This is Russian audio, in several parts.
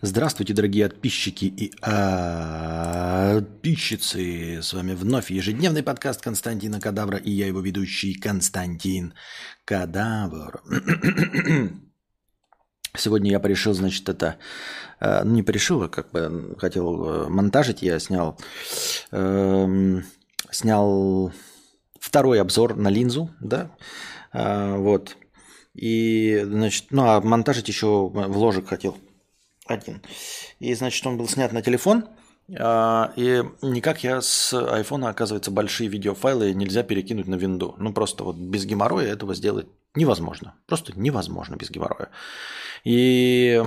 Здравствуйте, дорогие подписчики и подписчицы. С вами вновь ежедневный подкаст Константина Кадавра и я его ведущий Константин Кадавр. Сегодня я порешил, значит, это... э, Ну, не порешил, а как бы хотел э, монтажить. Я снял... эм, Снял второй обзор на линзу, да, А, вот. И, значит, ну, а монтажить еще вложек хотел один. И, значит, он был снят на телефон, а, и никак я с айфона, оказывается, большие видеофайлы нельзя перекинуть на винду. Ну, просто вот без геморроя этого сделать невозможно. Просто невозможно без геморроя. И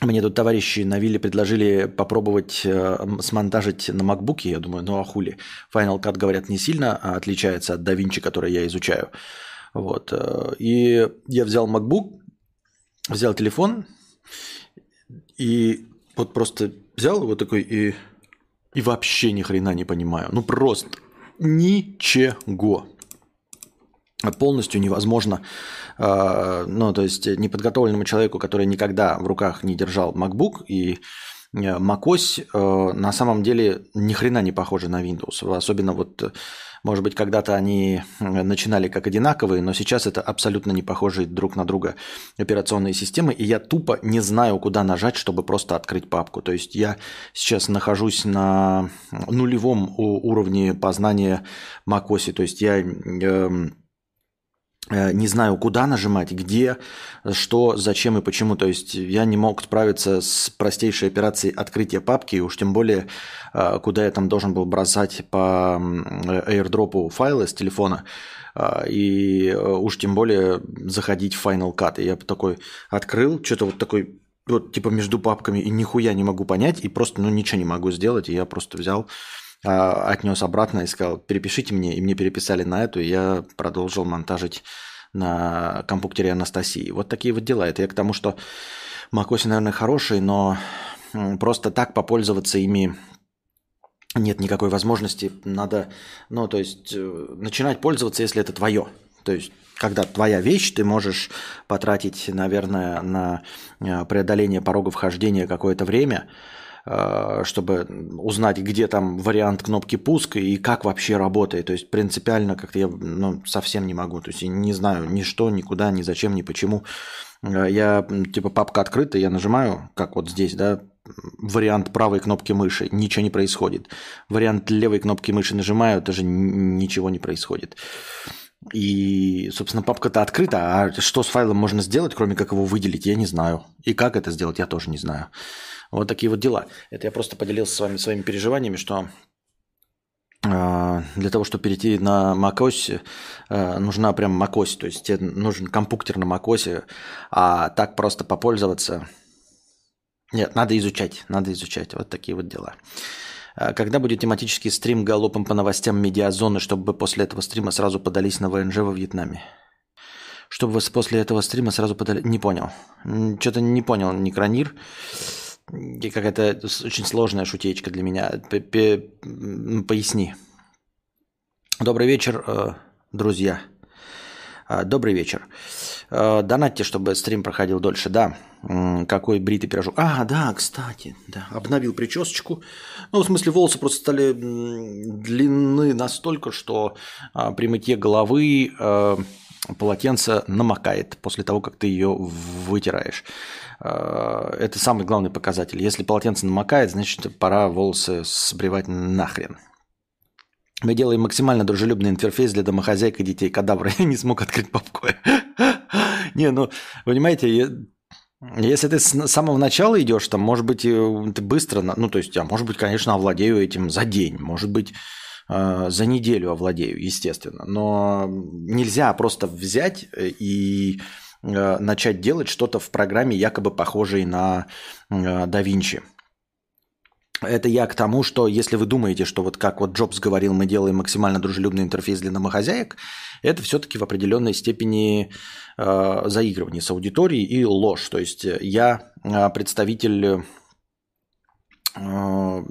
мне тут товарищи на вилле предложили попробовать э, смонтажить на макбуке. Я думаю, ну а хули. Final Cut, говорят, не сильно отличается от DaVinci, который я изучаю. Вот. э, И я взял MacBook, взял телефон и вот просто взял его такой и, и вообще ни хрена не понимаю. Ну просто ничего. Полностью невозможно, э, ну, то есть неподготовленному человеку, который никогда в руках не держал MacBook и э, macOS, на самом деле ни хрена не похожи на Windows. Особенно вот, может быть, когда-то они начинали как одинаковые, но сейчас это абсолютно не похожие друг на друга операционные системы, и я тупо не знаю, куда нажать, чтобы просто открыть папку. То есть я сейчас нахожусь на нулевом уровне познания macOS, то есть я... э, не знаю, куда нажимать, где, что, зачем и почему. То есть я не мог справиться с простейшей операцией открытия папки, и уж тем более, э, куда я там должен был бросать по airdrop файлы с телефона, а, и э, уж тем более заходить в Final Cut. И я такой открыл, что-то вот такой вот типа между папками и нихуя не могу понять, и просто ну ничего не могу сделать, и я просто взял отнес обратно и сказал, перепишите мне, и мне переписали на эту, и я продолжил монтажить на компьютере Анастасии. Вот такие вот дела. Это я к тому, что macOS, наверное, хороший, но просто так попользоваться ими нет никакой возможности. Надо, ну, то есть, э, начинать пользоваться, если это твое. То есть, когда твоя вещь, ты можешь потратить, наверное, на э, преодоление порога вхождения какое-то время, чтобы узнать, где там вариант кнопки пуск и как вообще работает. То есть принципиально как-то я ну, совсем не могу. То есть не знаю ни что, никуда, ни зачем, ни почему. Э, Я, типа, папка открыта, я нажимаю, как вот здесь, да, вариант правой кнопки мыши, ничего не происходит. Вариант левой кнопки мыши нажимаю, тоже ничего не происходит. И, собственно, папка-то открыта, а что с файлом можно сделать, кроме как его выделить, я не знаю. И как это сделать, я тоже не знаю. Вот такие вот дела. Это я просто поделился с вами своими переживаниями, что а, для того, чтобы перейти на macOS, э, нужна прям macOS, то есть тебе нужен компьютер на macOS, а так просто попользоваться... Нет, надо изучать, надо изучать. Вот такие вот дела. А Когда будет тематический стрим галопом по новостям медиазоны, чтобы после этого стрима сразу подались на ВНЖ во Вьетнаме? Чтобы вы после этого стрима сразу подали... Не понял. Что-то не понял, Некронир. И Какая-то очень сложная шутечка для меня. П- пе- м, Поясни. Добрый вечер, э, друзья. А, Добрый вечер. Э, Донатьте, чтобы стрим проходил дольше. Да, какой бритый пирожок. А, да, кстати, да, обновил причесочку. Ну, в смысле, волосы просто стали длинны настолько, что а, при мытье головы э, полотенце намокает после того, как ты ее вытираешь. Э, Это самый главный показатель. Если полотенце намокает, значит, пора волосы сбривать нахрен. Мы делаем максимально дружелюбный интерфейс для домохозяек и детей кадавра. Я не смог открыть папку. Не, ну, понимаете, если ты с самого начала идешь, там, может быть, э, ты быстро, ну, то есть, я, может быть, конечно, овладею этим за день, может быть, э, за неделю овладею, естественно. Но нельзя просто взять э, и начать делать что-то в программе, якобы похожей на э, DaVinci. Это я к тому, что если вы думаете, что вот как вот Джобс говорил, мы делаем максимально дружелюбный интерфейс для домохозяек, это все-таки в определенной степени э, заигрывание с аудиторией и ложь. То есть я э, представитель э,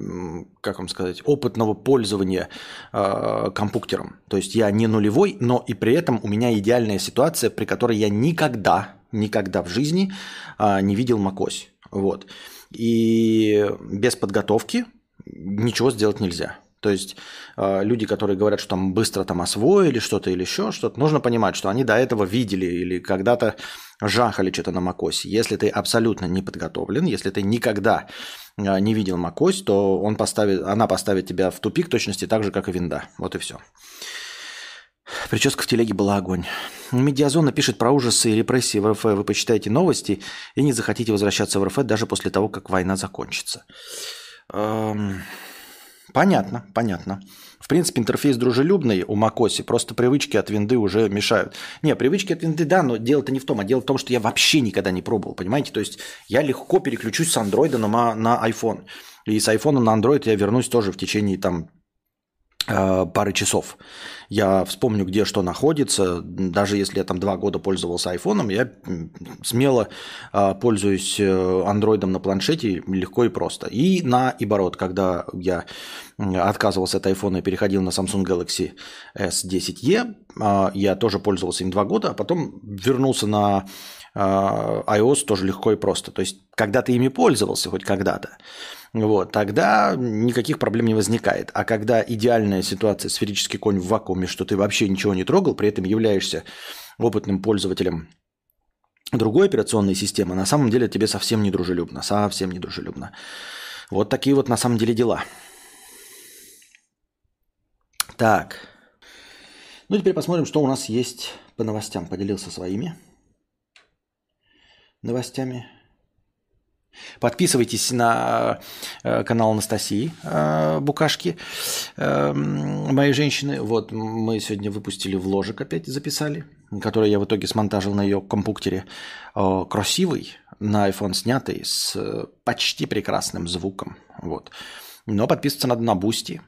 как вам сказать, опытного пользования э, компьютером. То есть я не нулевой, но и при этом у меня идеальная ситуация, при которой я никогда, никогда в жизни э, не видел macOS. Вот. И без подготовки ничего сделать нельзя. То есть э, люди, которые говорят, что там быстро там освоили что-то или еще что-то, нужно понимать, что они до этого видели или когда-то жахали что-то на макосе. Если ты абсолютно не подготовлен, если ты никогда э, не видел макось, то он поставит, она поставит тебя в тупик точности так же, как и винда. Вот и все. Прическа в телеге была огонь. Медиазона пишет про ужасы и репрессии в РФ. Вы почитаете новости и не захотите возвращаться в РФ даже после того, как война закончится. Эм... Понятно, понятно. В принципе, интерфейс дружелюбный у macOS, просто привычки от винды уже мешают. Не, привычки от винды, да, но дело-то не в том, а дело в том, что я вообще никогда не пробовал, понимаете? То есть я легко переключусь с андроида на, на iPhone. И с iPhone на Android я вернусь тоже в течение там пары часов. Я вспомню, где что находится. Даже если я там два года пользовался айфоном, я смело э, пользуюсь э, андроидом на планшете легко и просто. И наоборот, когда я отказывался от айфона и переходил на Samsung Galaxy S10e, я тоже пользовался им два года, а потом вернулся на iOS тоже легко и просто. То есть, когда ты ими пользовался хоть когда-то, вот, тогда никаких проблем не возникает. А когда идеальная ситуация, сферический конь в вакууме, что ты вообще ничего не трогал, при этом являешься опытным пользователем другой операционной системы, на самом деле тебе совсем не дружелюбно, совсем не дружелюбно. Вот такие вот на самом деле дела. Так. Ну, теперь посмотрим, что у нас есть по новостям. Поделился своими новостями. Подписывайтесь на э, канал Анастасии э, Букашки, э, моей женщины. Вот мы сегодня выпустили вложек опять записали, который я в итоге смонтажил на ее компьютере. Красивый, на iPhone снятый, с почти прекрасным звуком. Вот. Но подписываться надо на Boosty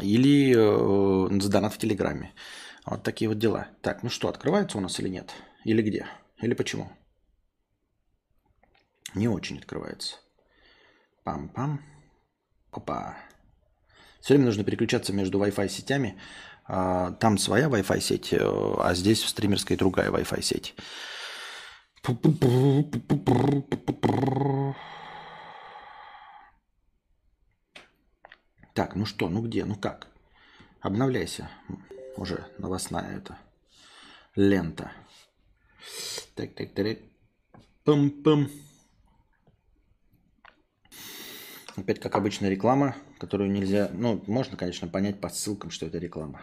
или с донат в Телеграме. Вот такие вот дела. Так, ну что, открывается у нас или нет? Или где? Или почему? Не очень открывается. Пам-пам. Опа. Все время нужно переключаться между Wi-Fi сетями. А, там своя Wi-Fi сеть, э, а здесь в стримерской другая Wi-Fi сеть. Так, ну что, ну где, ну как? Обновляйся. Уже новостная эта лента. Так, так, так. Пам-пам. Опять, как обычно, реклама, которую нельзя... Ну, можно, конечно, понять по ссылкам, что это реклама.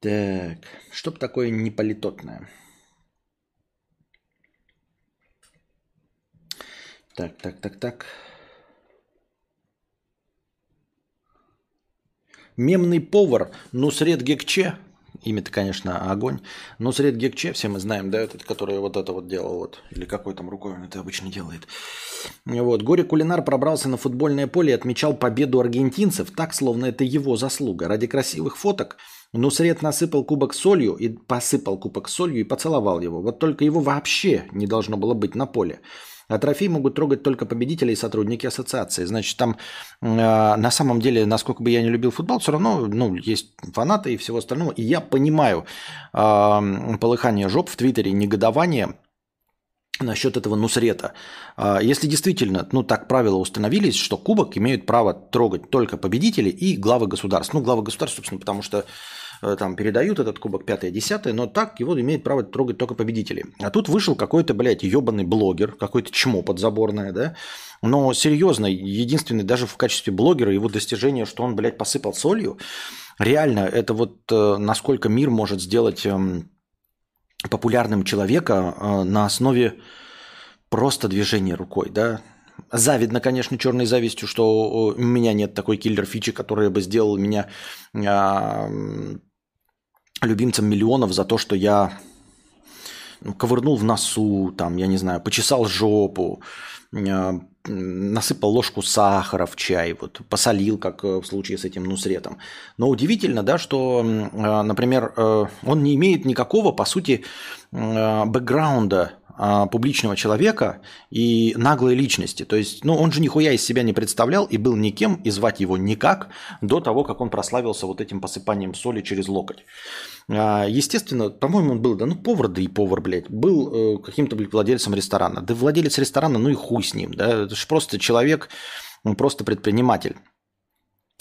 Так, что такое неполитотное? Так, так, так, так. Мемный повар Нусред Гекче Имя-то, конечно, огонь. Но сред Гекче, все мы знаем, да, этот, который вот это вот делал, вот, или какой там рукой он это обычно делает. Вот, горе-кулинар пробрался на футбольное поле и отмечал победу аргентинцев, так, словно это его заслуга. Ради красивых фоток Нусред насыпал кубок солью и посыпал кубок солью и поцеловал его. Вот только его вообще не должно было быть на поле. А трофей могут трогать только победители и сотрудники ассоциации. Значит, там э, на самом деле, насколько бы я не любил футбол, все равно ну, есть фанаты и всего остального. И я понимаю э, полыхание жоп в Твиттере, негодование насчет этого Нусрета. Э, если действительно, ну так правила установились, что кубок имеют право трогать только победители и главы государств. Ну, главы государств, собственно, потому что там передают этот кубок 5-10, но так его имеет право трогать только победители. А тут вышел какой-то, блядь, ебаный блогер, какой-то чмо подзаборное, да, но серьезно, единственный даже в качестве блогера его достижение, что он, блядь, посыпал солью, реально, это вот э, насколько мир может сделать э, популярным человека э, на основе просто движения рукой, да, Завидно, конечно, черной завистью, что у меня нет такой киллер-фичи, которая бы сделала меня э, любимцем миллионов за то, что я ну, ковырнул в носу, там, я не знаю, почесал жопу, э, насыпал ложку сахара в чай, вот, посолил, как в случае с этим Нусретом. Но удивительно, да, что, э, например, э, он не имеет никакого, по сути, бэкграунда публичного человека и наглой личности. То есть, ну, он же нихуя из себя не представлял и был никем, и звать его никак до того, как он прославился вот этим посыпанием соли через локоть. А, естественно, по-моему, он был, да ну повар, да и повар, блядь, был э, каким-то блядь, владельцем ресторана. Да владелец ресторана, ну и хуй с ним, да, это же просто человек, просто предприниматель.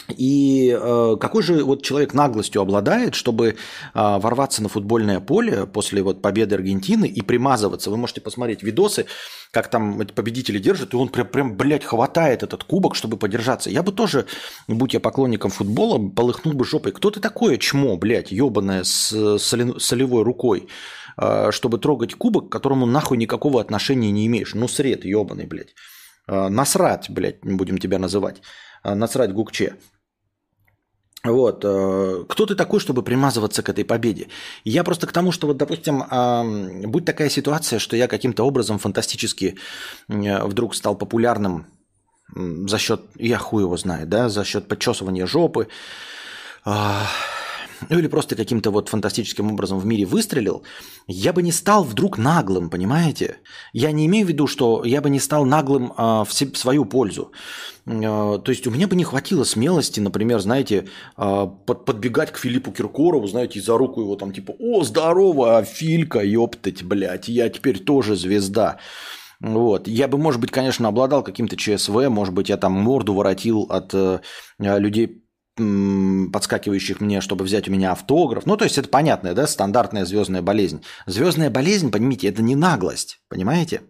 И э, какой же вот человек наглостью обладает, чтобы э, ворваться на футбольное поле после вот победы Аргентины и примазываться? Вы можете посмотреть видосы, как там эти победители держат, и он прям, прям, блядь, хватает этот кубок, чтобы подержаться. Я бы тоже, будь я поклонником футбола, полыхнул бы жопой. Кто ты такое чмо, блядь, ебаное с солевой рукой, э, чтобы трогать кубок, к которому нахуй никакого отношения не имеешь? Ну, сред ебаный, блядь. Э, насрать, блядь, будем тебя называть. Э, насрать Гукче. Вот. Э, кто ты такой, чтобы примазываться к этой победе? Я просто к тому, что вот, допустим, будь такая ситуация, что я каким-то образом фантастически э, вдруг стал популярным за счет, я хуй его знаю, да, за счет подчесывания жопы, а, ну или просто каким-то вот фантастическим образом в мире выстрелил, я бы не стал вдруг наглым, понимаете? Я не имею в виду, что я бы не стал наглым а, в, свою пользу. А, то есть у меня бы не хватило смелости, например, знаете, а, под, подбегать к Филиппу Киркорову, знаете, и за руку его там типа «О, здорово, Филька, ёптать, блядь, я теперь тоже звезда». Вот. Я бы, может быть, конечно, обладал каким-то ЧСВ, может быть, я там морду воротил от э, людей подскакивающих мне, чтобы взять у меня автограф. Ну, то есть это понятная, да, стандартная звездная болезнь. Звездная болезнь, понимаете, это не наглость, понимаете?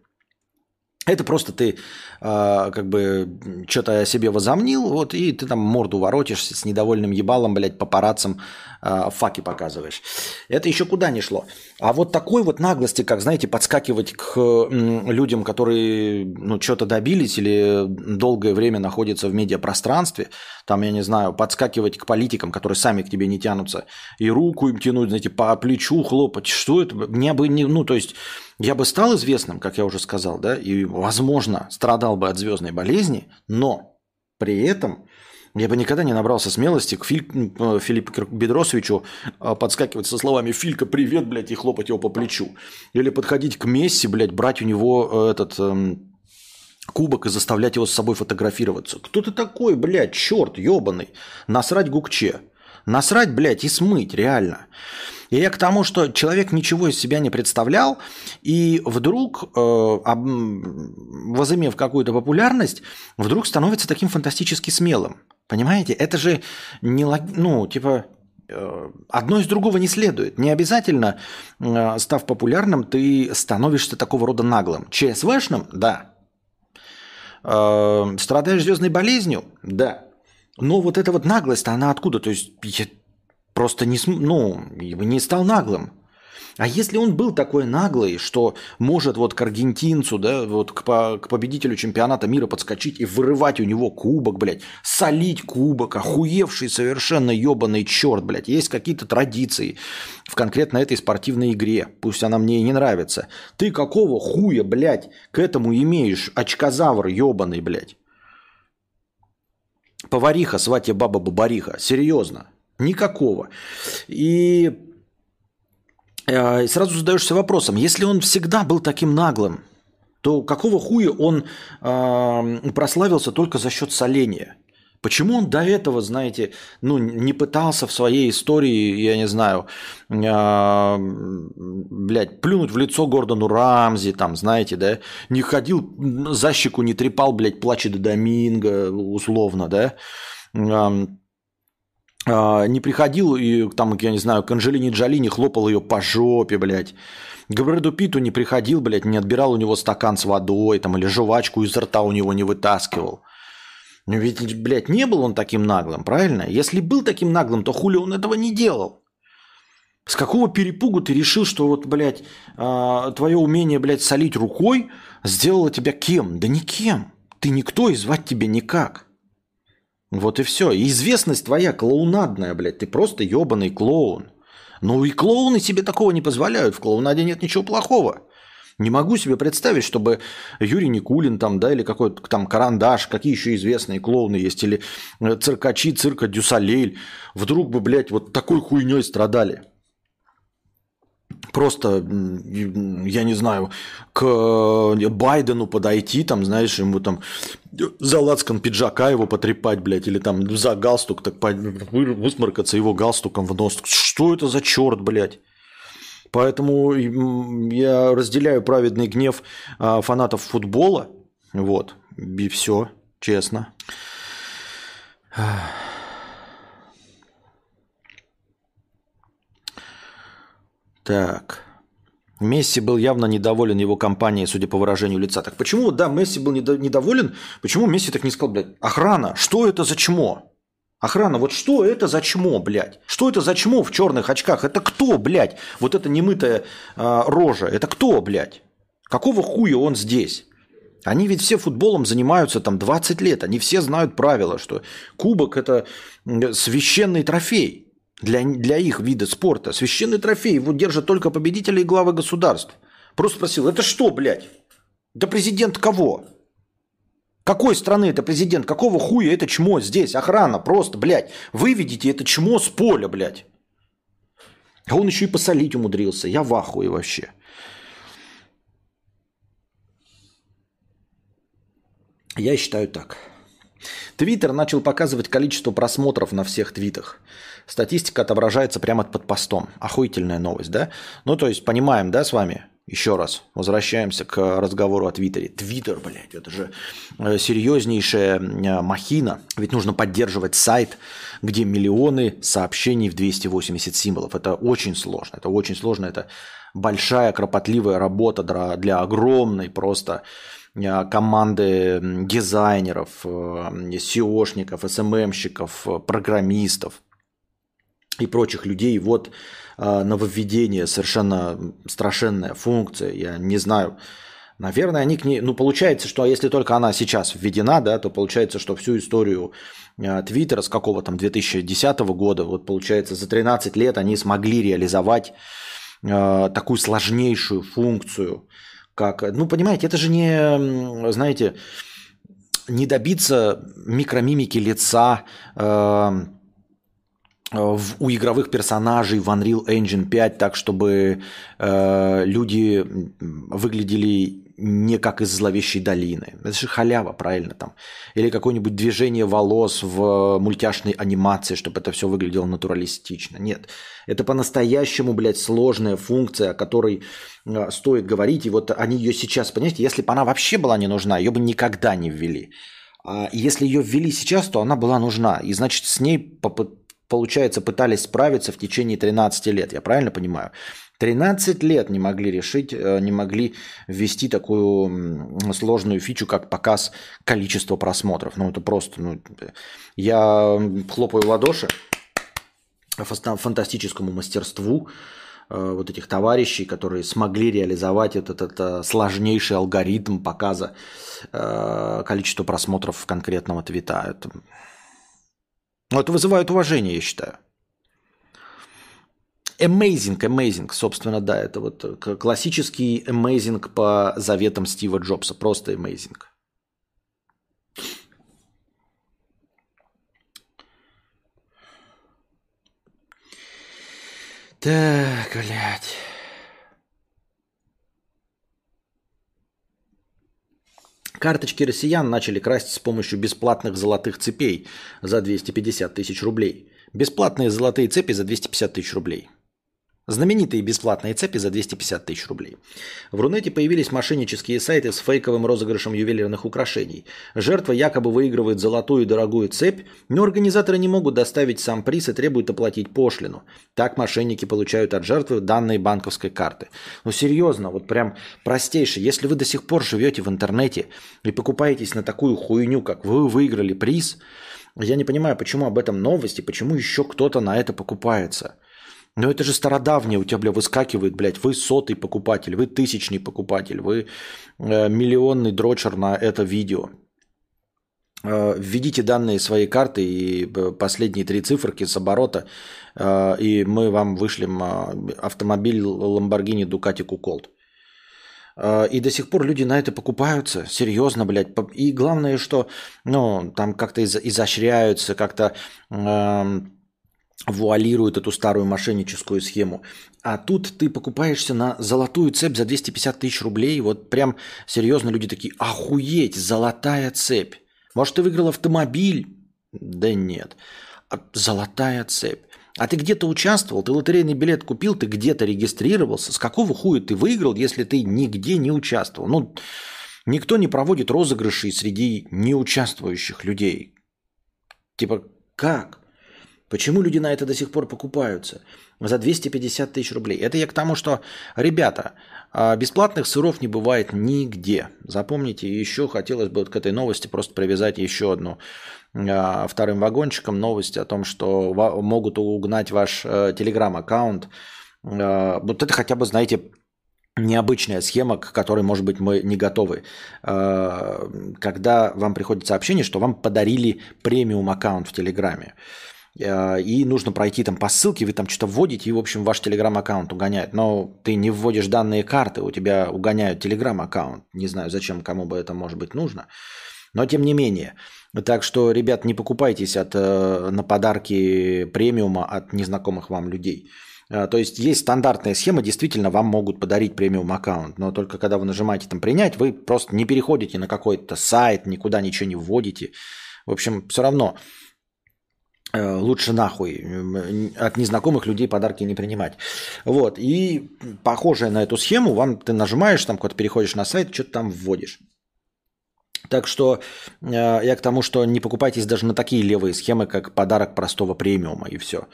Это просто ты э, как бы что-то о себе возомнил, вот, и ты там морду воротишься с недовольным ебалом, блядь, папараццем э, факи показываешь. Это еще куда не шло. А вот такой вот наглости, как, знаете, подскакивать к людям, которые, ну, что-то добились или долгое время находятся в медиапространстве, там, я не знаю, подскакивать к политикам, которые сами к тебе не тянутся, и руку им тянуть, знаете, по плечу хлопать, что это? Мне бы не, ну, то есть я бы стал известным, как я уже сказал, да, и, возможно, страдал бы от звездной болезни, но при этом я бы никогда не набрался смелости к Филь... Э, Филиппу Бедросовичу э, подскакивать со словами «Филька, привет, блядь», и хлопать его по плечу. Или подходить к Месси, блядь, брать у него э, этот эм, кубок и заставлять его с собой фотографироваться. Кто ты такой, блядь, черт, ебаный? Насрать гукче. Насрать, блядь, и смыть, реально. И я к тому, что человек ничего из себя не представлял, и вдруг, э, возымев какую-то популярность, вдруг становится таким фантастически смелым. Понимаете? Это же не, ну, типа, э, одно из другого не следует. Не обязательно, э, став популярным, ты становишься такого рода наглым. ЧСВшным? Да. Э, страдаешь звездной болезнью? Да. Но вот эта вот наглость, она откуда? То есть я просто не, ну, не стал наглым. А если он был такой наглый, что может вот к аргентинцу, да, вот к, по, к победителю чемпионата мира подскочить и вырывать у него кубок, блядь, солить кубок, охуевший совершенно ебаный черт, блядь. Есть какие-то традиции в конкретно этой спортивной игре, пусть она мне и не нравится. Ты какого хуя, блядь, к этому имеешь, очкозавр ебаный, блядь? Повариха, сватья баба Бабариха, серьезно. Никакого. И э, сразу задаешься вопросом, если он всегда был таким наглым, то какого хуя он э, прославился только за счет соления? Почему он до этого, знаете, ну, не пытался в своей истории, я не знаю, э, блядь, плюнуть в лицо Гордону Рамзи, там, знаете, да, не ходил, за щеку не трепал, блядь, плачет до Доминго, условно, да, не приходил и там, я не знаю, к Анжелине Джоли не хлопал ее по жопе, блядь. К Брэду Питу не приходил, блядь, не отбирал у него стакан с водой там, или жвачку изо рта у него не вытаскивал. Ведь, блядь, не был он таким наглым, правильно? Если был таким наглым, то хули он этого не делал? С какого перепугу ты решил, что вот, блядь, а, твое умение, блядь, солить рукой сделало тебя кем? Да никем. Ты никто и звать тебя никак. Вот и все. И известность твоя клоунадная, блядь. Ты просто ебаный клоун. Ну и клоуны себе такого не позволяют. В клоунаде нет ничего плохого. Не могу себе представить, чтобы Юрий Никулин там, да, или какой-то там Карандаш, какие еще известные клоуны есть, или э, циркачи цирка Дюсалель, вдруг бы, блядь, вот такой хуйней страдали. Просто, я не знаю, к э, Байдену подойти, там, знаешь, ему там за лацкан пиджака его потрепать, блядь, или там за галстук так высморкаться его галстуком в нос. Что это за черт, блядь? Поэтому я разделяю праведный гнев а, фанатов футбола. Вот. И все, честно. Так. Месси был явно недоволен его компанией, судя по выражению лица. Так почему, да, Месси был недоволен, почему Месси так не сказал, блядь, охрана, что это за чмо? Охрана, вот что это за чмо, блядь? Что это за чмо в черных очках? Это кто, блядь? Вот эта немытая э, рожа, это кто, блядь? Какого хуя он здесь? Они ведь все футболом занимаются там 20 лет. Они все знают правила, что кубок – это священный трофей для, для их вида спорта. Священный трофей его держат только победители и главы государств. Просто спросил, это что, блядь? Это президент кого? Какой страны это президент? Какого хуя это чмо здесь? Охрана просто, блядь. Выведите это чмо с поля, блядь. А он еще и посолить умудрился. Я в ахуе вообще. Я считаю так. Твиттер начал показывать количество просмотров на всех твитах. Статистика отображается прямо под постом. Охуительная новость, да? Ну, то есть, понимаем, да, с вами? Еще раз, возвращаемся к разговору о Твиттере. Твиттер, блядь, это же э, серьезнейшая э, махина. Ведь нужно поддерживать сайт, где миллионы сообщений в 280 символов. Это очень сложно. Это очень сложно. Это большая, кропотливая работа для, огромной просто Э, команды дизайнеров, SEOшников, SMM-щиков, программистов и прочих людей. Вот э, нововведение, совершенно страшенная функция. Я не знаю, Наверное, они к ней... Ну, получается, что если только она сейчас введена, да, то получается, что всю историю э, Твиттера с какого там 2010 года, вот получается, за 13 лет они смогли реализовать э, такую сложнейшую функцию как, ну, понимаете, это же не, знаете, не добиться микромимики лица э, в, у игровых персонажей в Unreal Engine 5 так, чтобы э, люди выглядели не как из зловещей долины. Это же халява, правильно там. Или какое-нибудь движение волос в мультяшной анимации, чтобы это все выглядело натуралистично. Нет. Это по-настоящему, блядь, сложная функция, о которой э, стоит говорить. И вот они ее сейчас, понимаете, если бы она вообще была не нужна, ее бы никогда не ввели. А если ее ввели сейчас, то она была нужна. И значит, с ней, получается, пытались справиться в течение 13 лет. Я правильно понимаю? 13 лет не могли решить, э, не могли ввести такую сложную фичу, как показ количества просмотров. Ну, это просто... Ну, я хлопаю в ладоши фантастическому мастерству э, вот этих товарищей, которые смогли реализовать этот, этот сложнейший алгоритм показа э, количества просмотров конкретного твита. Это, ну, это вызывает уважение, я считаю. Amazing, amazing, собственно, да, это вот классический amazing по заветам Стива Джобса, просто amazing. Так, блядь. Карточки россиян начали красть с помощью бесплатных золотых цепей за 250 тысяч рублей. Бесплатные золотые цепи за 250 тысяч рублей. Знаменитые бесплатные цепи за 250 тысяч рублей. В Рунете появились мошеннические сайты с фейковым розыгрышем ювелирных украшений. Жертва якобы выигрывает золотую дорогую цепь, но организаторы не могут доставить сам приз и требуют оплатить пошлину. Так мошенники получают от жертвы данные банковской карты. Ну серьезно, вот прям простейшее. Если вы до сих пор живете в интернете и покупаетесь на такую хуйню, как вы выиграли приз, я не понимаю, почему об этом новости, почему еще кто-то на это покупается. Но это же стародавнее у тебя, бля, выскакивает, блядь, вы сотый покупатель, вы тысячный покупатель, вы э, миллионный дрочер на это видео. Э, введите данные своей карты и э, последние три циферки с оборота, э, и мы вам вышлем э, автомобиль Lamborghini Ducati Colt. Э, и до сих пор люди на это покупаются, серьезно, блядь. И главное, что ну, там как-то изощряются, как-то... Э, вуалирует эту старую мошенническую схему. А тут ты покупаешься на золотую цепь за 250 тысяч рублей. Вот прям серьезно люди такие, охуеть, золотая цепь. Может, ты выиграл автомобиль? Да нет. А золотая цепь. А ты где-то участвовал, ты лотерейный билет купил, ты где-то регистрировался. С какого хуя ты выиграл, если ты нигде не участвовал? Ну, никто не проводит розыгрышей среди неучаствующих людей. Типа, как? Почему люди на это до сих пор покупаются? За 250 тысяч рублей. Это я к тому, что, ребята, а, бесплатных сыров не бывает нигде. Запомните, еще хотелось бы вот к этой новости просто привязать еще одну а, вторым вагончиком новость о том, что могут угнать ваш э, телеграм-аккаунт. А, вот это хотя бы, знаете, необычная схема, к которой, может быть, мы не готовы. Когда вам приходит сообщение, что вам подарили премиум аккаунт в Телеграме. Э, и нужно пройти там по ссылке, вы там что-то вводите, и, в общем, ваш телеграм-аккаунт угоняет. Но ты не вводишь данные карты, у тебя угоняют телеграм-аккаунт. Не знаю, зачем, кому бы это может быть нужно. Но тем не менее. Так что, ребят, не покупайтесь от, э, на подарки премиума от незнакомых вам людей. Э, то есть есть стандартная схема, действительно вам могут подарить премиум аккаунт, но только когда вы нажимаете там принять, вы просто не переходите на какой-то сайт, никуда ничего не вводите. В общем, все равно лучше нахуй от незнакомых людей подарки не принимать. Вот. И похожая на эту схему, вам ты нажимаешь, там куда-то переходишь на сайт, что-то там вводишь. Так что э, я к тому, что не покупайтесь даже на такие левые схемы, как подарок простого премиума и все.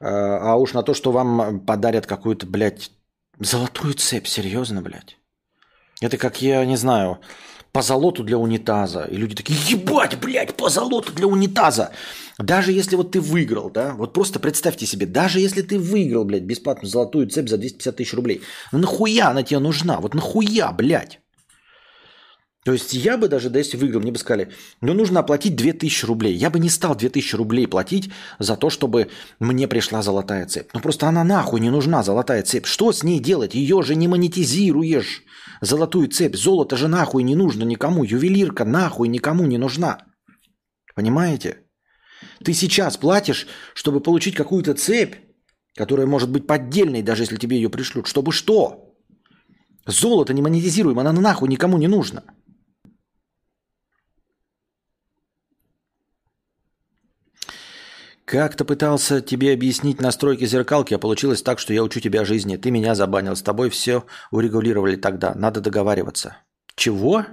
Э, а уж на то, что вам подарят какую-то, блядь, золотую цепь, серьезно, блядь. Это как, я не знаю, по золоту для унитаза. И люди такие, ебать, блядь, по золоту для унитаза. Даже если вот ты выиграл, да, вот просто представьте себе, даже если ты выиграл, блядь, бесплатную золотую цепь за 250 тысяч рублей, ну нахуя она тебе нужна? Вот нахуя, блядь? То есть я бы даже, да, если выиграл, мне бы сказали, ну нужно оплатить 2000 рублей. Я бы не стал 2000 рублей платить за то, чтобы мне пришла золотая цепь. Ну просто она нахуй не нужна, золотая цепь. Что с ней делать? Ее же не монетизируешь. Золотую цепь. Золото же нахуй не нужно никому. Ювелирка нахуй никому не нужна. Понимаете? Ты сейчас платишь, чтобы получить какую-то цепь, которая может быть поддельной, даже если тебе ее пришлют. Чтобы что? Золото не монетизируем, она нахуй никому не нужна. Как-то пытался тебе объяснить настройки зеркалки, а получилось так, что я учу тебя жизни. Ты меня забанил. С тобой все урегулировали тогда. Надо договариваться. Чего?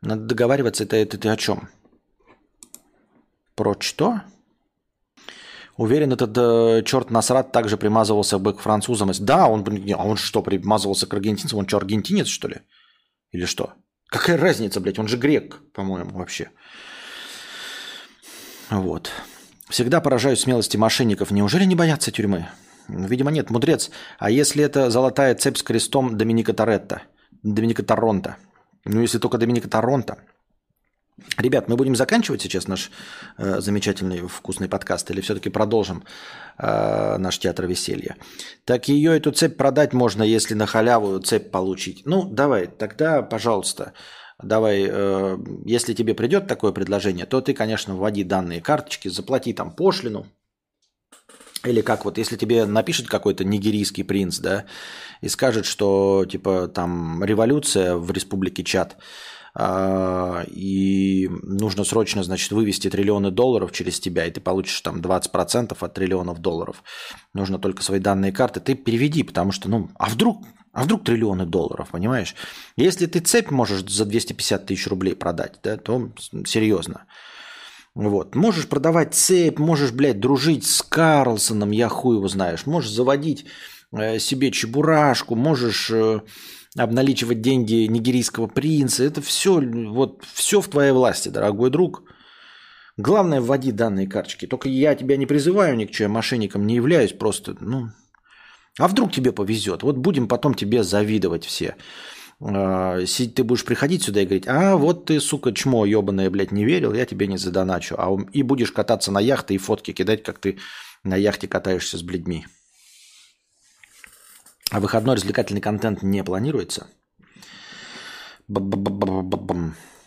Надо договариваться. Это, это ты о чем? Про что? Уверен, этот э, черт Насрат также примазывался бы к французам. Да, он, а он что, примазывался к аргентинцам? Он что, аргентинец, что ли? Или что? Какая разница, блядь? Он же грек, по-моему, вообще. Вот. Всегда поражаюсь смелости мошенников. Неужели не боятся тюрьмы? Видимо, нет. Мудрец. А если это золотая цепь с крестом Доминика Торетто? Доминика Торонто? Ну, если только Доминика Торонто. Ребят, мы будем заканчивать сейчас наш э, замечательный вкусный подкаст или все-таки продолжим э, наш театр веселья? Так ее, эту цепь продать можно, если на халяву цепь получить. Ну, давай, тогда, пожалуйста, давай, э, если тебе придет такое предложение, то ты, конечно, вводи данные карточки, заплати там пошлину. Или как вот, если тебе напишет какой-то нигерийский принц, да, и скажет, что типа там революция в республике Чад, э, и нужно срочно, значит, вывести триллионы долларов через тебя, и ты получишь там 20% от триллионов долларов. Нужно только свои данные карты. Ты переведи, потому что, ну, а вдруг а вдруг триллионы долларов, понимаешь? Если ты цепь можешь за 250 тысяч рублей продать, да, то серьезно. Вот. Можешь продавать цепь, можешь, блядь, дружить с Карлсоном, я хуй его знаешь. Можешь заводить э, себе чебурашку, можешь э, обналичивать деньги нигерийского принца. Это все, вот, все в твоей власти, дорогой друг. Главное, вводи данные карточки. Только я тебя не призываю ни к чему, я мошенником не являюсь, просто, ну, а вдруг тебе повезет? Вот будем потом тебе завидовать все. А, ты будешь приходить сюда и говорить, а вот ты, сука, чмо ебаное, блядь, не верил, я тебе не задоначу. А, и будешь кататься на яхте и фотки кидать, как ты на яхте катаешься с блядьми. А выходной развлекательный контент не планируется?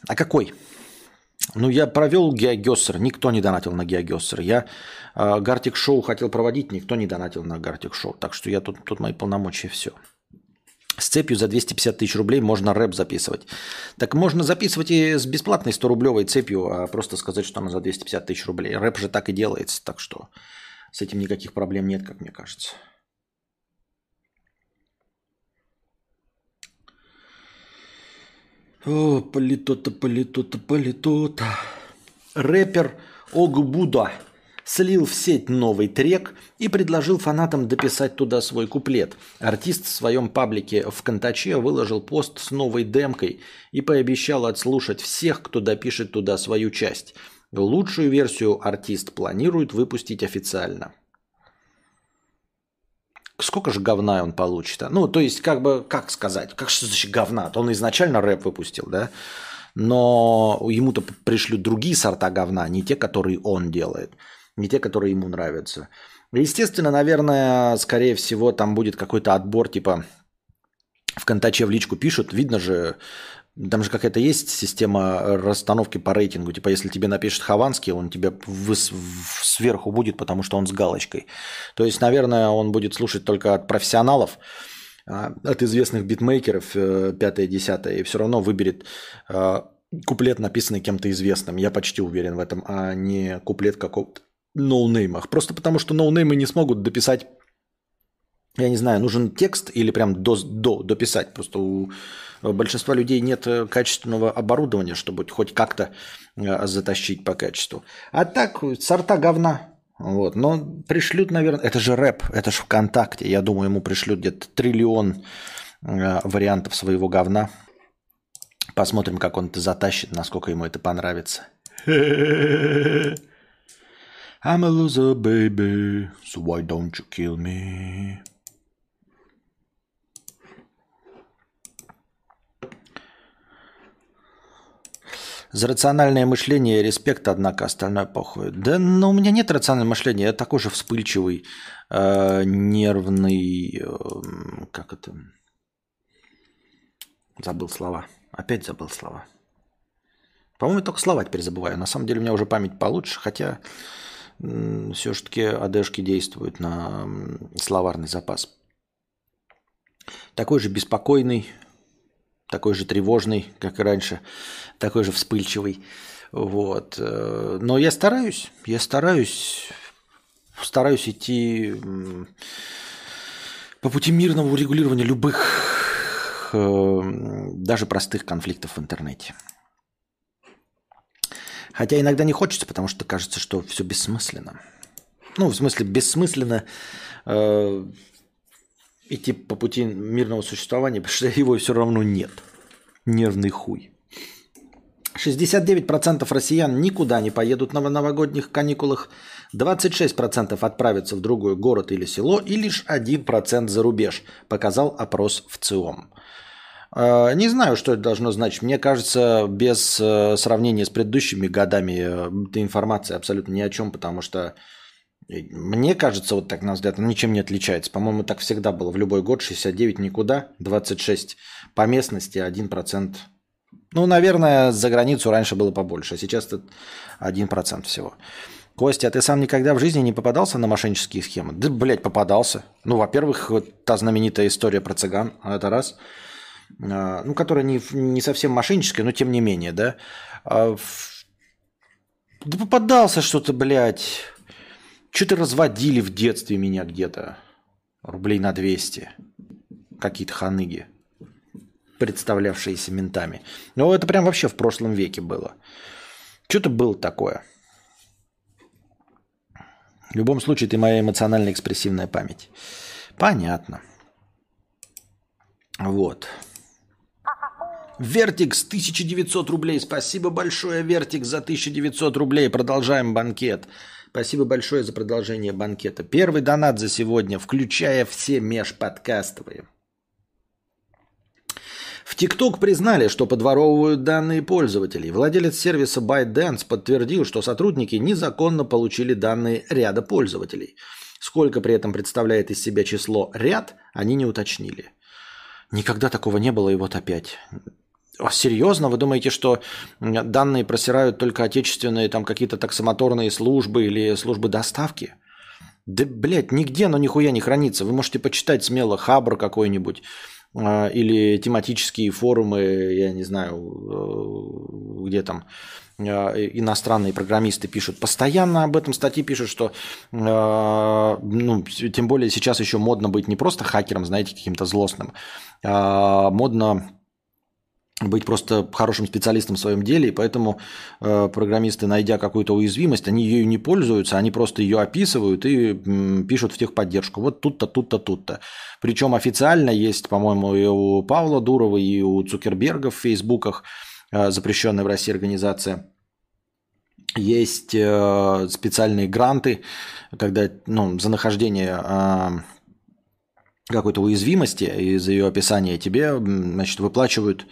А какой? Ну, я провел Геогессер, никто не донатил на Геогессер. Я э, Гартик Шоу хотел проводить, никто не донатил на Гартик Шоу. Так что я тут, тут мои полномочия, все. С цепью за 250 тысяч рублей можно рэп записывать. Так можно записывать и с бесплатной 100-рублевой цепью, а просто сказать, что она за 250 тысяч рублей. Рэп же так и делается, так что с этим никаких проблем нет, как мне кажется. О, полито-то, полито-то, полито-то. Рэпер Огбуда слил в сеть новый трек и предложил фанатам дописать туда свой куплет. Артист в своем паблике в Контаче выложил пост с новой демкой и пообещал отслушать всех, кто допишет туда свою часть. Лучшую версию артист планирует выпустить официально сколько же говна он получит? А? Ну, то есть, как бы, как сказать, как что значит говна? Он изначально рэп выпустил, да? Но ему-то пришлют другие сорта говна, не те, которые он делает, не те, которые ему нравятся. Естественно, наверное, скорее всего, там будет какой-то отбор, типа в Контаче в личку пишут, видно же, там же какая-то есть система расстановки по рейтингу. Типа, если тебе напишет Хованский, он тебе сверху будет, потому что он с галочкой. То есть, наверное, он будет слушать только от профессионалов, а, от известных битмейкеров, э, пятое, десятое, и все равно выберет а, куплет, написанный кем-то известным. Я почти уверен в этом, а не куплет какого-то ноунеймах. Просто потому, что ноунеймы не смогут дописать я не знаю, нужен текст или прям до, до, дописать. Просто у большинства людей нет э, качественного оборудования, чтобы хоть как-то э, затащить по качеству. А так, сорта говна. Вот. Но пришлют, наверное, это же рэп, это же ВКонтакте. Я думаю, ему пришлют где-то триллион э, вариантов своего говна. Посмотрим, как он это затащит, насколько ему это понравится. I'm a loser, baby, so why don't you kill me? За рациональное мышление респект, однако, остальное похуй. Да, но ну, у меня нет рационального мышления. Я такой же вспыльчивый, э, нервный, э, как это... Забыл слова. Опять забыл слова. По-моему, только слова теперь забываю. На самом деле у меня уже память получше, хотя все-таки АДшки действуют на словарный запас. Такой же беспокойный, такой же тревожный, как и раньше, такой же вспыльчивый. Вот. Э, но я стараюсь, я стараюсь, стараюсь идти по пути мирного урегулирования любых, э, даже простых конфликтов в интернете. Хотя иногда не хочется, потому что кажется, что все бессмысленно. Ну, в смысле, бессмысленно э, идти по пути мирного существования, потому что его все равно нет. Нервный хуй. 69% россиян никуда не поедут на новогодних каникулах, 26% отправятся в другой город или село и лишь 1% за рубеж, показал опрос в ЦИОМ. А, не знаю, что это должно значить. Мне кажется, без э, сравнения с предыдущими годами э, эта информация абсолютно ни о чем, потому что мне кажется, вот так на взгляд, она ничем не отличается. По-моему, так всегда было. В любой год 69 никуда, 26 по местности, 1%. Ну, наверное, за границу раньше было побольше, а сейчас это 1% всего. Костя, а ты сам никогда в жизни не попадался на мошеннические схемы? Да, блядь, попадался. Ну, во-первых, вот та знаменитая история про цыган, это раз. А, ну, которая не, не совсем мошенническая, но тем не менее, да. А, да попадался что-то, блядь. Что-то разводили в детстве меня где-то. Рублей на 200. Какие-то ханыги, представлявшиеся ментами. Но это прям вообще в прошлом веке было. Что-то было такое. В любом случае, это моя эмоционально-экспрессивная память. Понятно. Вот. Вертикс, 1900 рублей. Спасибо большое, Вертикс, за 1900 рублей. Продолжаем банкет. Спасибо большое за продолжение банкета. Первый донат за сегодня, включая все межподкастовые. В ТикТок признали, что подворовывают данные пользователей. Владелец сервиса ByteDance подтвердил, что сотрудники незаконно получили данные ряда пользователей. Сколько при этом представляет из себя число «ряд», они не уточнили. Никогда такого не было, и вот опять. Серьезно? Вы думаете, что данные просирают только отечественные там какие-то таксомоторные службы или службы доставки? Да, блядь, нигде оно нихуя не хранится. Вы можете почитать смело Хабр какой-нибудь э, или тематические форумы, я не знаю, э, где там э, иностранные программисты пишут. Постоянно об этом статьи пишут, что э, ну, тем более сейчас еще модно быть не просто хакером, знаете, каким-то злостным, а модно быть просто хорошим специалистом в своем деле, и поэтому э, программисты, найдя какую-то уязвимость, они ею не пользуются, они просто ее описывают и м, пишут в техподдержку. Вот тут-то, тут-то, тут-то. Причем официально есть, по-моему, и у Павла Дурова, и у Цукерберга в Фейсбуках, э, запрещенная в России организация, есть э, специальные гранты, когда ну, за нахождение э, какой-то уязвимости из ее описания тебе значит, выплачивают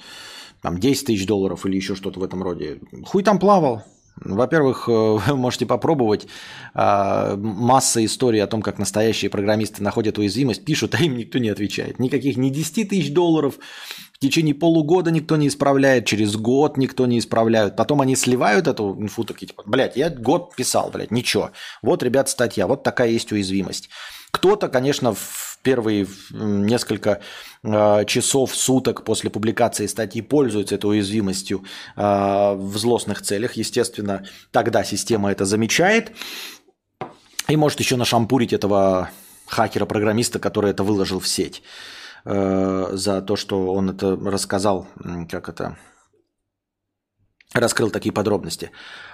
там 10 тысяч долларов или еще что-то в этом роде. Хуй там плавал. Во-первых, э, вы можете попробовать. А, масса историй о том, как настоящие программисты находят уязвимость, пишут, а им никто не отвечает. Никаких не 10 тысяч долларов, в течение полугода никто не исправляет, через год никто не исправляет. Потом они сливают эту инфу, такие типа, блядь, я год писал, блядь, ничего. Вот, ребят, статья, вот такая есть уязвимость. Кто-то, конечно, в первые несколько э, часов, суток после публикации статьи пользуется этой уязвимостью э, в злостных целях. Естественно, тогда система это замечает и может еще нашампурить этого хакера-программиста, который это выложил в сеть э, за то, что он это рассказал, как это, раскрыл такие подробности.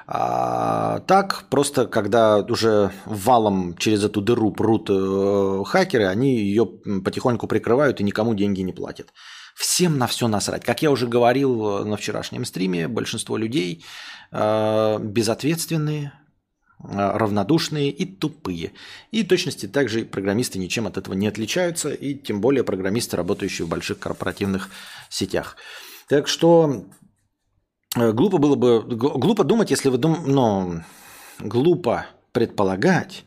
А, так, просто когда уже валом через эту дыру прут э, хакеры, они ее потихоньку прикрывают и никому деньги не платят. Всем на все насрать. Как я уже говорил э, на вчерашнем стриме, большинство людей э, безответственные, э, равнодушные и тупые. И точности также программисты ничем от этого не отличаются, и тем более программисты, работающие в больших корпоративных сетях. Так что глупо было бы, глупо думать, если вы дум, ну, глупо предполагать,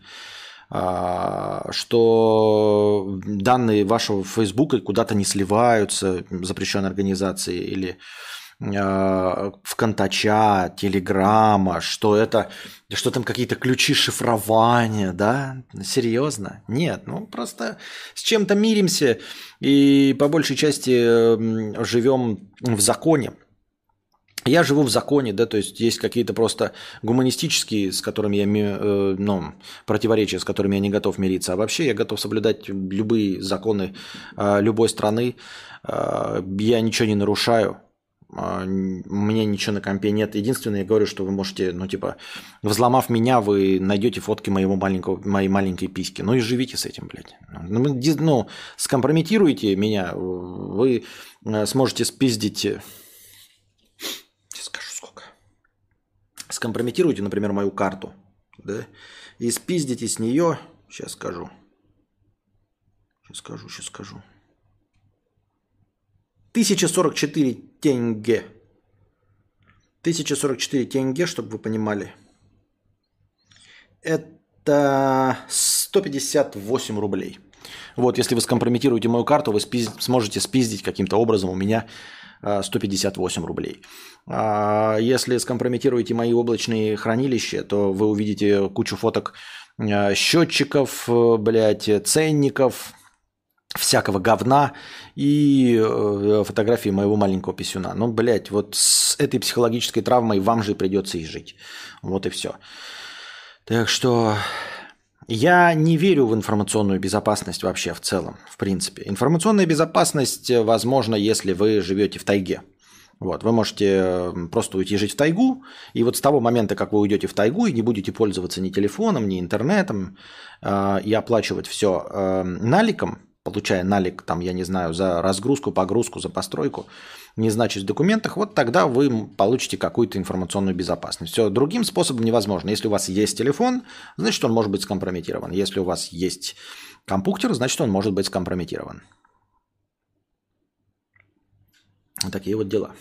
а, что данные вашего Фейсбука куда-то не сливаются, запрещенной организации, или а, в Контача, Телеграма, что это, что там какие-то ключи шифрования, да? Серьезно? Нет, ну просто с чем-то миримся и по большей части живем в законе. Я живу в законе, да, то есть есть какие-то просто гуманистические, с которыми я, э, ну, противоречия, с которыми я не готов мириться. А вообще я готов соблюдать любые законы э, любой страны. Э, я ничего не нарушаю. У меня ничего на компе нет. Единственное, я говорю, что вы можете, ну, типа, взломав меня, вы найдете фотки моего маленького, моей маленькой письки. Ну и живите с этим, блядь. Ну, ну скомпрометируете меня, вы сможете спиздить скомпрометируйте, например, мою карту, да, и спиздите с нее, сейчас скажу, сейчас скажу, сейчас скажу, 1044 тенге. 1044 тенге, чтобы вы понимали. Это 158 рублей. Вот, если вы скомпрометируете мою карту, вы спиз... сможете спиздить каким-то образом у меня 158 э, рублей. А если скомпрометируете мои облачные хранилища, то вы увидите кучу фоток э, счетчиков, э, блядь, ценников, всякого говна и фотографии моего маленького писюна. Ну, блядь, вот с этой психологической травмой вам же придется и жить. Вот и все. Так что я не верю в информационную безопасность вообще в целом, в принципе. Информационная безопасность возможно, если вы живете в тайге. Вот, вы можете просто уйти жить в тайгу, и вот с того момента, как вы уйдете в тайгу и не будете пользоваться ни телефоном, ни интернетом, э, и оплачивать все э, наликом, получая налик, там, я не знаю, за разгрузку, погрузку, за постройку, не значит в документах, вот тогда вы получите какую-то информационную безопасность. Все другим способом невозможно. Если у вас есть телефон, значит он может быть скомпрометирован. Если у вас есть компьютер, значит он может быть скомпрометирован. Такие вот дела.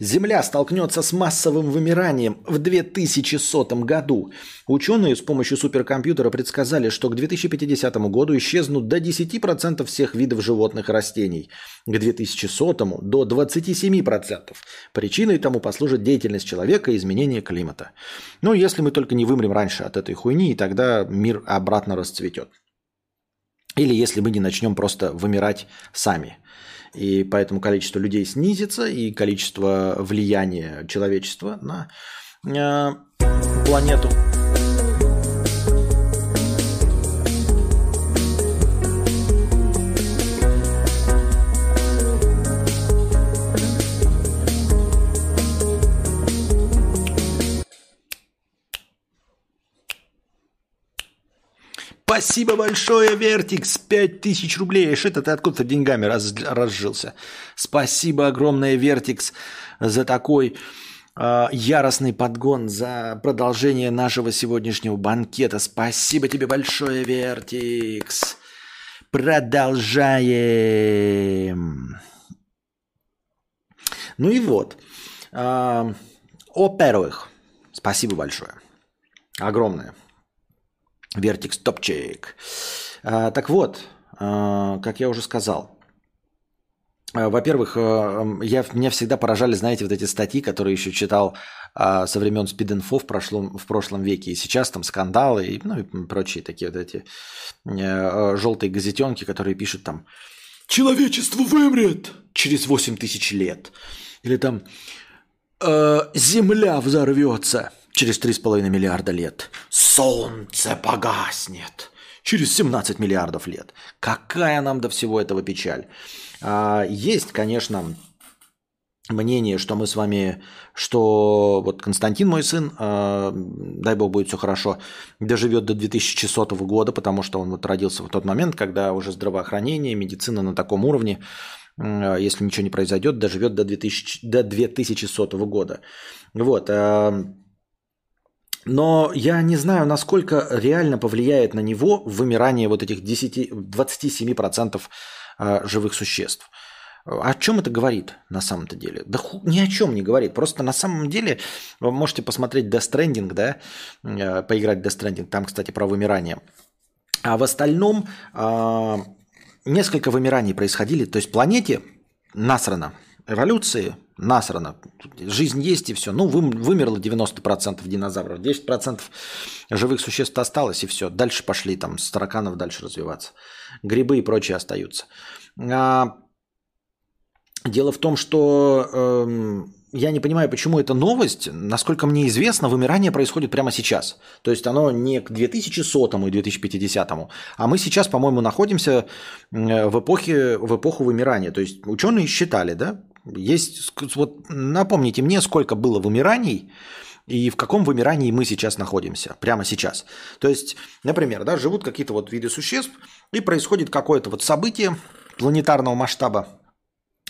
Земля столкнется с массовым вымиранием в 2100 году. Ученые с помощью суперкомпьютера предсказали, что к 2050 году исчезнут до 10% всех видов животных и растений. К 2100 до 27%. Причиной тому послужит деятельность человека и изменение климата. Ну, если мы только не вымрем раньше от этой хуйни, и тогда мир обратно расцветет. Или если мы не начнем просто вымирать сами. И поэтому количество людей снизится, и количество влияния человечества на э, планету Спасибо большое, Вертикс, 5000 рублей. Что это ты откуда-то деньгами раз, разжился? Спасибо огромное, Вертикс, за такой э, яростный подгон, за продолжение нашего сегодняшнего банкета. Спасибо тебе большое, Вертикс. Продолжаем. Ну и вот. Э, во-первых, спасибо большое. Огромное. Вертикс топчик. А, так вот, а, как я уже сказал, а, во-первых, я, меня всегда поражали, знаете, вот эти статьи, которые еще читал со времен спид-инфо в прошлом, в прошлом веке. И сейчас там скандалы и, ну, и прочие такие вот эти э, желтые газетенки, которые пишут там «Человечество вымрет через 8 тысяч лет». Или там э, «Земля взорвется» через 3,5 миллиарда лет. Солнце погаснет через 17 миллиардов лет. Какая нам до всего этого печаль? А, есть, конечно, мнение, что мы с вами, что вот Константин, мой сын, э, дай бог будет все хорошо, доживет до 2100 года, потому что он вот родился в тот момент, когда уже здравоохранение, медицина на таком уровне, если ничего не произойдет, доживет до, 2000, до 2100 года. Вот. Э, но я не знаю, насколько реально повлияет на него вымирание вот этих 10, 27% а, живых существ. О чем это говорит на самом-то деле? Да ху, ни о чем не говорит. Просто на самом деле вы можете посмотреть Death Stranding, да, э, поиграть в Death Stranding, там, кстати, про вымирание. А в остальном э, несколько вымираний происходили. То есть планете насрано, эволюции насрано. Жизнь есть и все. Ну, вы, вымерло 90% динозавров, 10% живых существ осталось и все. Дальше пошли там с тараканов дальше развиваться. Грибы и прочие остаются. А, дело в том, что э, я не понимаю, почему эта новость, насколько мне известно, вымирание происходит прямо сейчас. То есть оно не к 2100 и 2050, а мы сейчас, по-моему, находимся в, эпохе, в эпоху вымирания. То есть ученые считали, да, есть, вот напомните мне, сколько было вымираний и в каком вымирании мы сейчас находимся, прямо сейчас. То есть, например, да, живут какие-то вот виды существ, и происходит какое-то вот событие планетарного масштаба,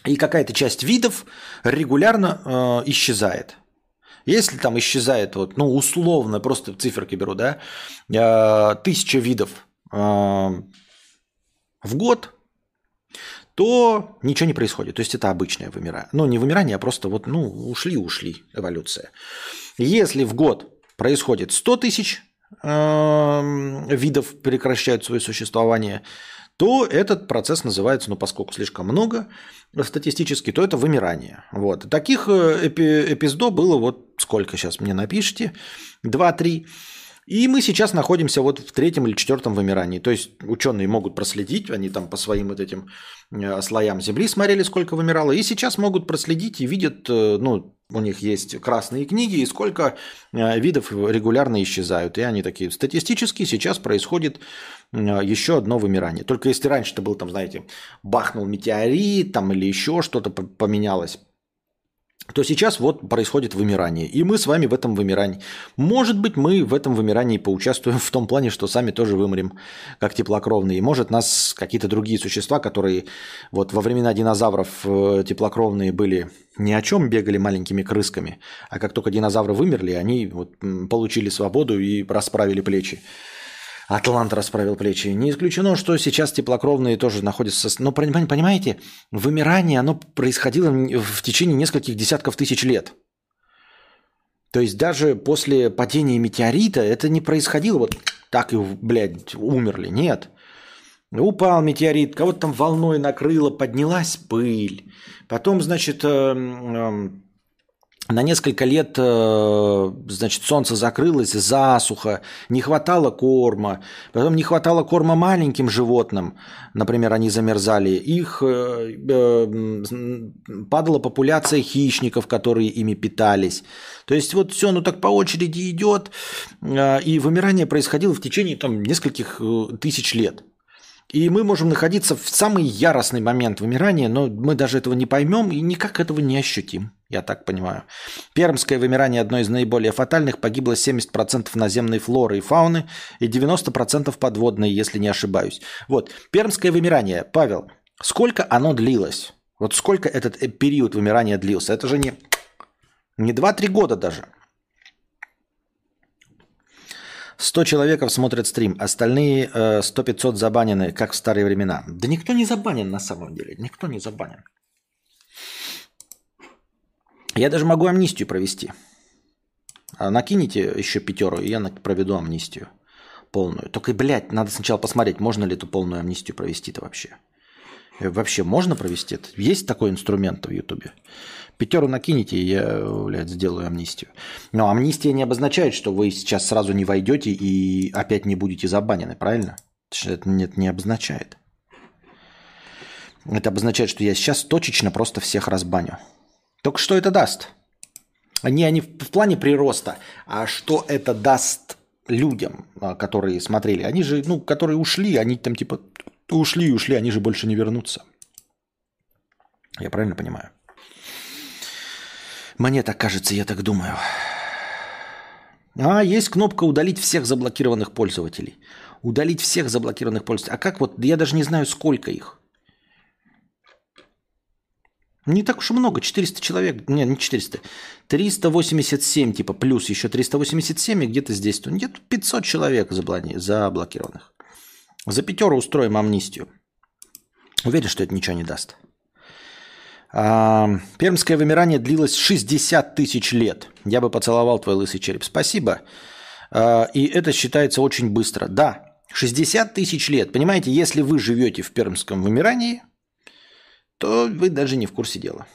и какая-то часть видов регулярно э, исчезает. Если там исчезает, вот, ну, условно, просто циферки беру, да, э, тысяча видов э, в год, то ничего не происходит. То есть это обычное вымирание. Ну, не вымирание, а просто вот, ну, ушли-ушли эволюция. Если в год происходит 100 тысяч э, видов прекращают свое существование, то этот процесс называется, ну, поскольку слишком много статистически, то это вымирание. Вот. Таких э, эпи эпиздо было вот сколько сейчас мне напишите, 2-3. И мы сейчас находимся вот в третьем или четвертом вымирании. То есть ученые могут проследить, они там по своим вот этим э, слоям Земли смотрели, сколько вымирало, и сейчас могут проследить и видят, э, ну, у них есть красные книги, и сколько э, видов регулярно исчезают. И они такие, статистически сейчас происходит еще одно вымирание. Только если раньше это был, там, знаете, бахнул метеорит там, или еще что-то поменялось, то сейчас вот происходит вымирание. И мы с вами в этом вымирании. Может быть, мы в этом вымирании поучаствуем в том плане, что сами тоже вымрем, как теплокровные. может, нас какие-то другие существа, которые вот во времена динозавров э, теплокровные были ни о чем, бегали маленькими крысками. А как только динозавры вымерли, они вот получили свободу и расправили плечи. Атлант расправил плечи. Не исключено, что сейчас теплокровные тоже находятся... Но понимаете, вымирание, оно происходило в течение нескольких десятков тысяч лет. То есть даже после падения метеорита это не происходило вот так и, блядь, умерли. Нет. Упал метеорит, кого-то там волной накрыло, поднялась пыль. Потом, значит, эм, на несколько лет, э, значит, солнце закрылось, засуха, не хватало корма, потом не хватало корма маленьким животным, например, они замерзали, их э, э, падала популяция хищников, которые ими питались. То есть вот все, ну так по очереди идет, и вымирание происходило в течение там нескольких тысяч лет. И мы можем находиться в самый яростный момент вымирания, но мы даже этого не поймем и никак этого не ощутим, я так понимаю. Пермское вымирание одно из наиболее фатальных. Погибло 70% наземной флоры и фауны и 90% подводной, если не ошибаюсь. Вот, пермское вымирание. Павел, сколько оно длилось? Вот сколько этот э, период вымирания длился? Это же не, не 2-3 года даже. 100 человеков смотрят стрим, остальные э, 100-500 забанены, как в старые времена. Да никто не забанен на самом деле, никто не забанен. Я даже могу амнистию провести. А накинете еще пятеру, и я проведу амнистию полную. Только, блядь, надо сначала посмотреть, можно ли эту полную амнистию провести-то вообще. Э, вообще можно провести это? Есть такой инструмент в Ютубе? Пятеру накинете, и я, блядь, сделаю амнистию. Но амнистия не обозначает, что вы сейчас сразу не войдете и опять не будете забанены, правильно? Это нет, не обозначает. Это обозначает, что я сейчас точечно просто всех разбаню. Только что это даст? Не, не в плане прироста, а что это даст людям, а, которые смотрели. Они же, ну, которые ушли, они там типа ушли и ушли, они же больше не вернутся. Я правильно понимаю? Мне так кажется, я так думаю. А, есть кнопка «Удалить всех заблокированных пользователей». Удалить всех заблокированных пользователей. А как вот, я даже не знаю, сколько их. Не так уж и много, 400 человек, нет, не 400, 387, типа, плюс еще 387, и где-то здесь, где-то 500 человек заблокированных. За пятеру устроим амнистию. Уверен, что это ничего не даст. Пермское вымирание длилось 60 тысяч лет. Я бы поцеловал твой лысый череп. Спасибо. А, и это считается очень быстро. Да, 60 тысяч лет. Понимаете, если вы живете в пермском вымирании, то вы даже не в курсе дела.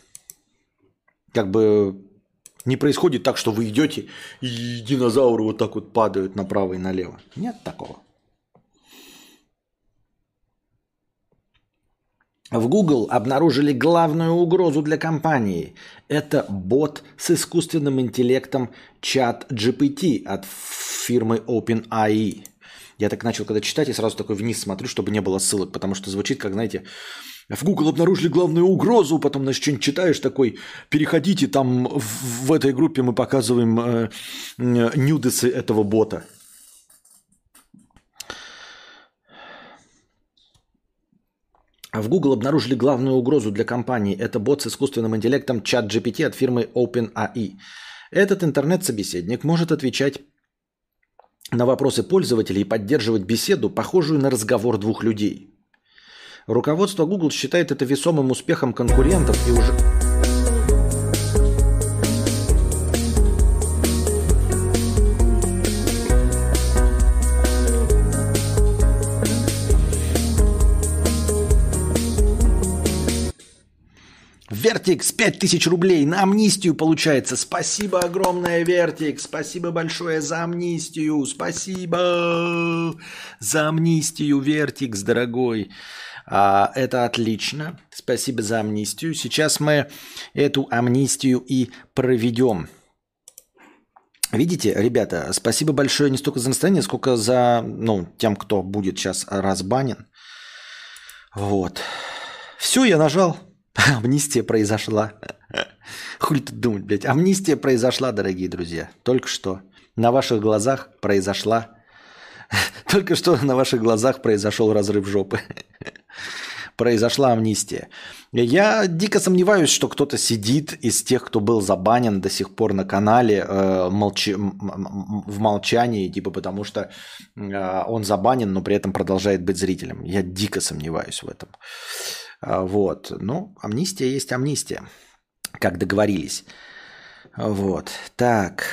Как бы не происходит так, что вы идете, и динозавры вот так вот падают направо и налево. Нет такого. В Google обнаружили главную угрозу для компании. Это бот с искусственным интеллектом чат GPT от фирмы OpenAI. Я так начал когда читать и сразу такой вниз смотрю, чтобы не было ссылок, потому что звучит как, знаете, в Google обнаружили главную угрозу, потом, значит, что-нибудь читаешь такой, переходите, там в, в этой группе мы показываем э, э, нюдесы этого бота. В Google обнаружили главную угрозу для компании. Это бот с искусственным интеллектом ChatGPT от фирмы OpenAI. Этот интернет-собеседник может отвечать на вопросы пользователей и поддерживать беседу, похожую на разговор двух людей. Руководство Google считает это весомым успехом конкурентов и уже... Вертикс, 5000 рублей на амнистию получается. Спасибо огромное, Вертикс. Спасибо большое за амнистию. Спасибо за амнистию, Вертикс, дорогой. А, это отлично. Спасибо за амнистию. Сейчас мы эту амнистию и проведем. Видите, ребята, спасибо большое не столько за настроение, сколько за ну, тем, кто будет сейчас разбанен. Вот. Все, я нажал. Амнистия произошла. Хуй тут думать, блядь. Амнистия произошла, дорогие друзья. Только что. На ваших глазах произошла. Только что на ваших глазах произошел разрыв жопы. произошла амнистия. Я дико сомневаюсь, что кто-то сидит из тех, кто был забанен до сих пор на канале э, молчи, в молчании, типа потому что э, он забанен, но при этом продолжает быть зрителем. Я дико сомневаюсь в этом. Э, вот. Ну, амнистия есть амнистия, как договорились. Вот. Так.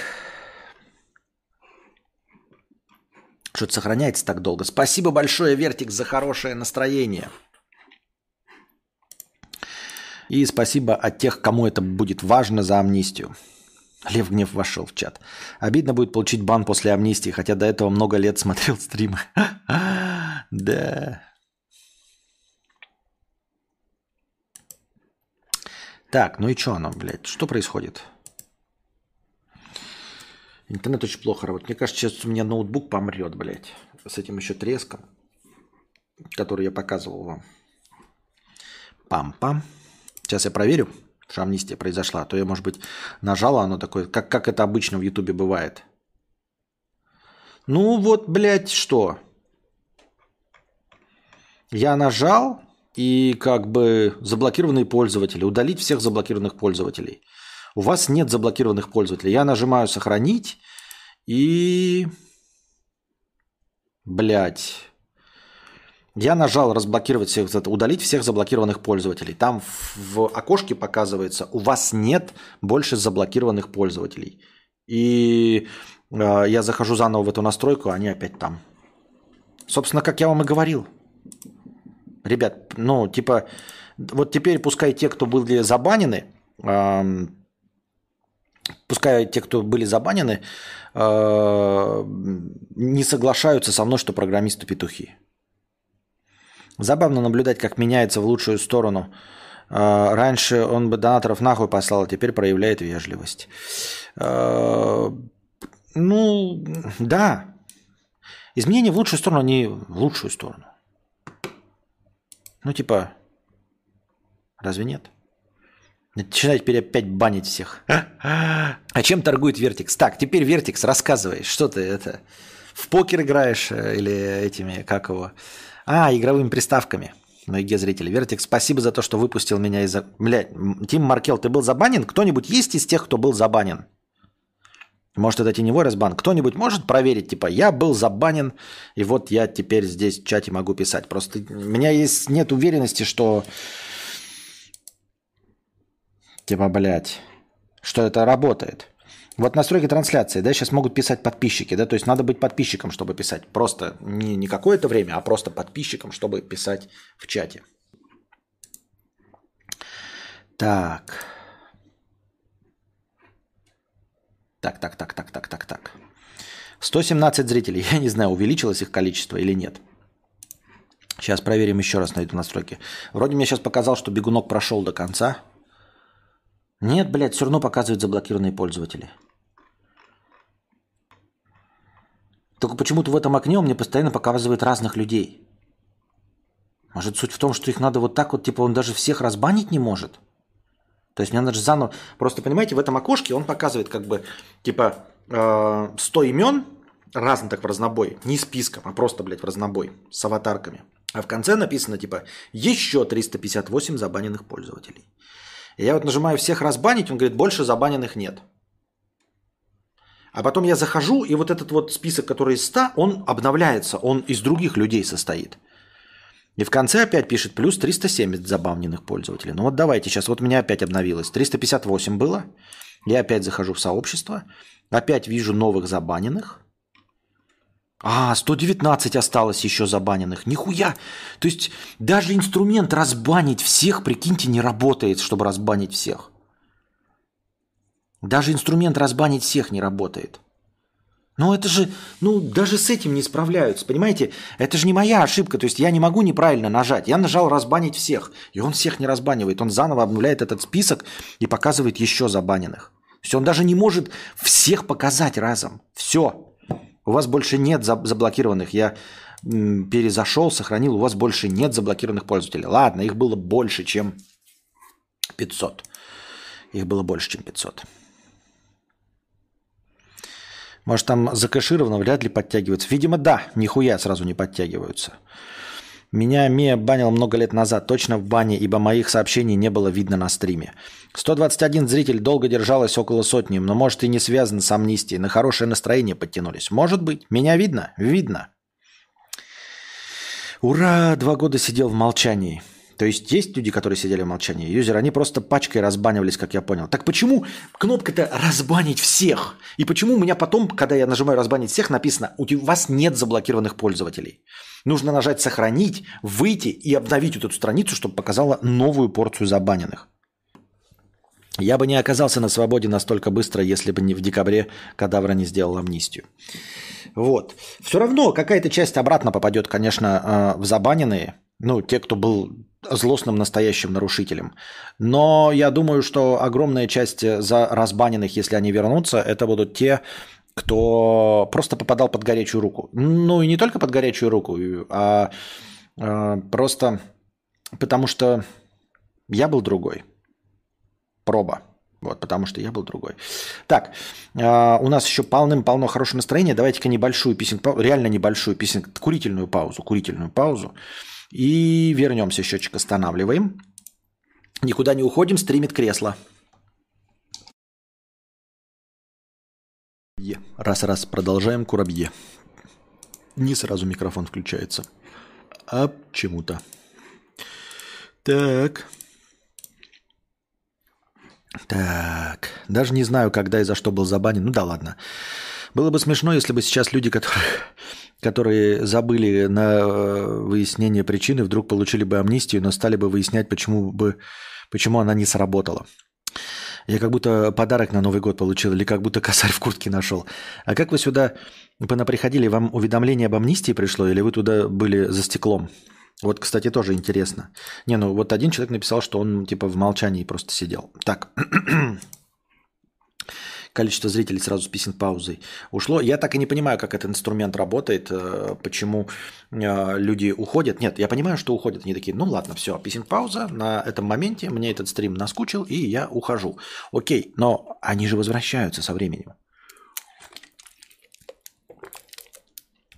Что-то сохраняется так долго. Спасибо большое, Вертик, за хорошее настроение. И спасибо от тех, кому это будет важно за амнистию. Лев Гнев вошел в чат. Обидно будет получить бан после амнистии, хотя до этого много лет смотрел стримы. Да. Так, ну и что оно, блядь? Что происходит? Интернет очень плохо работает. Мне кажется, сейчас у меня ноутбук помрет, блядь. С этим еще треском, который я показывал вам. Пам-пам. Сейчас я проверю, что амнистия произошла. А то я, может быть, нажала оно такое, как, как это обычно в Ютубе бывает. Ну вот, блядь, что? Я нажал, и как бы заблокированные пользователи. Удалить всех заблокированных пользователей. У вас нет заблокированных пользователей. Я нажимаю «Сохранить» и... Блять. Я нажал разблокировать всех, удалить всех заблокированных пользователей. Там в окошке показывается, у вас нет больше заблокированных пользователей. И э, я захожу заново в эту настройку, они опять там. Собственно, как я вам и говорил. Ребят, ну, типа, вот теперь пускай те, кто были забанены, э, пускай те, кто были забанены, э, не соглашаются со мной, что программисты петухи. Забавно наблюдать, как меняется в лучшую сторону. Э, раньше он бы донаторов нахуй послал, а теперь проявляет вежливость. Э, ну, да. Изменения в лучшую сторону, не в лучшую сторону. Ну, типа, разве нет? Начинает теперь опять банить всех. А чем торгует Вертикс? Так, теперь Вертикс, рассказывай, что ты это... В покер играешь э, или этими, как его... А, игровыми приставками. И зрители. Вертик, спасибо за то, что выпустил меня из... Блядь, Тим Маркел, ты был забанен? Кто-нибудь есть из тех, кто был забанен? Может, это теневой разбан? Кто-нибудь может проверить, типа, я был забанен, и вот я теперь здесь в чате могу писать. Просто у меня есть, нет уверенности, что Типа, блядь, что это работает. Вот настройки трансляции, да, сейчас могут писать подписчики, да, то есть надо быть подписчиком, чтобы писать. Просто не, не какое-то время, а просто подписчиком, чтобы писать в чате. Так. Так, так, так, так, так, так, так. 117 зрителей. Я не знаю, увеличилось их количество или нет. Сейчас проверим еще раз на эту настройки. Вроде мне сейчас показал, что бегунок прошел до конца. Нет, блядь, все равно показывают заблокированные пользователи. Только почему-то в этом окне он мне постоянно показывает разных людей. Может, суть в том, что их надо вот так вот, типа он даже всех разбанить не может? То есть мне надо же заново... Просто, понимаете, в этом окошке он показывает как бы, типа, э, 100 имен, разно так в разнобой, не списком, а просто, блядь, в разнобой, с аватарками. А в конце написано, типа, еще 358 забаненных пользователей. Я вот нажимаю всех разбанить, он говорит, больше забаненных нет. А потом я захожу, и вот этот вот список, который из 100, он обновляется, он из других людей состоит. И в конце опять пишет плюс 370 забаненных пользователей. Ну вот давайте сейчас, вот у меня опять обновилось. 358 было. Я опять захожу в сообщество. Опять вижу новых забаненных. А, 119 осталось еще забаненных. Нихуя! То есть даже инструмент разбанить всех, прикиньте, не работает, чтобы разбанить всех. Даже инструмент разбанить всех не работает. Ну это же, ну даже с этим не справляются, понимаете? Это же не моя ошибка, то есть я не могу неправильно нажать. Я нажал разбанить всех, и он всех не разбанивает. Он заново обновляет этот список и показывает еще забаненных. То есть он даже не может всех показать разом. Все. У вас больше нет заблокированных. Я перезашел, сохранил. У вас больше нет заблокированных пользователей. Ладно, их было больше, чем 500. Их было больше, чем 500. Может, там закэшировано, вряд ли подтягиваются. Видимо, да, нихуя сразу не подтягиваются. Меня Мия банил много лет назад, точно в бане, ибо моих сообщений не было видно на стриме. 121 зритель долго держалось около сотни, но может и не связано с амнистией. На хорошее настроение подтянулись. Может быть. Меня видно? Видно. Ура! Два года сидел в молчании. То есть есть люди, которые сидели в молчании. Юзеры, они просто пачкой разбанивались, как я понял. Так почему кнопка-то разбанить всех? И почему у меня потом, когда я нажимаю разбанить всех, написано, у вас нет заблокированных пользователей? Нужно нажать сохранить, выйти и обновить вот эту страницу, чтобы показала новую порцию забаненных. Я бы не оказался на свободе настолько быстро, если бы не в декабре кадавра не сделал амнистию. Вот. Все равно какая-то часть обратно попадет, конечно, э, в забаненные. Ну, те, кто был злостным настоящим нарушителем. Но я думаю, что огромная часть за разбаненных, если они вернутся, это будут те, кто просто попадал под горячую руку. Ну и не только под горячую руку, а, а просто потому что я был другой. Проба. Вот, потому что я был другой. Так, э, у нас еще полным-полно хорошего настроения. Давайте-ка небольшую песенку, реально небольшую песенку, курительную паузу, курительную паузу. И вернемся, счетчик останавливаем. Никуда не уходим, стримит кресло. Раз-раз, продолжаем курабье. Не сразу микрофон включается. А почему-то. Так. Так. Даже не знаю, когда и за что был забанен. Ну да ладно. Было бы смешно, если бы сейчас люди, которые которые забыли на э, выяснение причины, вдруг получили бы амнистию, но стали бы выяснять, почему, бы, почему она не сработала. Я как будто подарок на Новый год получил, или как будто косарь в куртке нашел. А как вы сюда приходили, вам уведомление об амнистии пришло, или вы туда были за стеклом? Вот, кстати, тоже интересно. Не, ну вот один человек написал, что он типа в молчании просто сидел. Так. Количество зрителей сразу с песен паузой ушло. Я так и не понимаю, как этот инструмент работает, э, почему э, люди уходят. Нет, я понимаю, что уходят. Они такие, ну ладно, все, песен пауза на этом моменте, мне этот стрим наскучил, и я ухожу. Окей, но они же возвращаются со временем.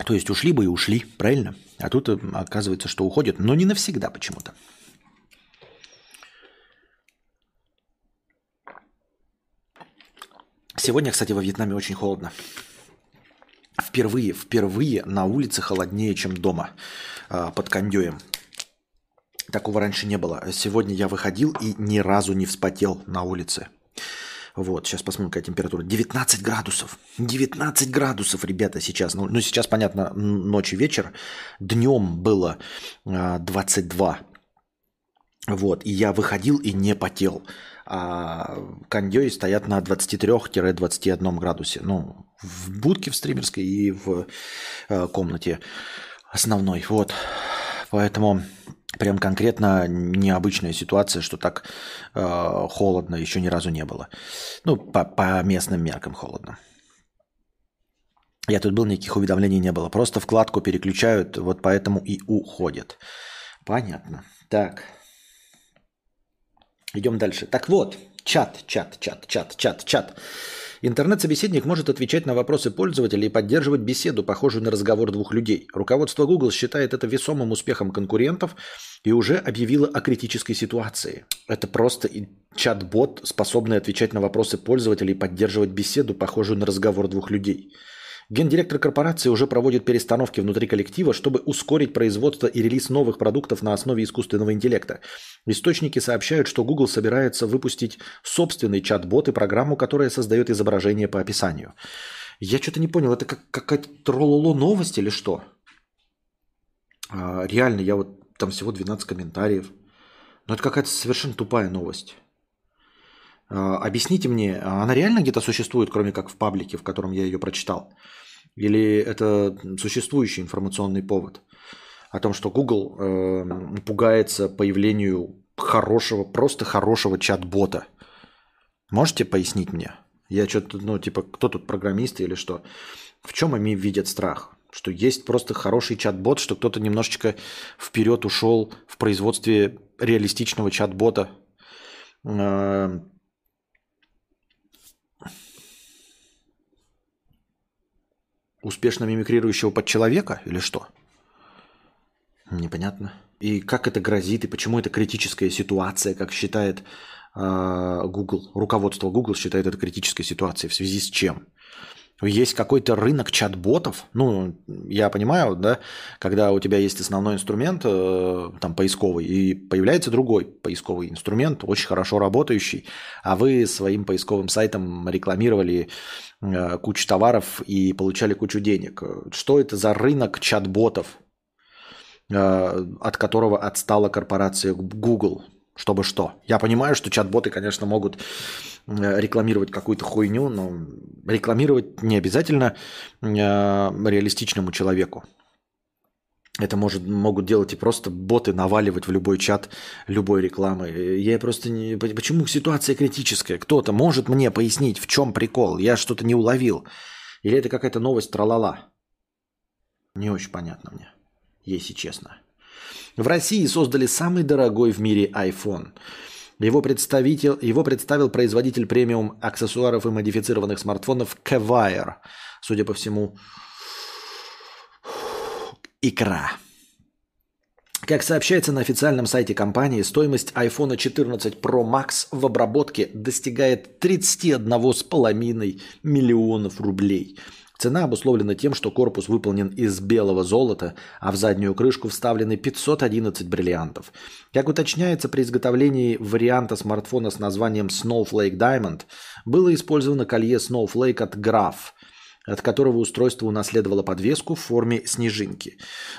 То есть ушли бы и ушли, правильно? А тут э, оказывается, что уходят, но не навсегда почему-то. Сегодня, кстати, во Вьетнаме очень холодно. Впервые, впервые на улице холоднее, чем дома а, под кондеем. Такого раньше не было. Сегодня я выходил и ни разу не вспотел на улице. Вот, сейчас посмотрим, какая температура. 19 градусов. 19 градусов, ребята, сейчас. Ну, ну сейчас, понятно, ночь и вечер. Днем было а, 22. Вот, и я выходил и не потел а кондеи стоят на 23-21 градусе. Ну, в будке в стримерской и в э, комнате основной. Вот. Поэтому прям конкретно необычная ситуация, что так э, холодно еще ни разу не было. Ну, по, по местным меркам холодно. Я тут был, никаких уведомлений не было. Просто вкладку переключают, вот поэтому и уходят. Понятно. Так. Идем дальше. Так вот, чат, чат, чат, чат, чат, чат. Интернет-собеседник может отвечать на вопросы пользователей и поддерживать беседу, похожую на разговор двух людей. Руководство Google считает это весомым успехом конкурентов и уже объявило о критической ситуации. Это просто чат-бот, способный отвечать на вопросы пользователей и поддерживать беседу, похожую на разговор двух людей. Гендиректор корпорации уже проводит перестановки внутри коллектива, чтобы ускорить производство и релиз новых продуктов на основе искусственного интеллекта. Источники сообщают, что Google собирается выпустить собственный чат-бот и программу, которая создает изображение по описанию. Я что-то не понял, это как какая-то троллоло новость или что? А, реально, я вот там всего 12 комментариев. Но это какая-то совершенно тупая новость. А, объясните мне, она реально где-то существует, кроме как в паблике, в котором я ее прочитал? Или это существующий информационный повод о том, что Google э, пугается появлению хорошего, просто хорошего чат-бота? Можете пояснить мне? Я что-то, ну, типа, кто тут программисты или что? В чем они видят страх? Что есть просто хороший чат-бот, что кто-то немножечко вперед ушел в производстве реалистичного чат-бота, э, успешно мимикрирующего под человека или что? Непонятно. И как это грозит, и почему это критическая ситуация, как считает э, Google. Руководство Google считает это критической ситуацией. В связи с чем? Есть какой-то рынок чат-ботов. Ну, я понимаю, да, когда у тебя есть основной инструмент, э, там, поисковый, и появляется другой поисковый инструмент, очень хорошо работающий, а вы своим поисковым сайтом рекламировали э, кучу товаров и получали кучу денег. Что это за рынок чат-ботов, э, от которого отстала корпорация Google? Чтобы что? Я понимаю, что чат-боты, конечно, могут Э, рекламировать какую-то хуйню, но рекламировать не обязательно э, реалистичному человеку. Это может, могут делать и просто боты наваливать в любой чат любой рекламы. Я просто не... Почему ситуация критическая? Кто-то может мне пояснить, в чем прикол? Я что-то не уловил. Или это какая-то новость тралала? Не очень понятно мне, если честно. В России создали самый дорогой в мире iPhone – его, представитель, его представил производитель премиум аксессуаров и модифицированных смартфонов Kevire. Судя по всему, икра. Как сообщается на официальном сайте компании, стоимость iPhone 14 Pro Max в обработке достигает 31,5 миллионов рублей – Цена обусловлена тем, что корпус выполнен из белого золота, а в заднюю крышку вставлены 511 бриллиантов. Как уточняется, при изготовлении варианта смартфона с названием Snowflake Diamond было использовано колье Snowflake от Graph, от которого устройство унаследовало подвеску в форме снежинки.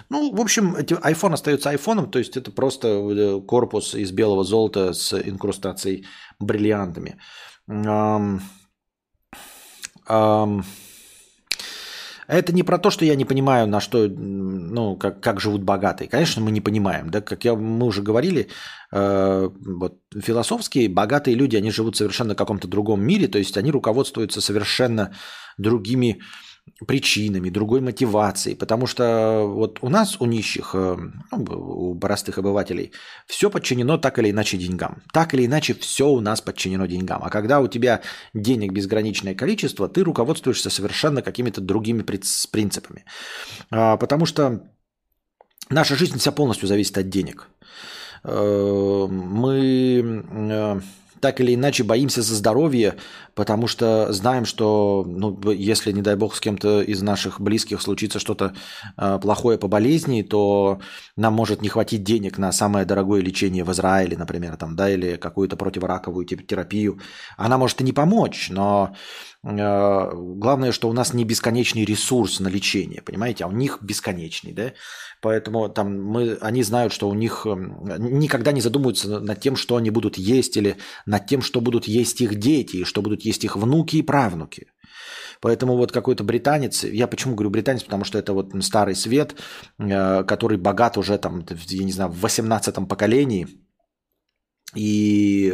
Ну, в общем, iPhone остается айфоном, то есть это просто э, корпус из белого золота с инкрустацией бриллиантами. Um, um, это не про то, что я не понимаю, на что, ну, как, как живут богатые. Конечно, мы не понимаем. Да, как я, мы уже говорили, э, вот, философские богатые люди, они живут совершенно в каком-то другом мире, то есть они руководствуются совершенно другими причинами, другой мотивацией. Потому что вот у нас, у нищих, э, ну, у простых обывателей, все подчинено так или иначе деньгам. Так или иначе все у нас подчинено деньгам. А когда у тебя денег безграничное количество, ты руководствуешься совершенно какими-то другими принципами. А, потому что наша жизнь вся полностью зависит от денег. Э, мы э, так или иначе боимся за здоровье, потому что знаем, что ну, если, не дай бог, с кем-то из наших близких случится что-то э, плохое по болезни, то нам может не хватить денег на самое дорогое лечение в Израиле, например, там, да, или какую-то противораковую терапию. Она может и не помочь, но главное, что у нас не бесконечный ресурс на лечение, понимаете, а у них бесконечный, да. Поэтому там мы, они знают, что у них эм, никогда не задумываются над тем, что они будут есть, или над тем, что будут есть их дети, и что будут есть их внуки и правнуки. Поэтому вот какой-то британец, я почему говорю британец, потому что это вот старый свет, э, который богат уже там, я не знаю, в 18 поколении, и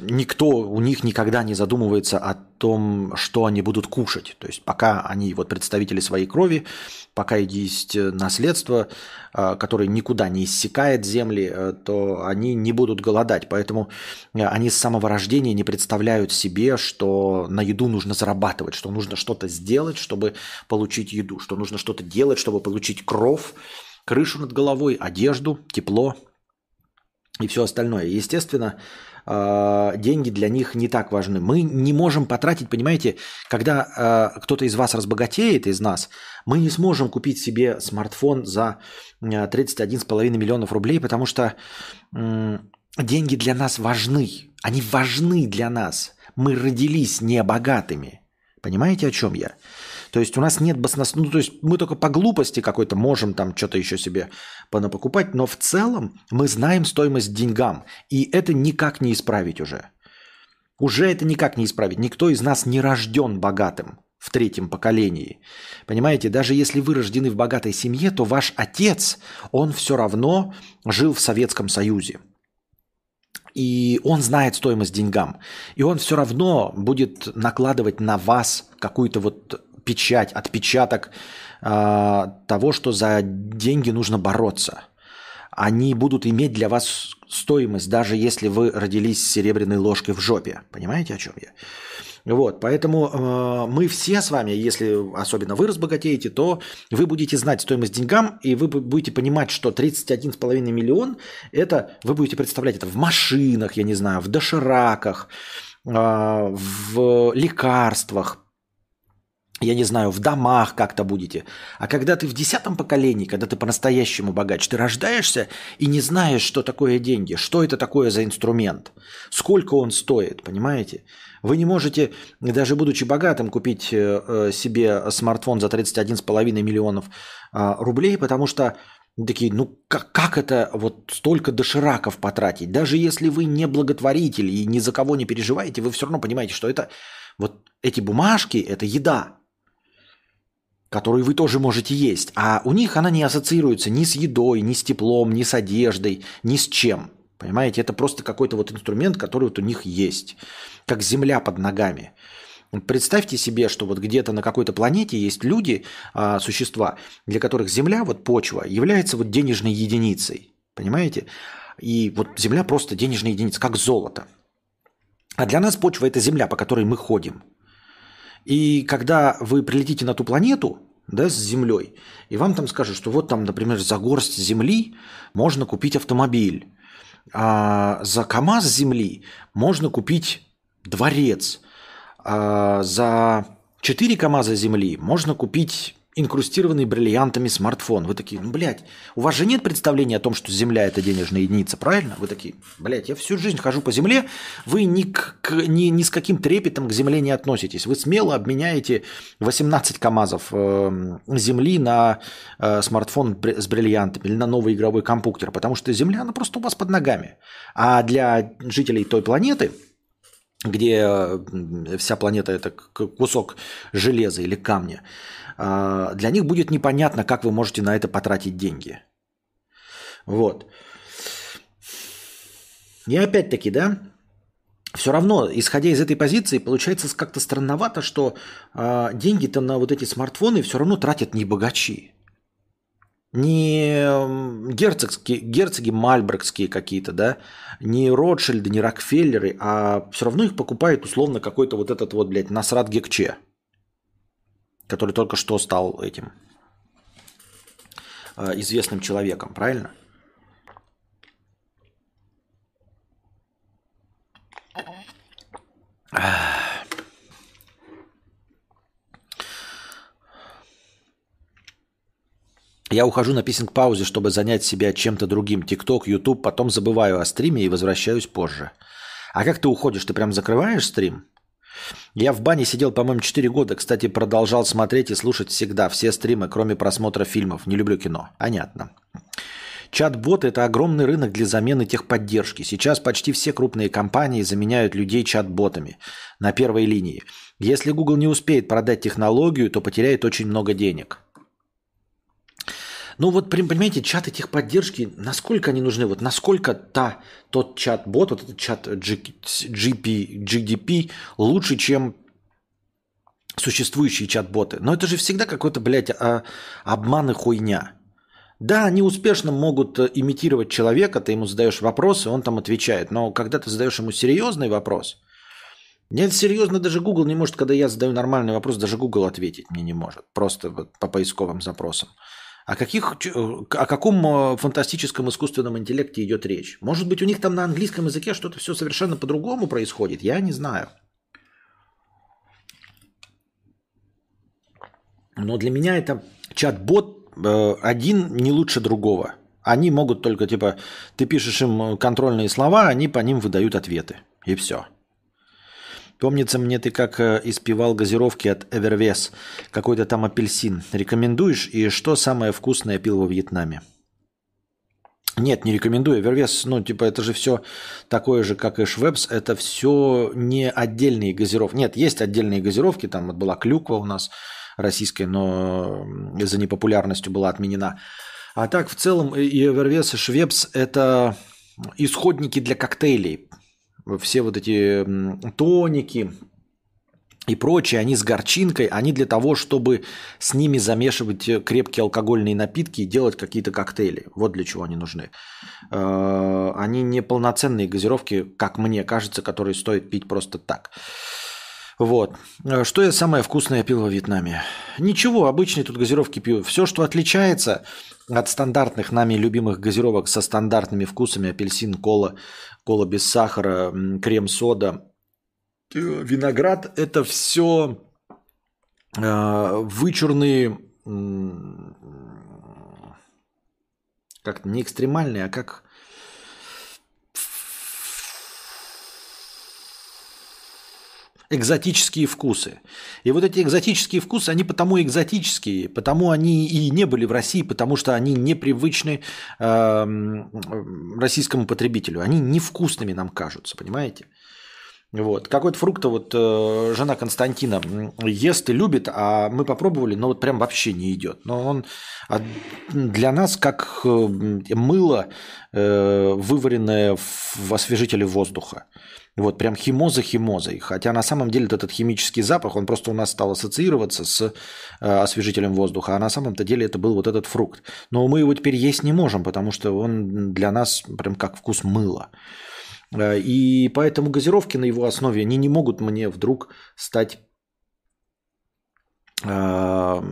никто у них никогда не задумывается о том, что они будут кушать. То есть пока они вот представители своей крови, пока есть наследство, а, которое никуда не иссякает земли, э, то они не будут голодать. Поэтому э, они с самого рождения не представляют себе, что на еду нужно зарабатывать, что нужно что-то сделать, чтобы получить еду, что нужно что-то делать, чтобы получить кров, крышу над головой, одежду, тепло и все остальное. Естественно, а, деньги для них не так важны. Мы не можем потратить, понимаете, когда э, кто-то из вас разбогатеет, из нас, мы не сможем купить себе смартфон за 31,5 миллионов рублей, потому что э, деньги для нас важны. Они важны для нас. Мы родились не богатыми. Понимаете, о чем я? То есть у нас нет баснос... Ну, то есть мы только по глупости какой-то можем там что-то еще себе понапокупать, но в целом мы знаем стоимость деньгам, и это никак не исправить уже. Уже это никак не исправить. Никто из нас не рожден богатым в третьем поколении. Понимаете, даже если вы рождены в богатой семье, то ваш отец, он все равно жил в Советском Союзе. И он знает стоимость деньгам. И он все равно будет накладывать на вас какую-то вот печать, отпечаток э, того, что за деньги нужно бороться. Они будут иметь для вас стоимость, даже если вы родились с серебряной ложкой в жопе. Понимаете, о чем я? Вот, поэтому э, мы все с вами, если особенно вы разбогатеете, то вы будете знать стоимость деньгам, и вы будете понимать, что 31,5 миллион, это вы будете представлять это в машинах, я не знаю, в дошираках, э, в лекарствах, я не знаю, в домах как-то будете. А когда ты в десятом поколении, когда ты по-настоящему богач, ты рождаешься и не знаешь, что такое деньги, что это такое за инструмент, сколько он стоит, понимаете? Вы не можете, даже будучи богатым, купить э, э, себе смартфон за 31,5 миллионов а, рублей, потому что такие, ну как, как это вот столько дошираков потратить? Даже если вы не благотворитель и ни за кого не переживаете, вы все равно понимаете, что это вот эти бумажки – это еда которую вы тоже можете есть. А у них она не ассоциируется ни с едой, ни с теплом, ни с одеждой, ни с чем. Понимаете, это просто какой-то вот инструмент, который вот у них есть. Как земля под ногами. Представьте себе, что вот где-то на какой-то планете есть люди, а, существа, для которых Земля, вот почва, является вот денежной единицей. Понимаете? И вот Земля просто денежная единица, как золото. А для нас почва – это Земля, по которой мы ходим – и когда вы прилетите на ту планету, да, с Землей, и вам там скажут, что вот там, например, за горсть Земли можно купить автомобиль, а за КАМАЗ Земли можно купить дворец, а за 4 КАМАЗа Земли можно купить инкрустированный бриллиантами смартфон. Вы такие, ну, блядь, у вас же нет представления о том, что Земля – это денежная единица, правильно? Вы такие, блядь, я всю жизнь хожу по Земле, вы ни, к, ни, ни с каким трепетом к Земле не относитесь. Вы смело обменяете 18 КАМАЗов э, Земли на э, смартфон с бриллиантами или на новый игровой компьютер, потому что Земля, она просто у вас под ногами. А для жителей той планеты – где э, вся планета это кусок железа или камня, для них будет непонятно, как вы можете на это потратить деньги. Вот. И опять-таки, да, все равно, исходя из этой позиции, получается как-то странновато, что э, деньги-то на вот эти смартфоны все равно тратят не богачи. Не герцогские, герцоги мальброкские какие-то, да, не Ротшильды, не Рокфеллеры, а все равно их покупает условно какой-то вот этот вот, блядь, Насрат Гекче который только что стал этим э, известным человеком, правильно? Я ухожу на писинг-паузе, чтобы занять себя чем-то другим. Тикток, Ютуб, потом забываю о стриме и возвращаюсь позже. А как ты уходишь? Ты прям закрываешь стрим? Я в бане сидел, по-моему, 4 года. Кстати, продолжал смотреть и слушать всегда. Все стримы, кроме просмотра фильмов. Не люблю кино. Понятно. Чат-бот – это огромный рынок для замены техподдержки. Сейчас почти все крупные компании заменяют людей чат-ботами на первой линии. Если Google не успеет продать технологию, то потеряет очень много денег. Ну вот, понимаете, чаты техподдержки, насколько они нужны? Вот насколько та, тот чат-бот, вот этот чат GP, GDP лучше, чем существующие чат-боты. Но это же всегда какой-то, блядь, а, обман и хуйня. Да, они успешно могут э, имитировать человека, ты ему задаешь вопросы, он там отвечает. Но когда ты задаешь ему серьезный вопрос, нет, серьезно, даже Google не может, когда я задаю нормальный вопрос, даже Google ответить мне не может. Просто по поисковым запросам. О, каких, о каком э, фантастическом искусственном интеллекте идет речь? Может быть, у них там на английском языке что-то все совершенно по-другому происходит? Я не знаю. Но для меня это чат-бот э, один не лучше другого. Они могут только, типа, ты пишешь им контрольные слова, они по ним выдают ответы. И все. Помнится мне, ты как э, испевал газировки от Эвервес, какой-то там апельсин. Рекомендуешь? И что самое вкусное пил во Вьетнаме? Нет, не рекомендую. Эвервес, ну, типа, это же все такое же, как и Швепс. Это все не отдельные газировки. Нет, есть отдельные газировки. Там вот была клюква у нас российская, но из-за непопулярностью была отменена. А так, в целом, и Эвервес, и Швепс – это исходники для коктейлей все вот эти тоники и прочее, они с горчинкой, они для того, чтобы с ними замешивать э, крепкие алкогольные напитки и делать какие-то коктейли. Вот для чего они нужны. Э, они не полноценные газировки, как мне кажется, которые стоит пить просто так. Вот. Что я самое вкусное пил во Вьетнаме? Ничего, обычные тут газировки пью. Все, что отличается от стандартных нами любимых газировок со стандартными вкусами, апельсин, кола, кола без сахара, крем-сода, э, виноград, это все э, вычурные, как не экстремальные, а как экзотические вкусы. И вот эти экзотические вкусы, они потому экзотические, потому они и не были в России, потому что они непривычны э, российскому потребителю. Они невкусными нам кажутся, понимаете? Вот. Какой-то фрукт вот э, жена Константина ест и любит, а мы попробовали, но вот прям вообще не идет. Но он для нас как э, мыло, э, вываренное в освежителе воздуха. Вот прям химоза химозой. Хотя на самом деле этот химический запах, он просто у нас стал ассоциироваться с э, освежителем воздуха, а на самом-то деле это был вот этот фрукт. Но мы его теперь есть не можем, потому что он для нас прям как вкус мыла. Э, и поэтому газировки на его основе, они не могут мне вдруг стать э,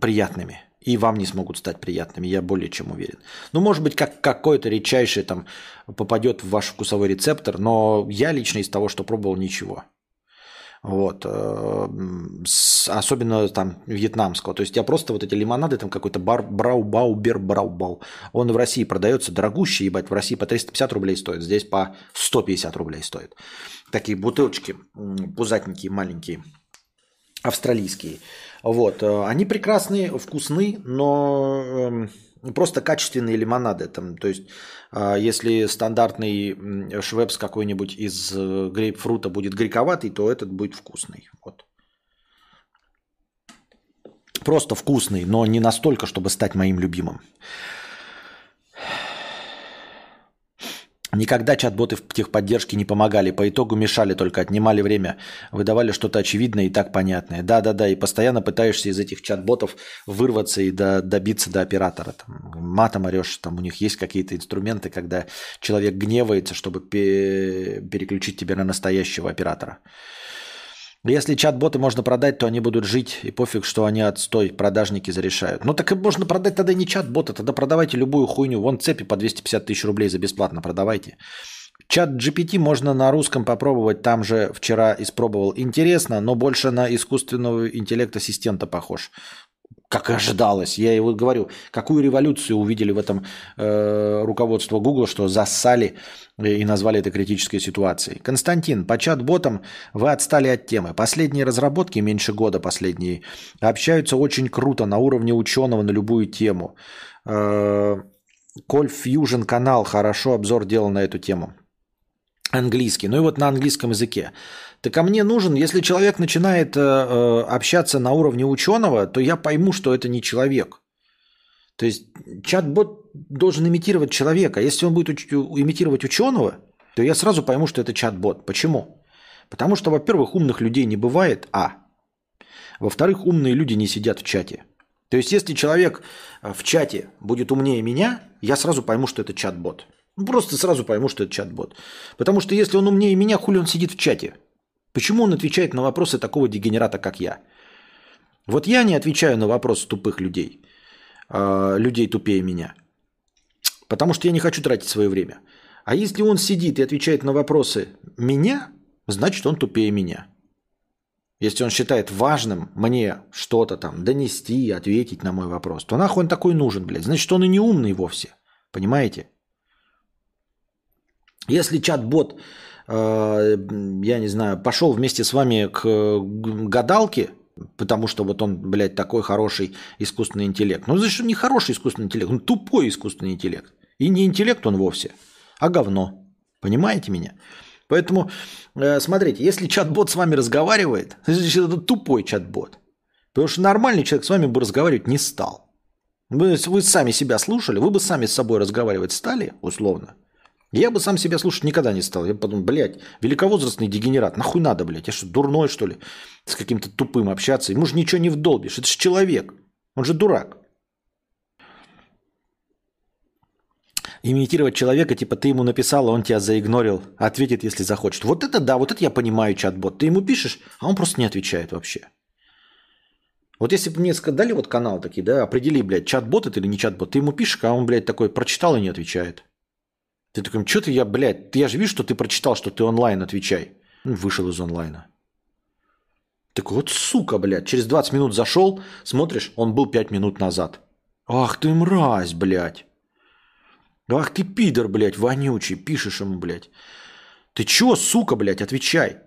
приятными и вам не смогут стать приятными, я более чем уверен. Ну, может быть, как какой-то редчайший там попадет в ваш вкусовой рецептор, но я лично из того, что пробовал, ничего. Вот. Э, особенно там вьетнамского. То есть я просто вот эти лимонады, там какой-то бар, брау-бау, бер брау-бау. Он в России продается дорогущий, ебать, в России по 350 рублей стоит, здесь по 150 рублей стоит. Такие бутылочки пузатенькие, маленькие, австралийские. Вот. Э, они прекрасные, вкусны, но эм, просто качественные лимонады. Там, то есть, э, если стандартный швепс какой-нибудь из э, грейпфрута будет горьковатый, то этот будет вкусный. Вот. Просто вкусный, но не настолько, чтобы стать моим любимым. Никогда чат-боты в техподдержке не помогали, по итогу мешали только, отнимали время, выдавали что-то очевидное и так понятное. Да-да-да, и постоянно пытаешься из этих чат-ботов вырваться и до, добиться до оператора. Там, матом орешь, там у них есть какие-то инструменты, когда человек гневается, чтобы переключить тебя на настоящего оператора. Если чат-боты можно продать, то они будут жить, и пофиг, что они отстой, продажники зарешают. Ну так и можно продать тогда не чат-боты, тогда продавайте любую хуйню. Вон цепи по 250 тысяч рублей за бесплатно продавайте. Чат GPT можно на русском попробовать, там же вчера испробовал. Интересно, но больше на искусственного интеллект-ассистента похож как и ожидалось. Я его говорю, какую революцию увидели в этом э, руководство Google, что зассали и назвали это критической ситуацией. Константин, по чат-ботам вы отстали от темы. Последние разработки, меньше года последние, общаются очень круто на уровне ученого на любую тему. Э, Коль Fusion канал хорошо обзор делал на эту тему. Английский. Ну и вот на английском языке. Так а мне нужен, если человек начинает э, э, общаться на уровне ученого, то я пойму, что это не человек. То есть чат-бот должен имитировать человека. Если он будет уч- имитировать ученого, то я сразу пойму, что это чат-бот. Почему? Потому что, во-первых, умных людей не бывает, а. Во-вторых, умные люди не сидят в чате. То есть, если человек э, в чате будет умнее меня, я сразу пойму, что это чат-бот. Просто сразу пойму, что это чат-бот. Потому что если он умнее меня, хули он сидит в чате? Почему он отвечает на вопросы такого дегенерата, как я? Вот я не отвечаю на вопросы тупых людей, э, людей тупее меня, потому что я не хочу тратить свое время. А если он сидит и отвечает на вопросы меня, значит он тупее меня. Если он считает важным мне что-то там донести, ответить на мой вопрос, то нахуй он такой нужен, блядь. Значит, он и не умный вовсе. Понимаете? Если чат-бот Э, я не знаю, пошел вместе с вами к гадалке, потому что вот он, блядь, такой хороший искусственный интеллект. Ну, значит, он не хороший искусственный интеллект, он тупой искусственный интеллект. И не интеллект он вовсе, а говно. Понимаете меня? Поэтому, э, смотрите, если чат-бот с вами разговаривает, значит, это тупой чат-бот. Потому что нормальный человек с вами бы разговаривать не стал. Вы, вы сами себя слушали, вы бы сами с собой разговаривать стали, условно. Я бы сам себя слушать никогда не стал. Я бы подумал, блядь, великовозрастный дегенерат, нахуй надо, блядь, я что, дурной, что ли, с каким-то тупым общаться? Ему же ничего не вдолбишь, это же человек, он же дурак. Имитировать человека, типа ты ему написал, а он тебя заигнорил, ответит, если захочет. Вот это да, вот это я понимаю чат-бот. Ты ему пишешь, а он просто не отвечает вообще. Вот если бы мне сказали вот канал такие, да, определи, блядь, чат-бот это или не чат-бот, ты ему пишешь, а он, блядь, такой прочитал и не отвечает. Ты такой, что ты я, блядь, я же вижу, что ты прочитал, что ты онлайн, отвечай. Ну, вышел из онлайна. Так вот, сука, блядь, через 20 минут зашел, смотришь, он был 5 минут назад. Ах ты мразь, блядь. Ах ты пидор, блядь, вонючий, пишешь ему, блядь. Ты чё, сука, блядь, отвечай.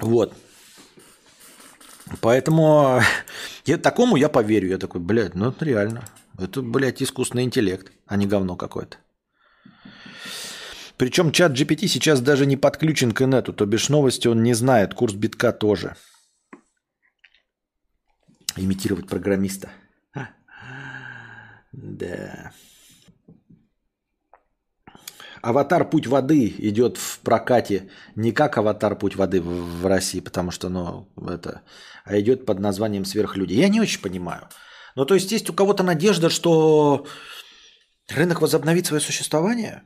Вот. Поэтому я, такому я поверю. Я такой, блядь, ну это реально. Это, блядь, искусственный интеллект, а не говно какое-то. Причем чат GPT сейчас даже не подключен к инету, то бишь новости он не знает, курс битка тоже. Имитировать программиста. Да. Аватар Путь воды идет в прокате не как Аватар Путь воды в, России, потому что, ну, это, а идет под названием Сверхлюди. Я не очень понимаю. Ну, то есть есть у кого-то надежда, что рынок возобновит свое существование?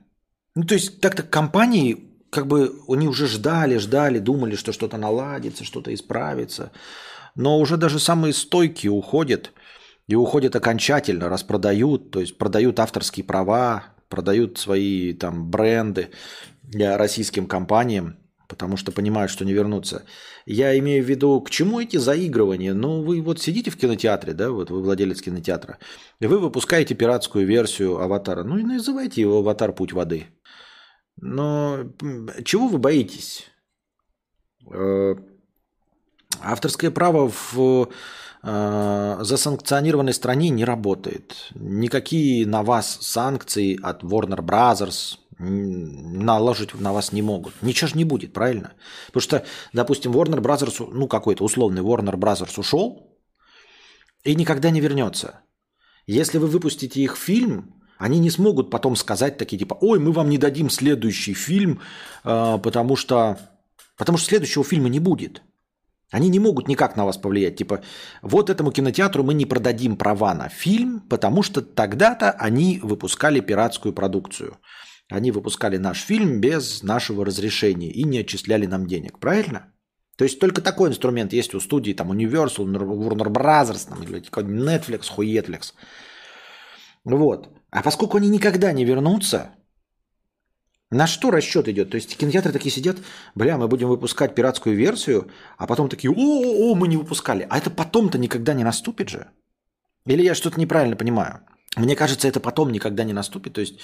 Ну, то есть так-то компании, как бы они уже ждали, ждали, думали, что что-то наладится, что-то исправится. Но уже даже самые стойкие уходят. И уходят окончательно, распродают, то есть продают авторские права, продают свои там бренды российским компаниям, потому что понимают, что не вернутся. Я имею в виду, к чему эти заигрывания? Ну, вы вот сидите в кинотеатре, да, вот вы владелец кинотеатра, и вы выпускаете пиратскую версию аватара. Ну и называйте его «Аватар. Путь воды». Но чего вы боитесь? Э, авторское право в э, засанкционированной стране не работает. Никакие на вас санкции от Warner Brothers наложить на вас не могут. Ничего же не будет, правильно? Потому что, допустим, Warner Brothers, ну какой-то условный Warner Brothers ушел и никогда не вернется. Если вы выпустите их фильм, они не смогут потом сказать такие типа, ой, мы вам не дадим следующий фильм, э, потому что, потому что следующего фильма не будет. Они не могут никак на вас повлиять. Типа, вот этому кинотеатру мы не продадим права на фильм, потому что тогда-то они выпускали пиратскую продукцию. Они выпускали наш фильм без нашего разрешения и не отчисляли нам денег. Правильно? То есть только такой инструмент есть у студии, там Universal, Warner Brothers, там, или Netflix, Хуетфликс. Вот. А поскольку они никогда не вернутся, на что расчет идет? То есть кинотеатры такие сидят, бля, мы будем выпускать пиратскую версию, а потом такие, о-о-о, мы не выпускали. А это потом-то никогда не наступит же? Или я что-то неправильно понимаю? Мне кажется, это потом никогда не наступит. То есть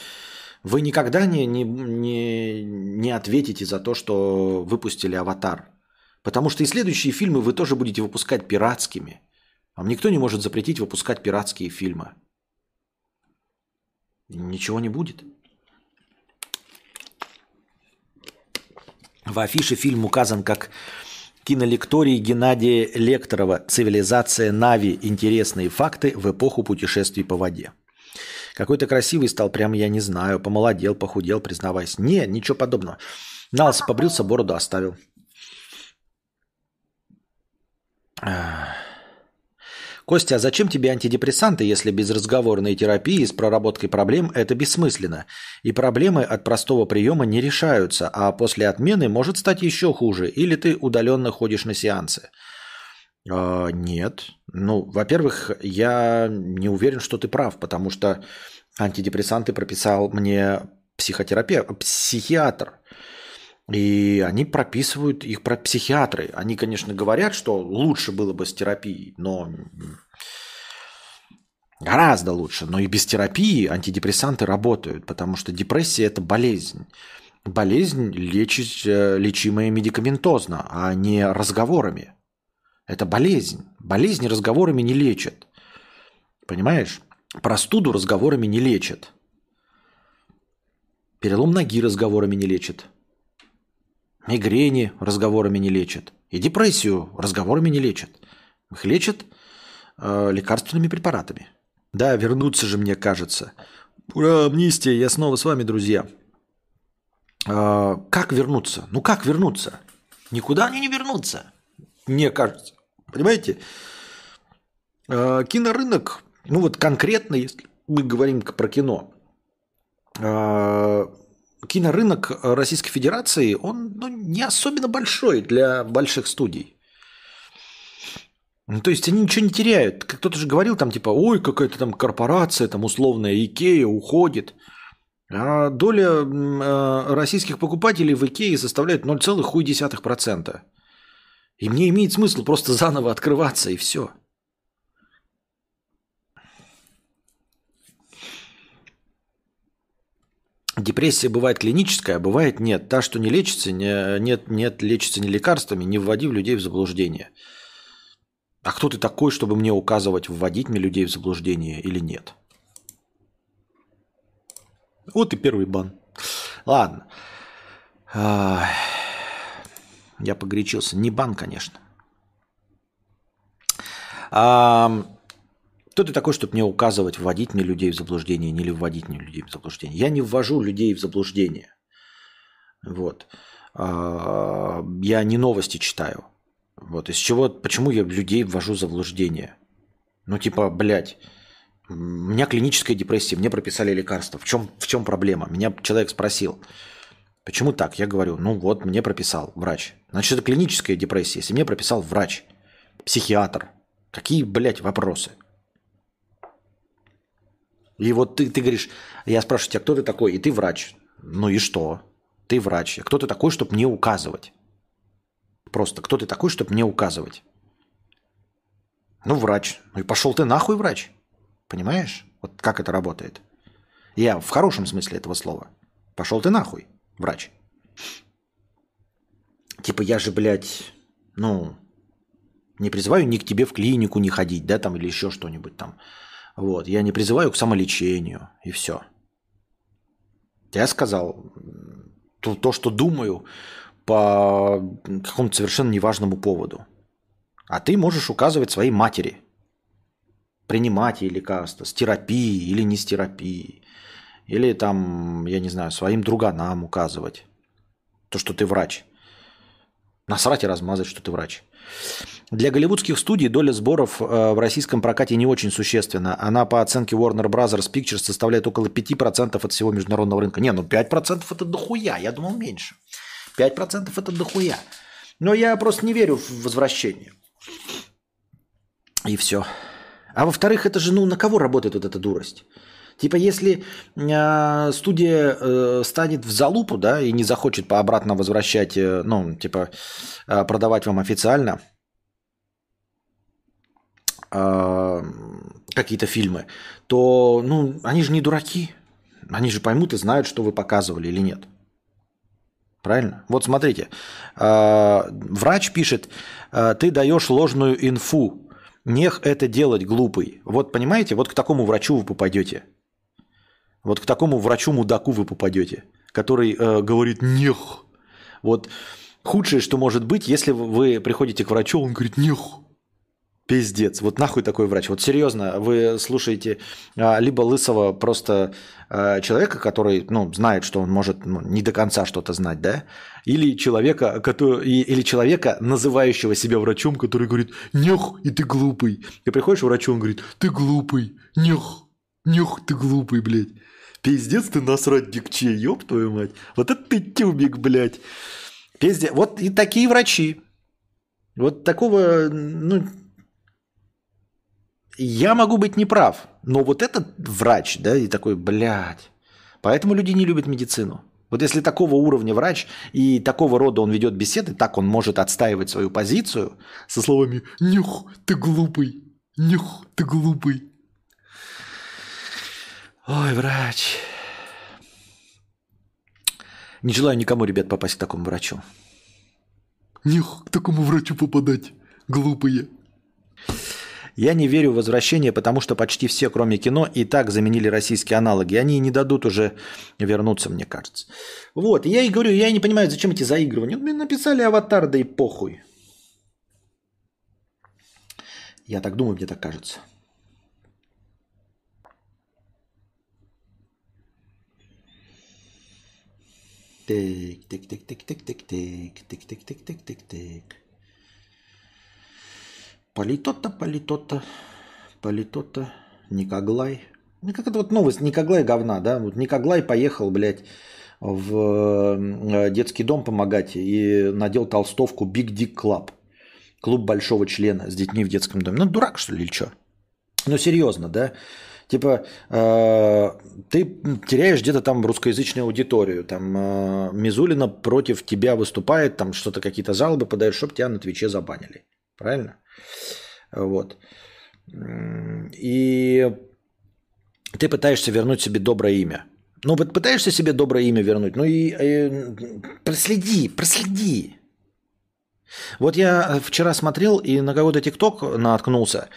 вы никогда не, не, не, не ответите за то, что выпустили «Аватар». Потому что и следующие фильмы вы тоже будете выпускать пиратскими. Вам никто не может запретить выпускать пиратские фильмы. Ничего не будет. В афише фильм указан как кинолекторий Геннадия Лекторова «Цивилизация Нави. Интересные факты в эпоху путешествий по воде». Какой-то красивый стал, прям я не знаю, помолодел, похудел, признавайся. Не, ничего подобного. Налс побрился, бороду оставил. Костя, а зачем тебе антидепрессанты, если без разговорной терапии с проработкой проблем это бессмысленно? И проблемы от простого приема не решаются, а после отмены может стать еще хуже, или ты удаленно ходишь на сеансы? Э, нет. Ну, во-первых, я не уверен, что ты прав, потому что антидепрессанты прописал мне психотерапевт, психиатр. И они прописывают их про психиатры. Они, конечно, говорят, что лучше было бы с терапией, но гораздо лучше. Но и без терапии антидепрессанты работают, потому что депрессия – это болезнь. Болезнь лечить, э, лечимая медикаментозно, а не разговорами. Это болезнь. Болезни разговорами не лечат. Понимаешь? Простуду разговорами не лечат. Перелом ноги разговорами не лечат. Мигрени разговорами не лечат. И депрессию разговорами не лечат. Их лечат э, лекарственными препаратами. Да, вернуться же, мне кажется. Ура, амнистия, я снова с вами, друзья. Э, как вернуться? Ну как вернуться? Никуда они не вернутся, мне кажется. Понимаете? Э, кинорынок, ну вот конкретно, если мы говорим про кино, э, кинорынок Российской Федерации, он ну, не особенно большой для больших студий. Ну, то есть они ничего не теряют. Кто-то же говорил там типа, ой, какая-то там корпорация, там условная Икея уходит. А доля э, российских покупателей в Икее составляет 0,1%. И мне имеет смысл просто заново открываться и все. Депрессия бывает клиническая, а бывает нет. Та, что не лечится, не, нет, нет, лечится не лекарствами, не вводи в людей в заблуждение. А кто ты такой, чтобы мне указывать, вводить мне людей в заблуждение или нет? Вот и первый бан. Ладно. Я погорячился. Не бан, конечно. А, кто ты такой, чтобы мне указывать, вводить мне людей в заблуждение, не ли вводить мне людей в заблуждение? Я не ввожу людей в заблуждение. Вот. А, я не новости читаю. Вот из чего, почему я людей ввожу в заблуждение? Ну, типа, блядь, у меня клиническая депрессия, мне прописали лекарства. В чем, в чем проблема? Меня человек спросил, почему так? Я говорю, ну вот, мне прописал врач. Значит, это клиническая депрессия, если мне прописал врач, психиатр. Какие, блядь, вопросы? И вот ты, ты говоришь, я спрашиваю тебя, кто ты такой? И ты врач. Ну и что? Ты врач. Кто ты такой, чтобы мне указывать? Просто кто ты такой, чтобы мне указывать? Ну, врач. Ну и пошел ты нахуй, врач. Понимаешь? Вот как это работает. Я в хорошем смысле этого слова. Пошел ты нахуй, врач. Типа я же, блядь, ну, не призываю ни к тебе в клинику не ходить, да, там, или еще что-нибудь там. Вот, я не призываю к самолечению, и все. Я сказал то, то что думаю, по какому-то совершенно неважному поводу. А ты можешь указывать своей матери, принимать ей лекарства, с терапией или не с терапией. Или там, я не знаю, своим друганам указывать. То, что ты врач. Насрать и размазать, что ты врач. Для голливудских студий доля сборов э, в российском прокате не очень существенна. Она по оценке Warner Bros. Pictures составляет около 5% от всего международного рынка. Не, ну 5% это дохуя, я думал меньше. 5% это дохуя. Но я просто не верю в возвращение. И все. А во-вторых, это же, ну, на кого работает вот эта дурость? Типа, если э, студия э, станет в залупу, да, и не захочет по обратно возвращать, э, ну, типа, э, продавать вам официально э, какие-то фильмы, то, ну, они же не дураки. Они же поймут и знают, что вы показывали или нет. Правильно? Вот смотрите, э, врач пишет, ты даешь ложную инфу, нех это делать глупый. Вот понимаете, вот к такому врачу вы попадете. Вот к такому врачу-мудаку вы попадете, который э, говорит нех. Вот худшее, что может быть, если вы приходите к врачу, он говорит нех. Пиздец, вот нахуй такой врач. Вот серьезно, вы слушаете а, либо лысого просто а, человека, который, ну, знает, что он может ну, не до конца что-то знать, да, или человека, который, или человека, называющего себя врачом, который говорит, нех, и ты глупый. Ты приходишь к врачу, он говорит, ты глупый, нех, нех, ты глупый, блядь. Пиздец, ты насрать дикче, ёб твою мать. Вот это ты тюбик, блядь. Пиздец. Вот и такие врачи. Вот такого, ну, я могу быть неправ, но вот этот врач, да, и такой, блядь. Поэтому люди не любят медицину. Вот если такого уровня врач и такого рода он ведет беседы, так он может отстаивать свою позицию со словами «Нюх, ты глупый! Нюх, ты глупый!» Ой, врач. Не желаю никому, ребят, попасть к такому врачу. Нюх, к такому врачу попадать, глупые. Я не верю в возвращение, потому что почти все, кроме кино, и так заменили российские аналоги. Они не дадут уже вернуться, мне кажется. Вот, я и говорю, я не понимаю, зачем эти заигрывания. Мне написали аватар, да и похуй. Я так думаю, мне так кажется. Тик, тик, тик, тик, тик, тик, тик, тик, тик, тик, тик, тик, тик. Политота, политота. Политота, Никоглай. Ну, как это вот новость, Никоглай говна, да? Вот Никоглай поехал, блядь, в э, детский дом помогать и надел толстовку Big Dick Club. Клуб большого члена с детьми в детском доме. Ну, дурак, что ли, или что? Ну, серьезно, да? Типа, э, ты теряешь где-то там русскоязычную аудиторию, там э, Мизулина против тебя выступает, там что-то какие-то жалобы подает, чтобы тебя на Твиче забанили. Правильно? Вот. И ты пытаешься вернуть себе доброе имя. Ну, вот пытаешься себе доброе имя вернуть, ну и э, проследи, проследи. Вот я вчера смотрел и на кого-то ТикТок наткнулся.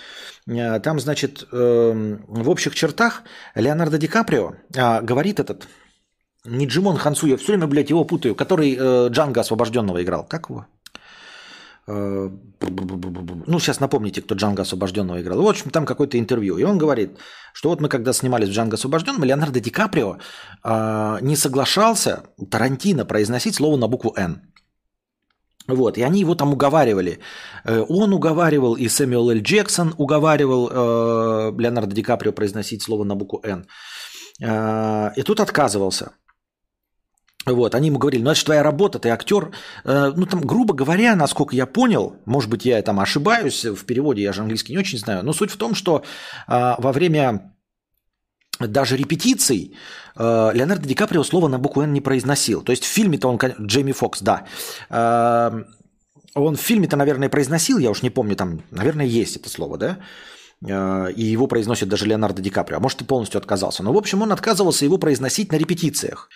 Там, значит, э, в общих чертах Леонардо Ди Каприо э, говорит этот, не Джимон Хансу, я все время, блядь, его путаю, который э, Джанга освобожденного играл. Как его? Э, ну, сейчас напомните, кто Джанго Освобожденного играл. В общем, там какое-то интервью. И он говорит, что вот мы когда снимались в Джанго Освобожденном, Леонардо Ди Каприо э, не соглашался Тарантино произносить слово на букву «Н». Вот, и они его там уговаривали. Э, он уговаривал, и Сэмюэл Л. Джексон уговаривал э, Леонардо Ди Каприо произносить слово на букву «Н». Э, и тут отказывался. Вот, они ему говорили, ну это же твоя работа, ты актер. Э, ну там, грубо говоря, насколько я понял, может быть, я там ошибаюсь в переводе, я же английский не очень знаю, но суть в том, что э, во время даже репетиций э, Леонардо Ди Каприо слово на букву «Н» не произносил. То есть в фильме-то он, Джейми Фокс, да, э, он в фильме-то, наверное, произносил, я уж не помню, там, наверное, есть это слово, да, э, и его произносит даже Леонардо Ди Каприо, а может и полностью отказался. Но, в общем, он отказывался его произносить на репетициях.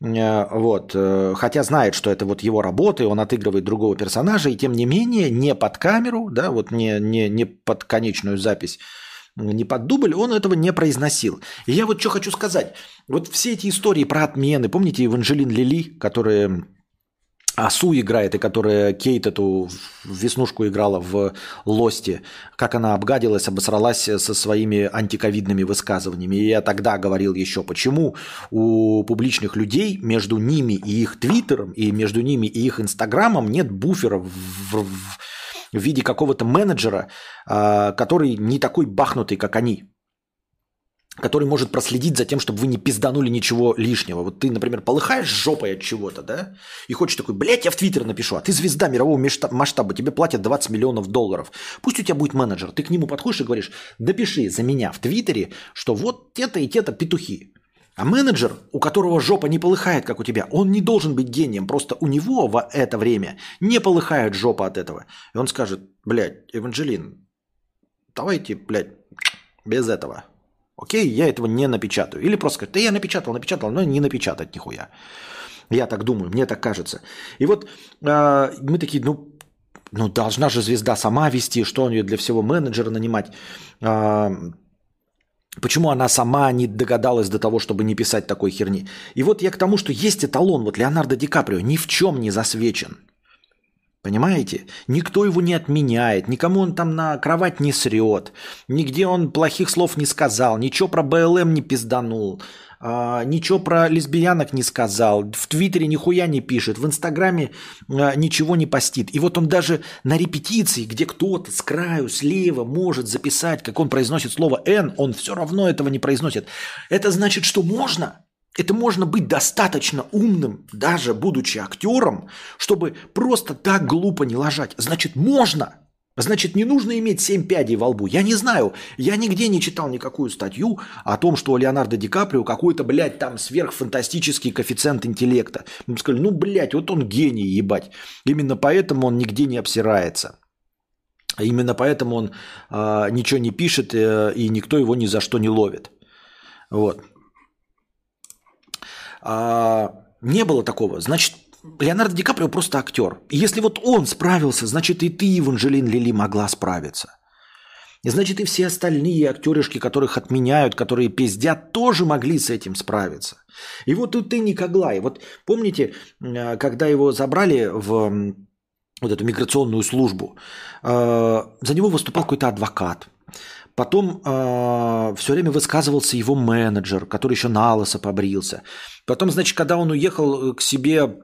Вот. Хотя знает, что это вот его работа, и он отыгрывает другого персонажа, и тем не менее не под камеру, да, вот не, не, не под конечную запись, не под дубль, он этого не произносил. И я вот что хочу сказать. Вот все эти истории про отмены, помните Эванжелин Лили, которая Асу играет, и которая Кейт эту веснушку играла в Лосте, как она обгадилась, обосралась со своими антиковидными высказываниями. И я тогда говорил еще, почему у публичных людей между ними и их твиттером, и между ними и их инстаграмом нет буфера в, в, в виде какого-то менеджера, а, который не такой бахнутый, как они который может проследить за тем, чтобы вы не пизданули ничего лишнего. Вот ты, например, полыхаешь жопой от чего-то, да, и хочешь такой, блядь, я в Твиттер напишу, а ты звезда мирового масштаба, тебе платят 20 миллионов долларов. Пусть у тебя будет менеджер, ты к нему подходишь и говоришь, допиши за меня в Твиттере, что вот те-то и те-то петухи. А менеджер, у которого жопа не полыхает, как у тебя, он не должен быть гением, просто у него в это время не полыхает жопа от этого. И он скажет, блядь, Эванжелин, давайте, блядь, без этого. Окей, я этого не напечатаю. Или просто сказать, да я напечатал, напечатал, но не напечатать нихуя. Я так думаю, мне так кажется. И вот э, мы такие, ну, ну, должна же звезда сама вести, что у нее для всего менеджера нанимать. Э, почему она сама не догадалась до того, чтобы не писать такой херни? И вот я к тому, что есть эталон, вот Леонардо Ди Каприо ни в чем не засвечен. Понимаете? Никто его не отменяет, никому он там на кровать не срет, нигде он плохих слов не сказал, ничего про БЛМ не пизданул, а, ничего про лесбиянок не сказал, в Твиттере нихуя не пишет, в Инстаграме а, ничего не постит. И вот он даже на репетиции, где кто-то с краю, слева может записать, как он произносит слово «Н», он все равно этого не произносит. Это значит, что можно – это можно быть достаточно умным, даже будучи актером, чтобы просто так глупо не ложать. Значит, можно. Значит, не нужно иметь семь пядей во лбу. Я не знаю, я нигде не читал никакую статью о том, что у Леонардо Ди Каприо какой-то, блядь, там сверхфантастический коэффициент интеллекта. Мы сказали, ну, блядь, вот он гений, ебать. Именно поэтому он нигде не обсирается. Именно поэтому он э, ничего не пишет, э, и никто его ни за что не ловит. Вот. А, не было такого. Значит, Леонардо Ди Каприо просто актер. И если вот он справился, значит и ты, Еванжелин Лили, могла справиться. И значит и все остальные актеришки, которых отменяют, которые пиздят, тоже могли с этим справиться. И вот тут ты Никоглай. Вот помните, э, когда его забрали в вот эту миграционную службу, э, за него выступал какой-то адвокат. Потом э, все время высказывался его менеджер, который еще на лысо побрился. Потом, значит, когда он уехал к себе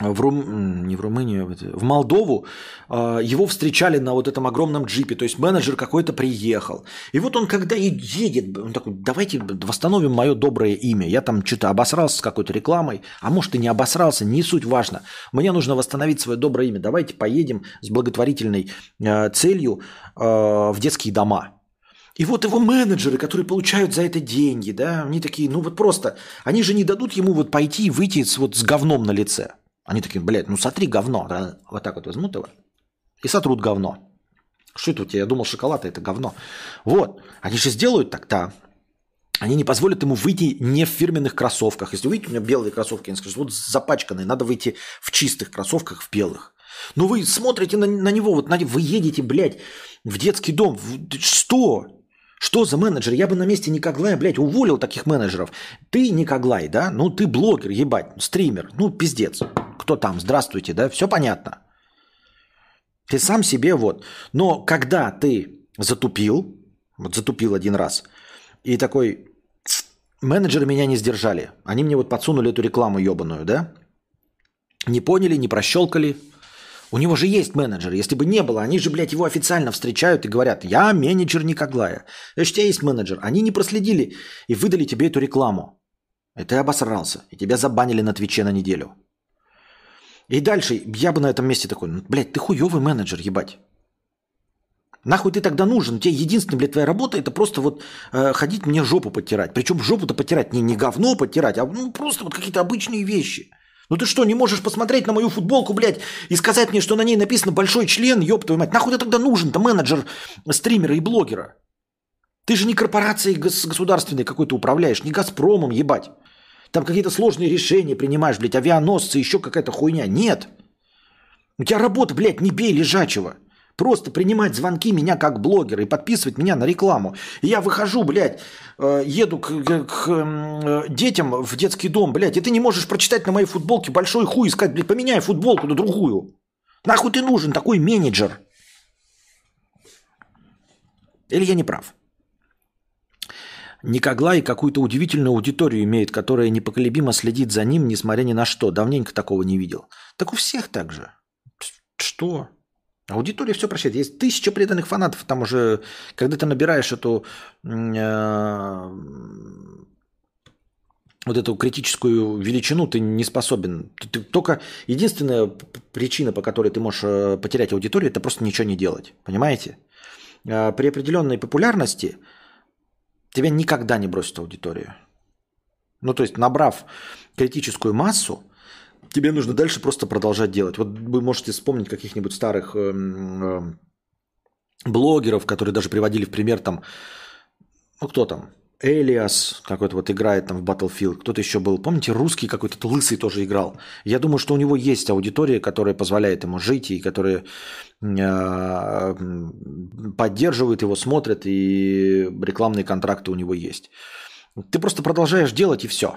в, Рум... не в Румынию, в Молдову, а, его встречали на вот этом огромном джипе, то есть менеджер какой-то приехал. И вот он когда едет, он такой, давайте восстановим мое доброе имя. Я там что-то обосрался с какой-то рекламой, а может и не обосрался, не суть важно. Мне нужно восстановить свое доброе имя. Давайте поедем с благотворительной а, целью а, в детские дома. И вот его менеджеры, которые получают за это деньги, да, они такие, ну вот просто, они же не дадут ему вот пойти и выйти с, вот с говном на лице. Они такие, блядь, ну сотри говно. Вот так вот возьмут его и сотрут говно. Что это у тебя? Я думал, шоколад это говно. Вот. Они же сделают так-то. Они не позволят ему выйти не в фирменных кроссовках. Если увидите у меня белые кроссовки, они скажут, вот запачканные, надо выйти в чистых кроссовках, в белых. Но вы смотрите на, на него, вот на, вы едете, блядь, в детский дом. Что? Что за менеджер? Я бы на месте Никоглая, блядь, уволил таких менеджеров. Ты Никоглай, да? Ну, ты блогер, ебать, стример. Ну, пиздец кто там, здравствуйте, да, все понятно. Ты сам себе вот. Но когда ты затупил, вот затупил один раз, и такой, менеджеры меня не сдержали. Они мне вот подсунули эту рекламу ебаную, да? Не поняли, не прощелкали. У него же есть менеджер. Если бы не было, они же, блядь, его официально встречают и говорят, я менеджер Никоглая. Значит, у тебя есть менеджер. Они не проследили и выдали тебе эту рекламу. И ты обосрался. И тебя забанили на Твиче на неделю. И дальше я бы на этом месте такой, ну, блядь, ты хуёвый менеджер, ебать. Нахуй ты тогда нужен? У тебя единственная, блядь, твоя работа это просто вот э, ходить мне жопу подтирать. Причем жопу-то подтирать не, не говно подтирать, а ну, просто вот какие-то обычные вещи. Ну ты что, не можешь посмотреть на мою футболку, блядь, и сказать мне, что на ней написано большой член, ёб твою мать. Нахуй ты тогда нужен-то менеджер стримера и блогера? Ты же не корпорацией государственной какой-то управляешь, не Газпромом, ебать. Там какие-то сложные решения принимаешь, блядь, авианосцы, еще какая-то хуйня. Нет. У тебя работа, блядь, не бей лежачего. Просто принимать звонки меня как блогера и подписывать меня на рекламу. Я выхожу, блядь, э, еду к, к, к э, детям в детский дом, блядь, и ты не можешь прочитать на моей футболке большой хуй и сказать, блядь, поменяй футболку на другую. Нахуй ты нужен такой менеджер? Или я не прав? Никоглай какую-то удивительную аудиторию имеет, которая непоколебимо следит за ним, несмотря ни на что. Давненько такого не видел. Так у всех так же. Что? Аудитория все прощает. Есть тысяча преданных фанатов. Там уже, когда ты набираешь эту э, вот эту критическую величину, ты не способен. Ты, ты, только единственная причина, по которой ты можешь э, потерять аудиторию, это просто ничего не делать. Понимаете? Э, при определенной популярности тебя никогда не бросит аудитория. Ну, то есть, набрав критическую массу, тебе нужно дальше просто продолжать делать. Вот вы можете вспомнить каких-нибудь старых э, э, блогеров, которые даже приводили в пример там, ну, кто там, Элиас какой-то вот играет там в Battlefield, кто-то еще был. Помните, русский какой-то лысый тоже играл. Я думаю, что у него есть аудитория, которая позволяет ему жить и которая э, поддерживает его, смотрит, и рекламные контракты у него есть. Ты просто продолжаешь делать, и все.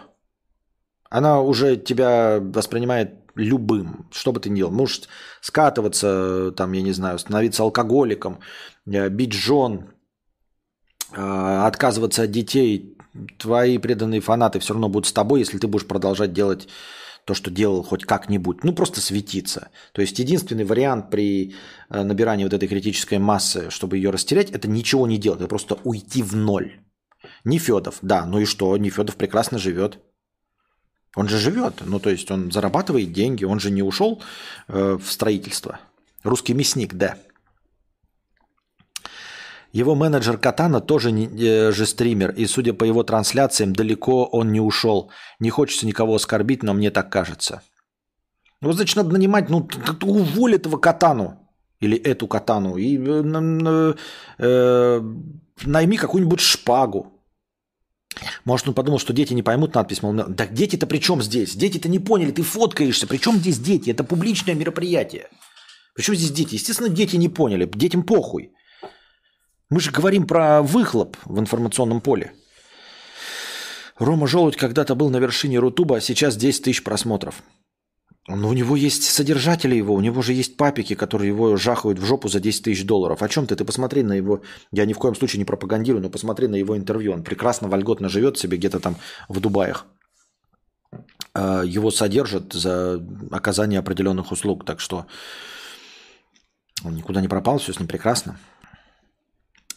Она уже тебя воспринимает любым, что бы ты ни делал. Можешь скатываться, там, я не знаю, становиться алкоголиком, э, бить жен, а, отказываться от детей, твои преданные фанаты все равно будут с тобой, если ты будешь продолжать делать то, что делал хоть как-нибудь. Ну, просто светиться. То есть единственный вариант при э, набирании вот этой критической массы, чтобы ее растерять, это ничего не делать, это просто уйти в ноль. Не Федов, да, ну и что, не Федов прекрасно живет. Он же живет, ну то есть он зарабатывает деньги, он же не ушел э, в строительство. Русский мясник, да. Его менеджер Катана тоже не, э, же стример, и судя по его трансляциям, далеко он не ушел. Не хочется никого оскорбить, но мне так кажется. Ну, значит, надо нанимать, ну, уволь этого Катану. Или эту Катану. И э, э, найми какую-нибудь шпагу. Может, он подумал, что дети не поймут надпись. Мол, да дети-то при чем здесь? Дети-то не поняли, ты фоткаешься. При чем здесь дети? Это публичное мероприятие. Причем здесь дети? Естественно, дети не поняли. Детям похуй. Мы же говорим про выхлоп в информационном поле. Рома Желудь когда-то был на вершине Рутуба, а сейчас 10 тысяч просмотров. Но у него есть содержатели его, у него же есть папики, которые его жахают в жопу за 10 тысяч долларов. О чем ты? Ты посмотри на его... Я ни в коем случае не пропагандирую, но посмотри на его интервью. Он прекрасно, вольготно живет себе где-то там в Дубаях. э, его содержат за оказание определенных услуг. Так что он никуда не пропал, все с ним прекрасно.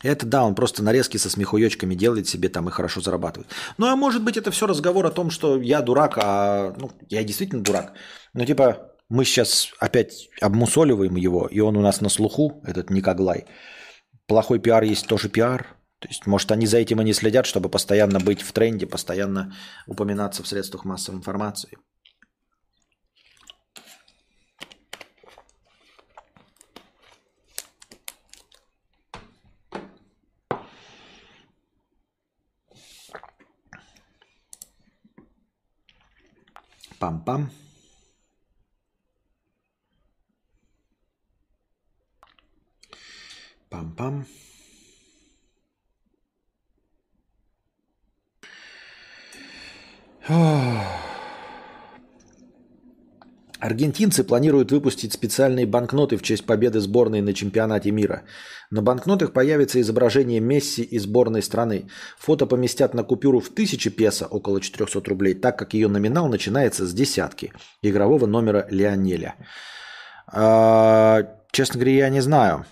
Это да, он просто нарезки со смехуёчками делает себе там и хорошо зарабатывает. Ну а может быть это все разговор о том, что я дурак, а ну, я действительно дурак. Ну типа мы сейчас опять обмусоливаем его, и он у нас на слуху, этот Никоглай. Плохой пиар есть тоже пиар. То есть, может, они за этим и не следят, чтобы постоянно быть в тренде, постоянно упоминаться в средствах массовой информации. Пам-пам. Пам-пам. Аргентинцы планируют выпустить специальные банкноты в честь победы сборной на чемпионате мира. На банкнотах появится изображение Месси и сборной страны. Фото поместят на купюру в 1000 песо, около 400 рублей, так как ее номинал начинается с десятки игрового номера Лионеля. А, честно говоря, я не знаю.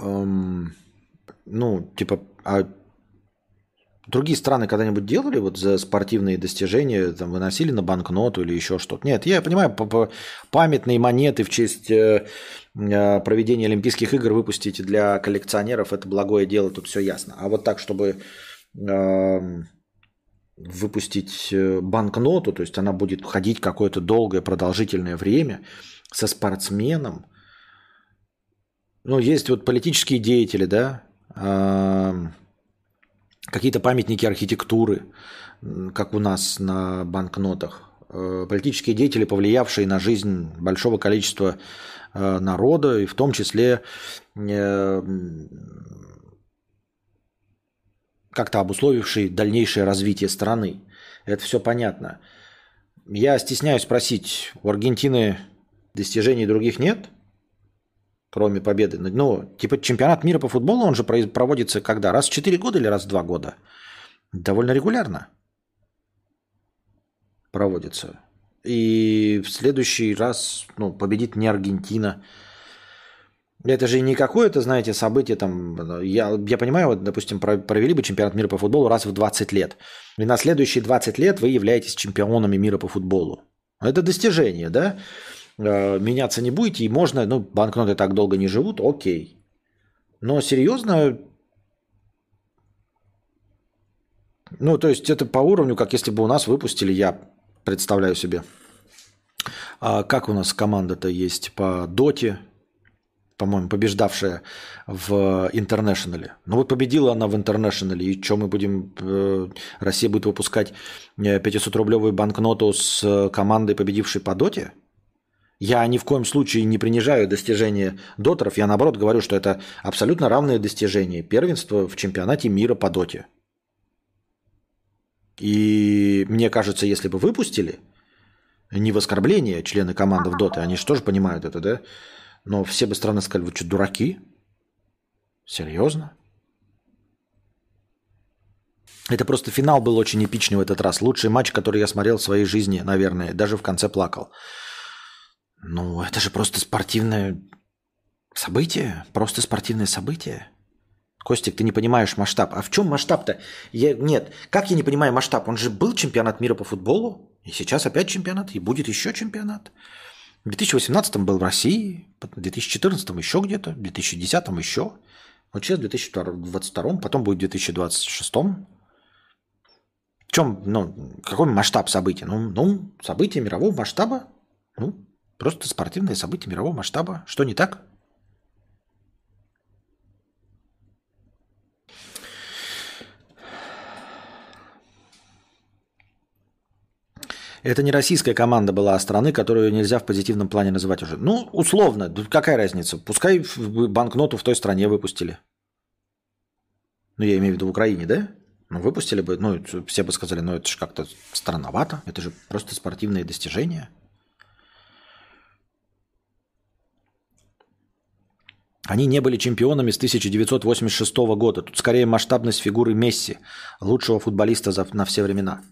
Эм, ну, типа, а Другие страны когда-нибудь делали вот за спортивные достижения, там, выносили на банкноту или еще что-то? Нет, я понимаю, памятные монеты в честь э, э, проведения Олимпийских игр выпустить для коллекционеров – это благое дело, тут все ясно. А вот так, чтобы эм, выпустить э, банкноту, то есть она будет ходить какое-то долгое продолжительное время со спортсменом. Ну, есть вот политические деятели, да, эм, какие-то памятники архитектуры, как у нас на банкнотах, э, политические деятели, повлиявшие на жизнь большого количества э, народа, и в том числе э, как-то обусловившие дальнейшее развитие страны. Это все понятно. Я стесняюсь спросить, у Аргентины достижений других нет? Кроме победы. Ну, типа чемпионат мира по футболу, он же проводится когда? Раз в 4 года или раз в 2 года? Довольно регулярно проводится. И в следующий раз ну, победит не Аргентина. Это же не какое-то, знаете, событие там. Я, я понимаю, вот, допустим, провели бы чемпионат мира по футболу раз в 20 лет. И на следующие 20 лет вы являетесь чемпионами мира по футболу. Это достижение, да? Э, меняться не будете, и можно, ну, банкноты так долго не живут, окей. Но серьезно, ну, то есть это по уровню, как если бы у нас выпустили, я представляю себе. А как у нас команда-то есть по доте, по-моему, побеждавшая в интернешнале. Ну вот победила она в интернешнале, и что мы будем... Э, Россия будет выпускать 500-рублевую э, банкноту с командой, победившей по доте? Я ни в коем случае не принижаю достижения дотеров, я наоборот говорю, что это абсолютно равное достижение первенства в чемпионате мира по доте. И мне кажется, если бы выпустили, не в оскорбление члены команды в доте, они же тоже понимают это, да? Но все бы страны сказали, вы что, дураки? Серьезно? Это просто финал был очень эпичный в этот раз. Лучший матч, который я смотрел в своей жизни, наверное. Даже в конце плакал. Ну, это же просто спортивное событие, просто спортивное событие. Костик, ты не понимаешь масштаб. А в чем масштаб-то? Я... Нет, как я не понимаю масштаб? Он же был чемпионат мира по футболу, и сейчас опять чемпионат, и будет еще чемпионат. В 2018 был в России, в 2014 еще где-то, в 2010 еще. Вот сейчас в 2022, потом будет в 2026. В чем, ну, какой масштаб события? Ну, ну, события мирового масштаба, ну, Просто спортивное событие мирового масштаба. Что не так? Это не российская команда была, а страны, которую нельзя в позитивном плане называть уже. Ну, условно, какая разница? Пускай банкноту в той стране выпустили. Ну, я имею в виду в Украине, да? Ну, выпустили бы, ну, все бы сказали, ну, это же как-то странновато, это же просто спортивные достижения. Они не были чемпионами с 1986 года. Тут скорее масштабность фигуры Месси, лучшего футболиста за, на все времена.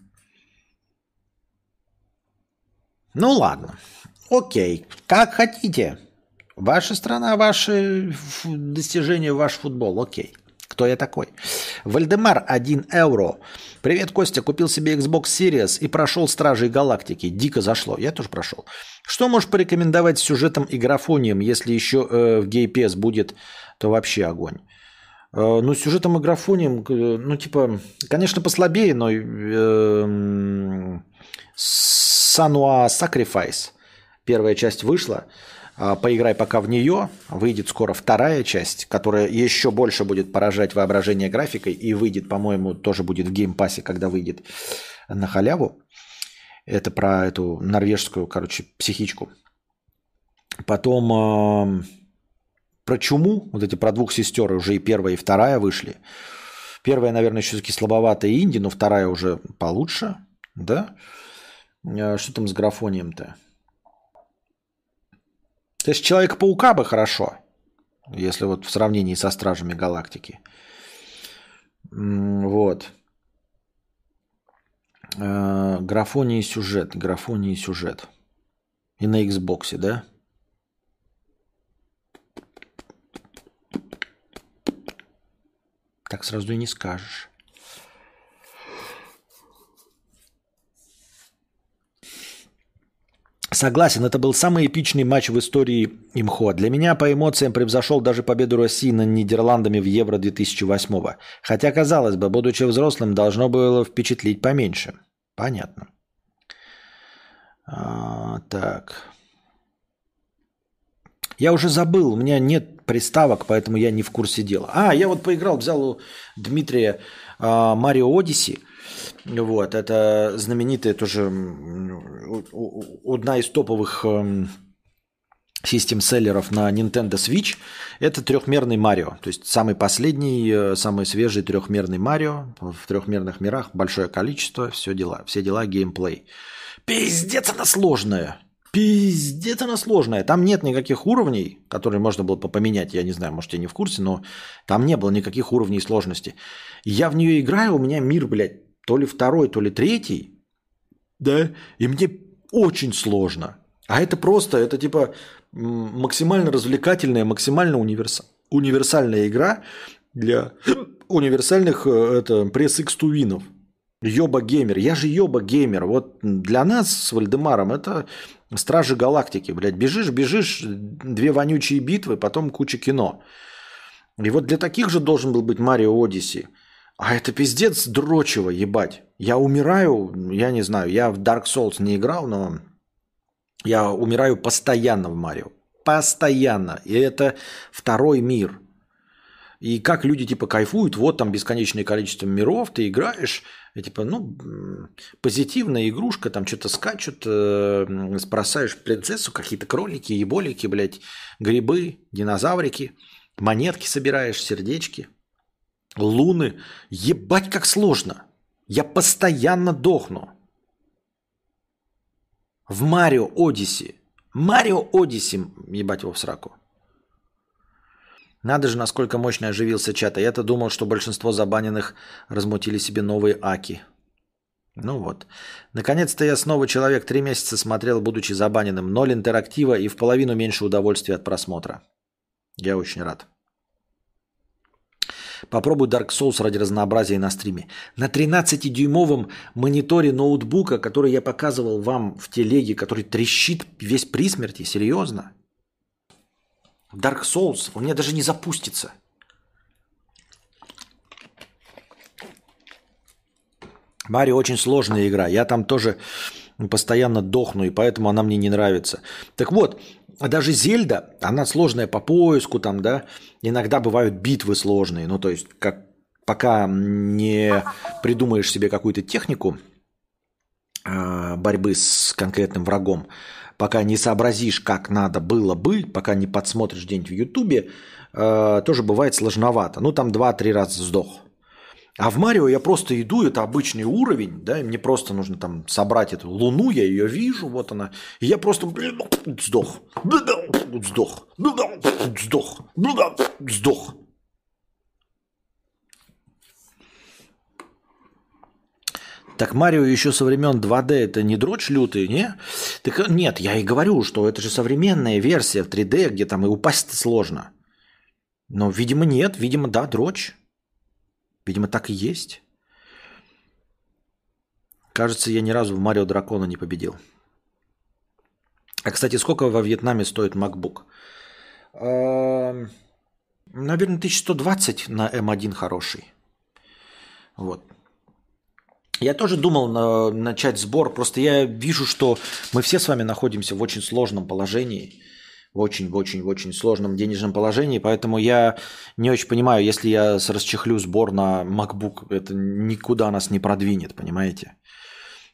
Ну ладно. Окей. Как хотите. Ваша страна, ваши достижения, ваш футбол. Окей. Кто я такой? Вальдемар 1 евро. Привет, Костя. Купил себе Xbox Series и прошел Стражей Галактики. Дико зашло. Я тоже прошел. Что можешь порекомендовать сюжетом и графонием, если еще э, в GPS будет, то вообще огонь? Э, ну, сюжетом и графонием, э, ну, типа, конечно, послабее, но э, Sanua Sacrifice. Первая часть вышла. А, поиграй пока в нее. Выйдет скоро вторая часть, которая еще больше будет поражать воображение графикой. И выйдет, по-моему, тоже будет в Game Pass е, когда выйдет на халяву. Это про эту норвежскую, короче, психичку. Потом э, про чуму, вот эти про двух сестер уже и первая, и вторая вышли. Первая, наверное, еще таки слабоватая инди, но вторая уже получше, да? А, что там с графонием-то? То есть Человека-паука бы хорошо, если вот в сравнении со Стражами Галактики. Вот. Э, графоний сюжет. Графоний сюжет. И на Xbox, да? Так сразу и не скажешь. Согласен, это был самый эпичный матч в истории имхо. Для меня по эмоциям превзошел даже победу России над Нидерландами в Евро 2008 Хотя, казалось бы, будучи взрослым, должно было впечатлить поменьше. Понятно. А, так. Я уже забыл, у меня нет приставок, поэтому я не в курсе дела. А, я вот поиграл, взял у Дмитрия Марио Одиссе. Вот, это знаменитая тоже одна из топовых эм, систем-селлеров на Nintendo Switch. Это трехмерный Марио. То есть самый последний, э, самый свежий трехмерный Марио. В трехмерных мирах большое количество, все дела, все дела, геймплей. Пиздец, она сложная. Пиздец, она сложная. Там нет никаких уровней, которые можно было бы поменять. Я не знаю, может, я не в курсе, но там не было никаких уровней сложности. Я в нее играю, у меня мир, блядь, то ли второй, то ли третий, да, и мне очень сложно. А это просто, это типа максимально развлекательная, максимально универс... универсальная игра для универсальных э, это, пресс-икс тувинов. Йоба геймер. Я же йоба геймер. Вот для нас с Вальдемаром это Стражи Галактики. Блядь, бежишь, бежишь, две вонючие битвы, потом куча кино. И вот для таких же должен был быть Марио Одиссе. А это пиздец дрочево, ебать. Я умираю, я не знаю, я в Dark Souls не играл, но я умираю постоянно в Марио. Постоянно. И это второй мир. И как люди типа кайфуют, вот там бесконечное количество миров, ты играешь, и, типа, ну, позитивная игрушка, там что-то скачут, э, принцессу, какие-то кролики, еболики, блядь, грибы, динозаврики, монетки собираешь, сердечки – Луны. Ебать, как сложно. Я постоянно дохну. В Марио Одиссе. Марио Одиссе, ебать его в сраку. Надо же, насколько мощно оживился чат. А я-то думал, что большинство забаненных размутили себе новые аки. Ну вот. Наконец-то я снова человек три месяца смотрел, будучи забаненным. Ноль интерактива и в половину меньше удовольствия от просмотра. Я очень рад. Попробуй Dark Souls ради разнообразия на стриме. На 13-дюймовом мониторе ноутбука, который я показывал вам в телеге, который трещит весь при смерти, серьезно? Dark Souls, у меня даже не запустится. Марио очень сложная игра. Я там тоже постоянно дохну, и поэтому она мне не нравится. Так вот, а даже Зельда, она сложная по поиску, там, да, иногда бывают битвы сложные, ну, то есть, как, пока не придумаешь себе какую-то технику э, борьбы с конкретным врагом, пока не сообразишь, как надо было бы, пока не подсмотришь где-нибудь в Ютубе, э, тоже бывает сложновато. Ну, там два-три раза сдох. А в Марио я просто иду, это обычный уровень, да, и мне просто нужно там собрать эту луну, я ее вижу, вот она, и я просто сдох, сдох, сдох, сдох. Так Марио еще со времен 2D это не дрочь лютый, не? Так нет, я и говорю, что это же современная версия в 3D, где там и упасть сложно. Но, видимо, нет. Видимо, да, дрочь. Видимо, так и есть. Кажется, я ни разу в Марио Дракона не победил. А, кстати, сколько во Вьетнаме стоит MacBook? Эм, наверное, 1120 на M1 хороший. Вот. Я тоже думал на, начать сбор, просто я вижу, что мы все с вами находимся в очень сложном положении, в очень-очень-очень сложном денежном положении, поэтому я не очень понимаю, если я расчехлю сбор на MacBook, это никуда нас не продвинет, понимаете?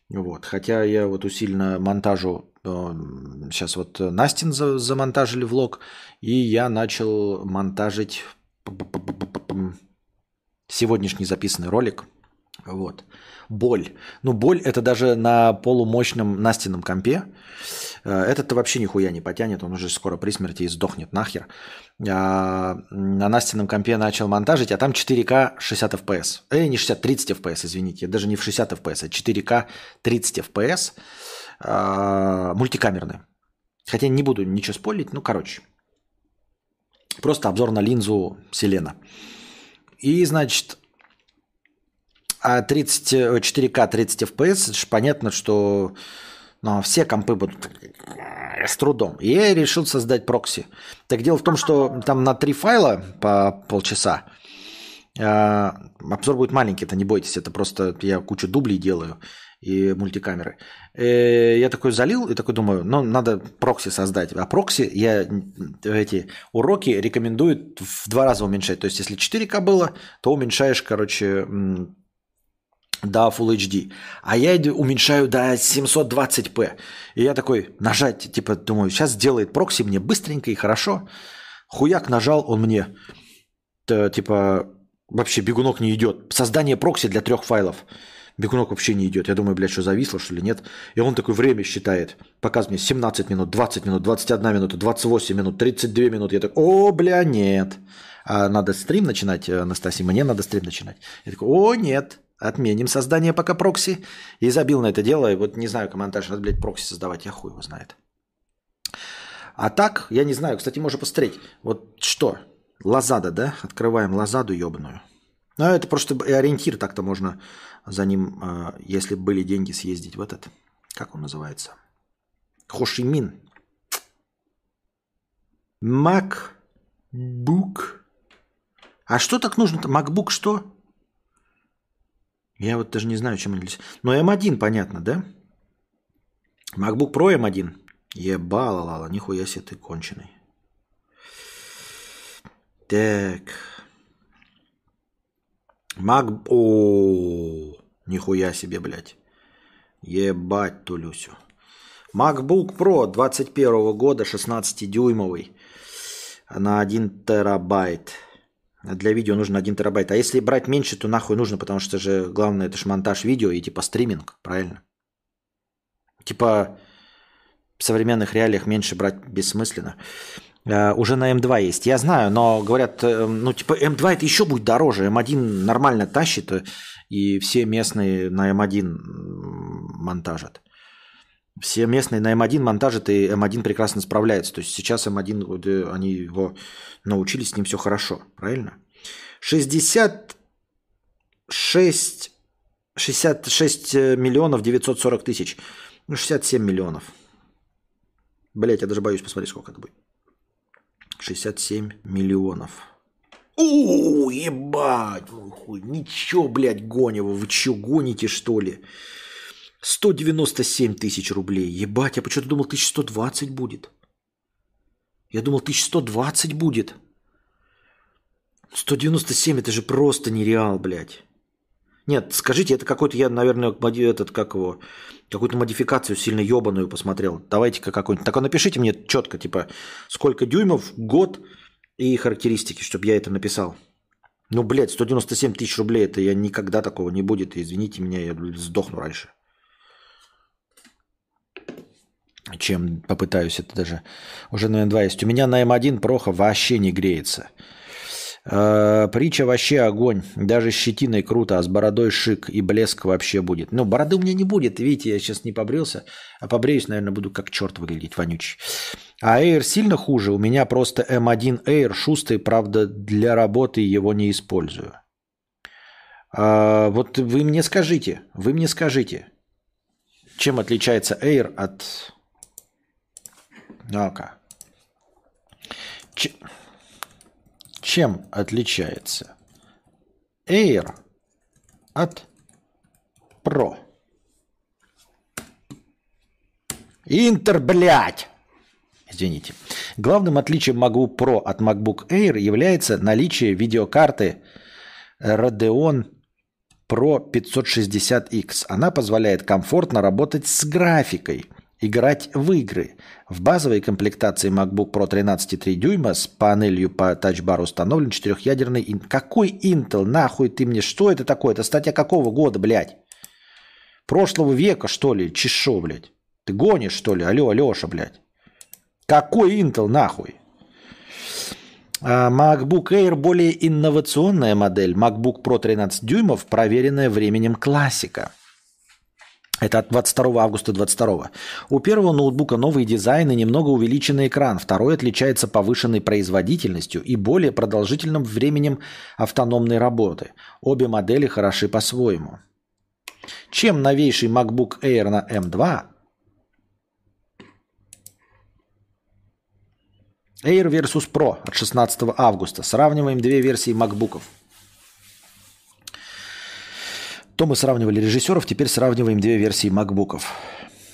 Вот. Хотя я вот усиленно монтажу, сейчас э, вот Настин замонтажили влог, и я начал монтажить сегодняшний записанный ролик. Вот боль. Ну, боль это даже на полумощном Настином компе. Э, этот-то вообще нихуя не потянет, он уже скоро при смерти и сдохнет нахер. А на Настином компе начал монтажить, а там 4К 60 FPS. Э, не 60, 30 FPS, извините. Даже не в 60 FPS, а 4К 30 FPS. А, мультикамерный. Хотя не буду ничего спорить, ну, короче. Просто обзор на линзу Селена. И, значит, а 30, 4К 30 FPS, это же понятно, что ну, все компы будут с трудом. И я решил создать прокси. Так дело в том, что там на три файла по полчаса э, обзор будет маленький, это не бойтесь, это просто я кучу дублей делаю и мультикамеры. И э, я такой залил и такой думаю, ну, надо прокси создать. А прокси я эти уроки рекомендую в два раза уменьшать. То есть, если 4К было, то уменьшаешь, короче, до Full HD. А я уменьшаю до 720p. И я такой нажать, типа, думаю, сейчас сделает прокси мне быстренько и хорошо. Хуяк нажал, он мне, типа, вообще бегунок не идет. Создание прокси для трех файлов. Бегунок вообще не идет. Я думаю, блядь, что зависло, что ли, нет? И он такое время считает. Показывает мне 17 минут, 20 минут, 21 минута, 28 минут, 32 минуты. Я такой, о, бля, нет. А надо стрим начинать, Анастасия, мне надо стрим начинать. Я такой, о, нет. Отменим создание пока прокси. И забил на это дело. И вот не знаю, комментарий, надо, блядь, прокси создавать. Я хуй его знает. А так, я не знаю. Кстати, можно посмотреть. Вот что? Лазада, да? Открываем Лазаду ебаную. Ну, это просто ориентир. Так-то можно за ним, а, если были деньги, съездить в этот. Как он называется? Хошимин. MacBook. А что так нужно-то? MacBook что? Я вот даже не знаю, чем они Но M1 понятно, да? MacBook Pro M1. Ебала-лала, нихуя себе ты конченый. Так. Mac... О, нихуя себе, блядь. Ебать ту Люсю. MacBook Pro 21 года, 16-дюймовый, на 1 терабайт. Для видео нужно 1 терабайт. А если брать меньше, то нахуй нужно, потому что же главное это же монтаж видео и типа стриминг, правильно? Типа в современных реалиях меньше брать бессмысленно. Э, уже на M2 есть. Я знаю, но говорят, э, ну типа M2 это еще будет дороже. M1 нормально тащит, э, и все местные на M1 монтажат. Все местные на M1 монтажат, и M1 прекрасно справляется. То есть сейчас M1, они его научились, с ним все хорошо, правильно? 66, 66 миллионов 940 тысяч. Ну, 67 миллионов. Блять, я даже боюсь посмотреть, сколько это будет. 67 миллионов. О, ебать, хуй, ничего, блядь, гонево, вы что, гоните, что ли? 197 тысяч рублей. Ебать, я почему-то думал 1120 будет. Я думал 1120 будет. 197 это же просто нереал, блядь. Нет, скажите, это какой-то, я, наверное, этот, как его, какую-то модификацию сильно ебаную посмотрел. Давайте-ка какой-нибудь. Так напишите мне четко, типа, сколько дюймов, год и характеристики, чтобы я это написал. Ну, блядь, 197 тысяч рублей, это я никогда такого не будет. Извините меня, я сдохну раньше. Чем попытаюсь это даже. Уже на N2 есть. У меня на M1 проха вообще не греется. Э, притча вообще огонь. Даже щетиной круто, а с бородой шик и блеск вообще будет. Ну, бороды у меня не будет. Видите, я сейчас не побрился. А побреюсь, наверное, буду как черт выглядеть, вонючий. А Air сильно хуже. У меня просто M1 Air шустый, правда, для работы его не использую. А, вот вы мне скажите, вы мне скажите, чем отличается Air от... Ну-ка. Чем отличается Air от Pro? Интер, блядь! Извините. Главным отличием MacBook Pro от MacBook Air является наличие видеокарты Radeon Pro 560X. Она позволяет комфортно работать с графикой, играть в игры. В базовой комплектации MacBook Pro 13,3 дюйма с панелью по тачбару установлен четырехъядерный... Какой Intel? Нахуй ты мне? Что это такое? Это статья какого года, блядь? Прошлого века, что ли? Чешо, блядь? Ты гонишь, что ли? Алло, Алеша, блядь. Какой Intel, нахуй? А, MacBook Air более инновационная модель. MacBook Pro 13 дюймов, проверенная временем классика. Это от 22 августа 22. У первого ноутбука новый дизайн и немного увеличенный экран. Второй отличается повышенной производительностью и более продолжительным временем автономной работы. Обе модели хороши по-своему. Чем новейший MacBook Air на M2 Air versus Pro от 16 августа. Сравниваем две версии макбуков. То мы сравнивали режиссеров, теперь сравниваем две версии макбуков.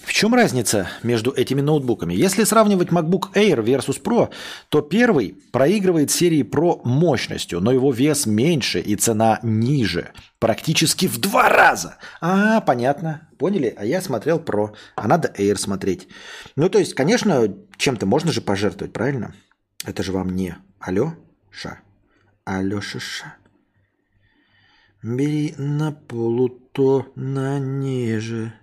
В чем разница между этими ноутбуками? Если сравнивать MacBook Air versus Pro, то первый проигрывает серии Pro мощностью, но его вес меньше и цена ниже. Практически в два раза. А, понятно. Поняли? А я смотрел Pro, а надо Air смотреть. Ну, то есть, конечно, чем-то можно же пожертвовать, правильно? Это же вам не алло, ша. Алло, ша. Бери на полу то на ниже.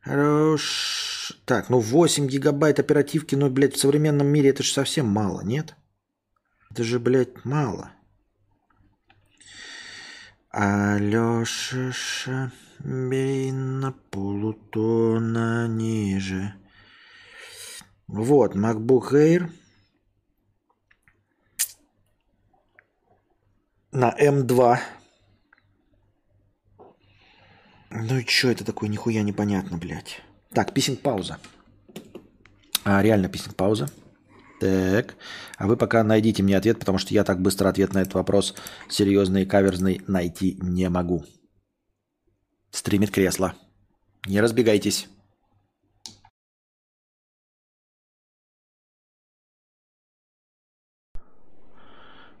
Хорош. Так, ну 8 гигабайт оперативки, ну, блядь, в современном мире это же совсем мало, нет? Это же, блядь, мало. Алёша, бей на полутона ниже. Вот, MacBook Air на M2 ну и что это такое? Нихуя непонятно, блядь. Так, писинг пауза. А, реально писинг пауза. Так. А вы пока найдите мне ответ, потому что я так быстро ответ на этот вопрос серьезный и каверзный найти не могу. Стримит кресло. Не разбегайтесь.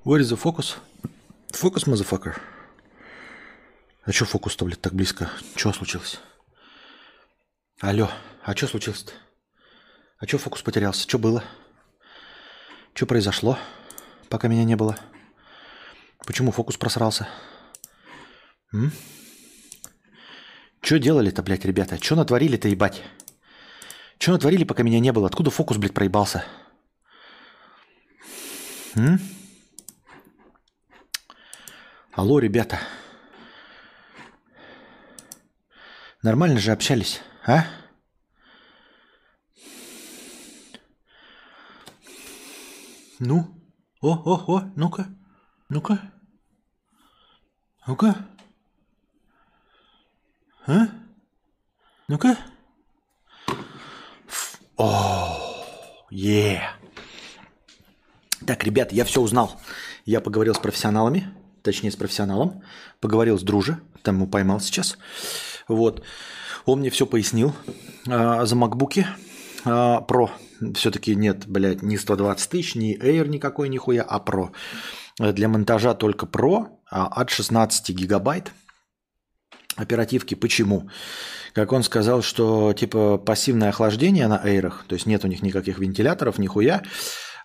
Where is the focus? Focus, motherfucker. А что фокус-то, блядь, так близко? Что случилось? Алло, а что случилось-то? А что фокус потерялся? Что было? Что произошло, пока меня не было? Почему фокус просрался? М? Что делали-то, блядь, ребята? Что натворили-то, ебать? Что натворили, пока меня не было? Откуда фокус, блядь, проебался? М? Алло, ребята. Нормально же общались, а? Ну? О, о, о, ну-ка, ну-ка. Ну-ка. А? Ну-ка. О, е. Так, ребят, я все узнал. Я поговорил с профессионалами, точнее с профессионалом, поговорил с друже, там ему поймал сейчас. Вот. Он мне все пояснил а, за макбуки а, Pro. Все-таки нет, блядь, не 120 тысяч, не Air никакой нихуя, а Pro. Для монтажа только Pro а от 16 гигабайт оперативки. Почему? Как он сказал, что типа пассивное охлаждение на Air, то есть нет у них никаких вентиляторов, нихуя,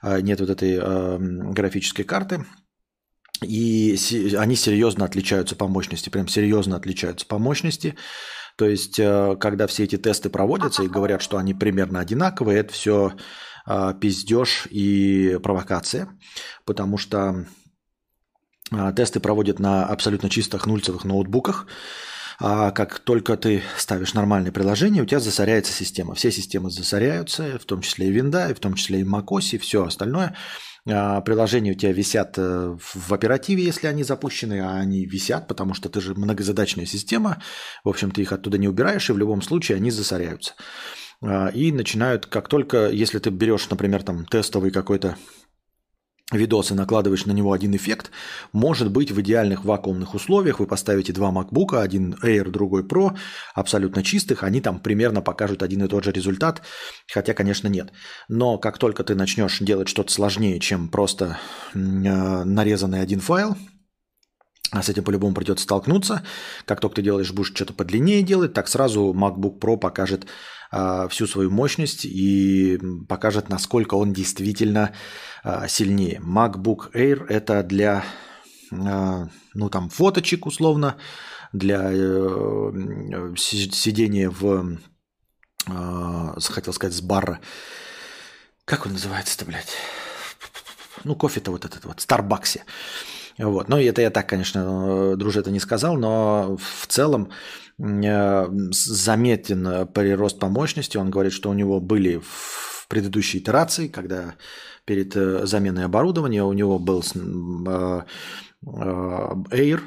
а, нет вот этой э, графической карты, и они серьезно отличаются по мощности, прям серьезно отличаются по мощности. То есть, э, когда все эти тесты проводятся и говорят, что они примерно одинаковые, это все э, пиздеж и провокация, потому что А, тесты проводят на абсолютно чистых нульцевых ноутбуках. А как только ты ставишь нормальное приложение, у тебя засоряется система. Все системы засоряются, в том числе и винда, и в том числе и macOS, и все остальное. А, приложения у тебя висят э, в оперативе, если они запущены, а они висят, потому что ты же многозадачная система. В общем, ты их оттуда не убираешь, и в любом случае они засоряются. А, и начинают, как только, если ты берешь, например, там тестовый какой-то видос и накладываешь на него один эффект, может быть в идеальных вакуумных условиях вы поставите два MacBook, один Air, другой Pro, абсолютно чистых, они там примерно покажут один и тот же результат, хотя, конечно, нет. Но как только ты начнешь делать что-то сложнее, чем просто э, нарезанный один файл, а с этим по-любому придется столкнуться. Как только ты делаешь, будешь что-то подлиннее делать, так сразу MacBook Pro покажет а, всю свою мощность и покажет, насколько он действительно а, сильнее. MacBook Air это для, а, ну там, фоточек условно, для э, сидения в, хотел сказать, с бара. Как он называется-то, блядь? Ну, кофе-то вот этот вот, в Старбаксе. Вот. Ну, это я так, конечно, друже это не сказал, но в целом Э, заметен прирост по мощности. Он говорит, что у него были в предыдущей итерации, когда перед э, заменой оборудования у него был э, Air,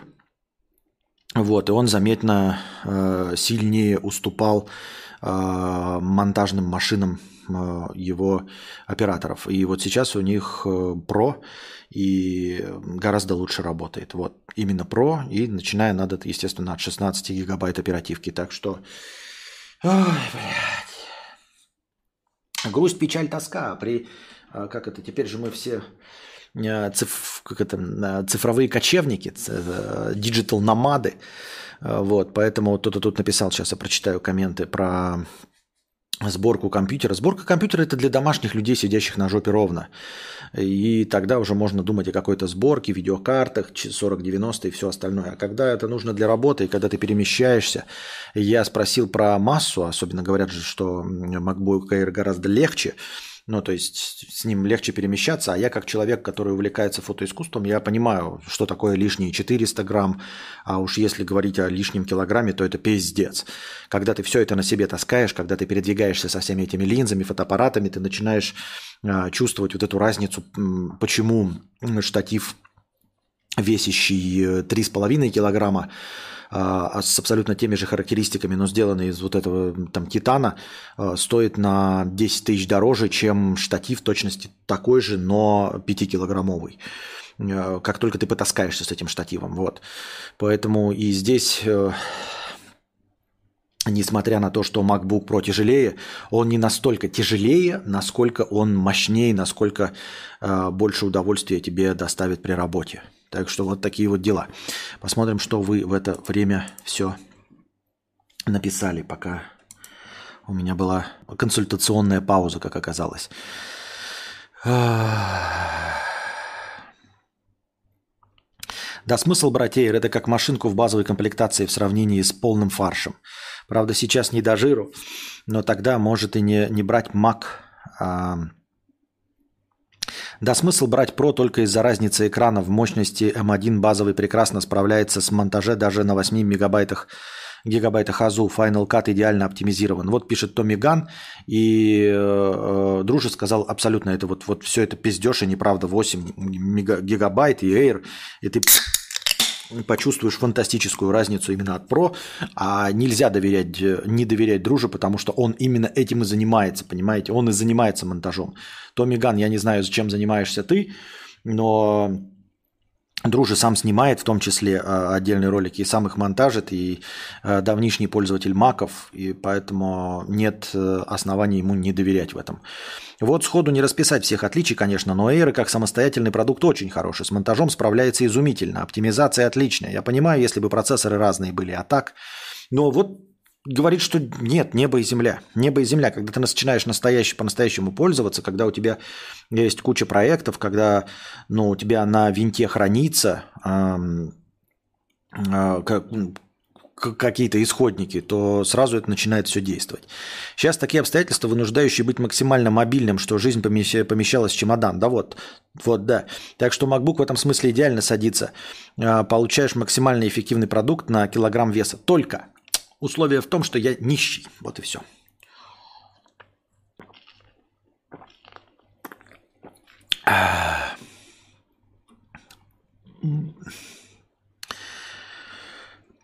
вот, и он заметно сильнее уступал монтажным машинам его операторов. И вот сейчас у них Pro, и гораздо лучше работает. Вот именно Pro, и начиная надо, естественно, от 16 гигабайт оперативки. Так что, ой, блядь. Грусть, печаль, тоска. При, а, как это, теперь же мы все циф, как это, цифровые кочевники, диджитал-номады. Вот, поэтому кто-то тут написал, сейчас я прочитаю комменты про сборку компьютера. Сборка компьютера это для домашних людей, сидящих на жопе ровно. И тогда уже можно думать о какой-то сборке, видеокартах, 4090 и все остальное. А когда это нужно для работы, и когда ты перемещаешься, я спросил про массу, особенно говорят же, что MacBook Air гораздо легче, ну, то есть с ним легче перемещаться, а я как человек, который увлекается фотоискусством, я понимаю, что такое лишние 400 грамм, а уж если говорить о лишнем килограмме, то это пиздец. Когда ты все это на себе таскаешь, когда ты передвигаешься со всеми этими линзами, фотоаппаратами, ты начинаешь а, чувствовать вот эту разницу, почему штатив весящий 3,5 килограмма, а, а с абсолютно теми же характеристиками, но сделанный из вот этого там титана, а, стоит на 10 тысяч дороже, чем штатив точности такой же, но 5-килограммовый а, как только ты потаскаешься с этим штативом. Вот. Поэтому и здесь, э, несмотря на то, что MacBook Pro тяжелее, он не настолько тяжелее, насколько он мощнее, насколько э, больше удовольствия тебе доставит при работе. Так что вот такие вот дела. Посмотрим, что вы в это время все написали, пока у меня была консультационная пауза, как оказалось. Да, смысл брать Air – это как машинку в базовой комплектации в сравнении с полным фаршем. Правда, сейчас не до жиру, но тогда может и не, не брать Mac, а да, смысл брать Pro только из-за разницы экрана в мощности M1 базовый прекрасно справляется с монтаже даже на 8 мегабайтах гигабайтах АЗУ. Final Cut идеально оптимизирован. Вот пишет Томми Ган, и э, э, Дружи сказал абсолютно это вот, вот все это пиздеж и неправда. 8 мега, гигабайт и Air, и ты почувствуешь фантастическую разницу именно от Pro, а нельзя доверять, не доверять друже, потому что он именно этим и занимается, понимаете? Он и занимается монтажом. Томми Ган, я не знаю, зачем занимаешься ты, но Друже сам снимает, в том числе а, отдельные ролики, и сам их монтажит, и а, давнишний пользователь маков, и поэтому нет э, оснований ему не доверять в этом. Вот сходу не расписать всех отличий, конечно, но Air как самостоятельный продукт очень хороший. С монтажом справляется изумительно, оптимизация отличная. Я понимаю, если бы процессоры разные были, а так... Но вот говорит, что нет, небо и земля. Небо и земля. Когда ты начинаешь настоящий, по-настоящему пользоваться, когда у тебя есть куча проектов, когда ну, у тебя на винте хранится, эм, э, как, какие-то исходники, то сразу это начинает все действовать. Сейчас такие обстоятельства, вынуждающие быть максимально мобильным, что жизнь помещалась в чемодан. Да вот, вот, да. Так что MacBook в этом смысле идеально садится. А, получаешь максимально эффективный продукт на килограмм веса. Только условие в том, что я нищий. Вот и все.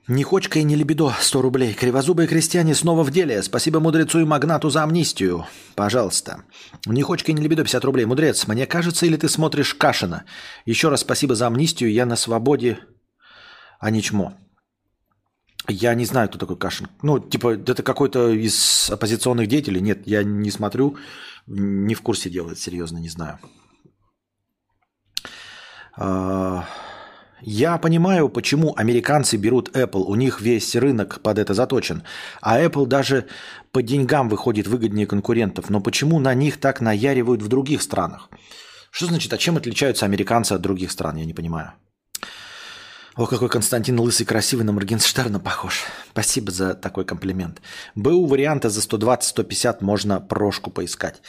Не хочка и не лебедо, 100 рублей. Кривозубые крестьяне снова в деле. Спасибо мудрецу и магнату за амнистию. Пожалуйста. Не хочка и не лебедо, 50 рублей. Мудрец, мне кажется, или ты смотришь Кашина? Еще раз спасибо за амнистию. Я на свободе, а не чмо. Я не знаю, кто такой Кашин. Ну, типа, это какой-то из оппозиционных деятелей? Нет, я не смотрю, не в курсе делает, серьезно, не знаю. А, я понимаю, почему американцы берут Apple. У них весь рынок под это заточен. А Apple даже по деньгам выходит выгоднее конкурентов. Но почему на них так наяривают в других странах? Что значит, а чем отличаются американцы от других стран? Я не понимаю. О, какой Константин Лысый красивый на Моргенштерна похож. Спасибо за такой комплимент. БУ варианта за 120-150 можно прошку поискать.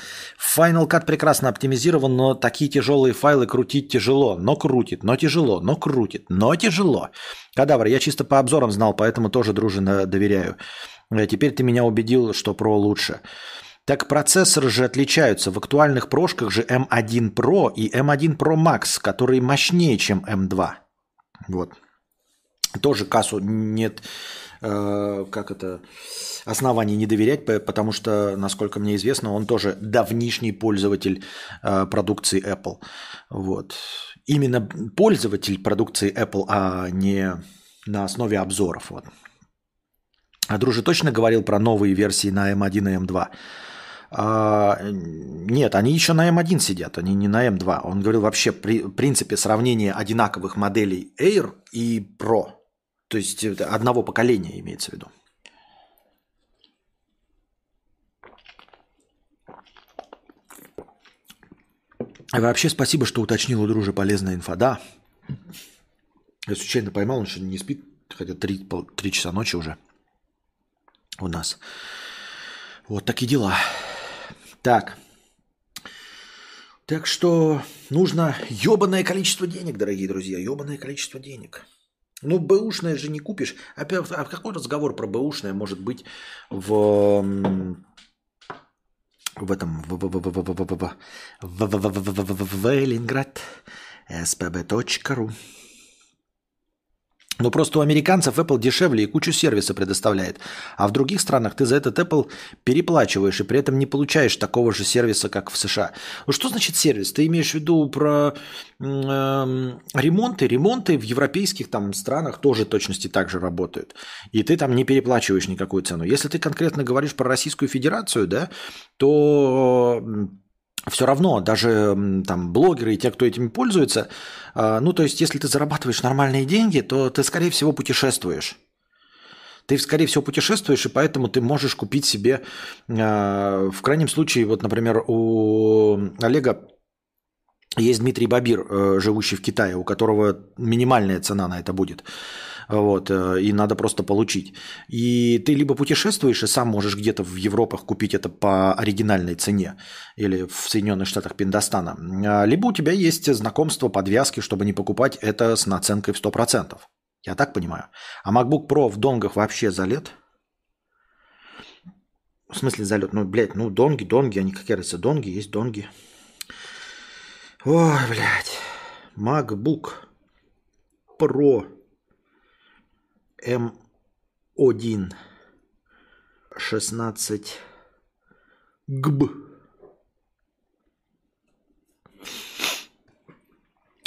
Final Cut прекрасно оптимизирован, но такие тяжелые файлы крутить тяжело. Но крутит, но тяжело, но крутит, но тяжело. Кадавр, я чисто по обзорам знал, поэтому тоже дружно доверяю. Э, теперь ты меня убедил, что Pro лучше. Так процессоры же отличаются. В актуальных прошках же M1 Pro и M1 Pro Max, которые мощнее, чем M2. Вот. Тоже кассу нет, э, как это, оснований не доверять, потому что, насколько мне известно, он тоже давнишний пользователь э, продукции Apple. Вот. Именно пользователь продукции Apple, а не на основе обзоров. Вот. А Дружи точно говорил про новые версии на M1 и M2. А, нет, они еще на M1 сидят, они не на M2. Он говорил вообще при принципе сравнение одинаковых моделей Air и Pro. То есть одного поколения имеется в виду. А вообще спасибо, что уточнил у дружи полезная инфа. Да, я случайно поймал, он еще не спит, хотя 3, 3 часа ночи уже у нас. Вот такие дела. Так. Так что нужно ебаное количество денег, дорогие друзья, ебаное количество денег. Ну, бэушное же не купишь. Опять, а какой разговор про бэушное может быть в в этом в в, в, в, в, в, в, в, в, в Ленинград спб.ру но просто у американцев Apple дешевле и кучу сервиса предоставляет. А в других странах ты за этот Apple переплачиваешь и при этом не получаешь такого же сервиса, как в США. Ну что значит сервис? Ты имеешь в виду про э, ремонты? Ремонты в европейских там странах тоже точности так же работают. И ты там не переплачиваешь никакую цену. Если ты конкретно говоришь про Российскую Федерацию, да, то все равно даже там блогеры и те, кто этими пользуется, а, ну то есть если ты зарабатываешь нормальные деньги, то ты скорее всего путешествуешь. Ты, скорее всего, путешествуешь, и поэтому ты можешь купить себе, а, в крайнем случае, вот, например, у Олега есть Дмитрий Бабир, э, живущий в Китае, у которого минимальная цена на это будет. Вот, э, и надо просто получить. И ты либо путешествуешь и сам можешь где-то в Европах купить это по оригинальной цене, или в Соединенных Штатах Пиндостана, а, либо у тебя есть знакомство, подвязки, чтобы не покупать это с наценкой в 100%. Я так понимаю. А MacBook Pro в донгах вообще залет? В смысле залет? Ну, блядь, ну донги, донги, они какие разница? Донги есть донги. Ой, блядь. MacBook Pro М1 16 ГБ.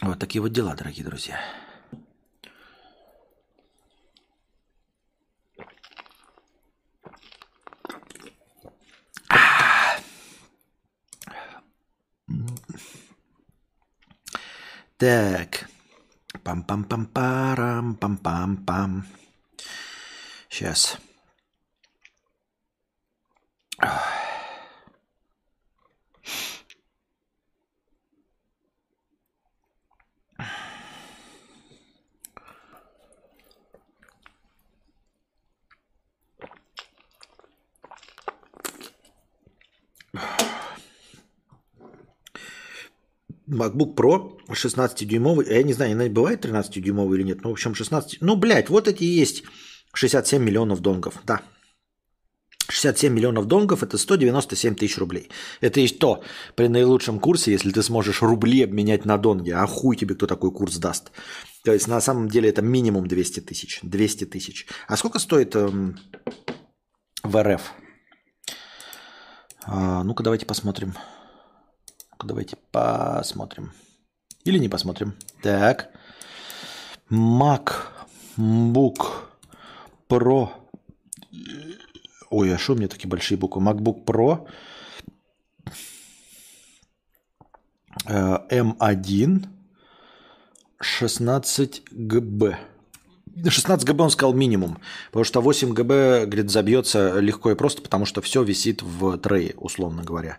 Вот такие вот дела, дорогие друзья. Так. Пам-пам-пам-парам, пам-пам-пам. Сейчас. MacBook Pro 16-дюймовый, э, я не знаю, бывает 13-дюймовый или нет, но в общем 16, ну, блядь, вот эти есть 67 миллионов донгов. Да, 67 миллионов донгов – это 197 тысяч рублей. Это и то, при наилучшем курсе, если ты сможешь рубли обменять на донги, а хуй тебе кто такой курс даст. То есть на самом деле это минимум 200 тысяч. 200 тысяч. А сколько стоит эм, в РФ? А, ну-ка давайте посмотрим. Ну-ка давайте посмотрим. Или не посмотрим. Так. MacBook Pro Ой, а что у меня такие большие буквы? MacBook Pro M1 16 ГБ. 16 ГБ он сказал минимум, потому что 8 ГБ, говорит, забьется легко и просто, потому что все висит в трее, условно говоря.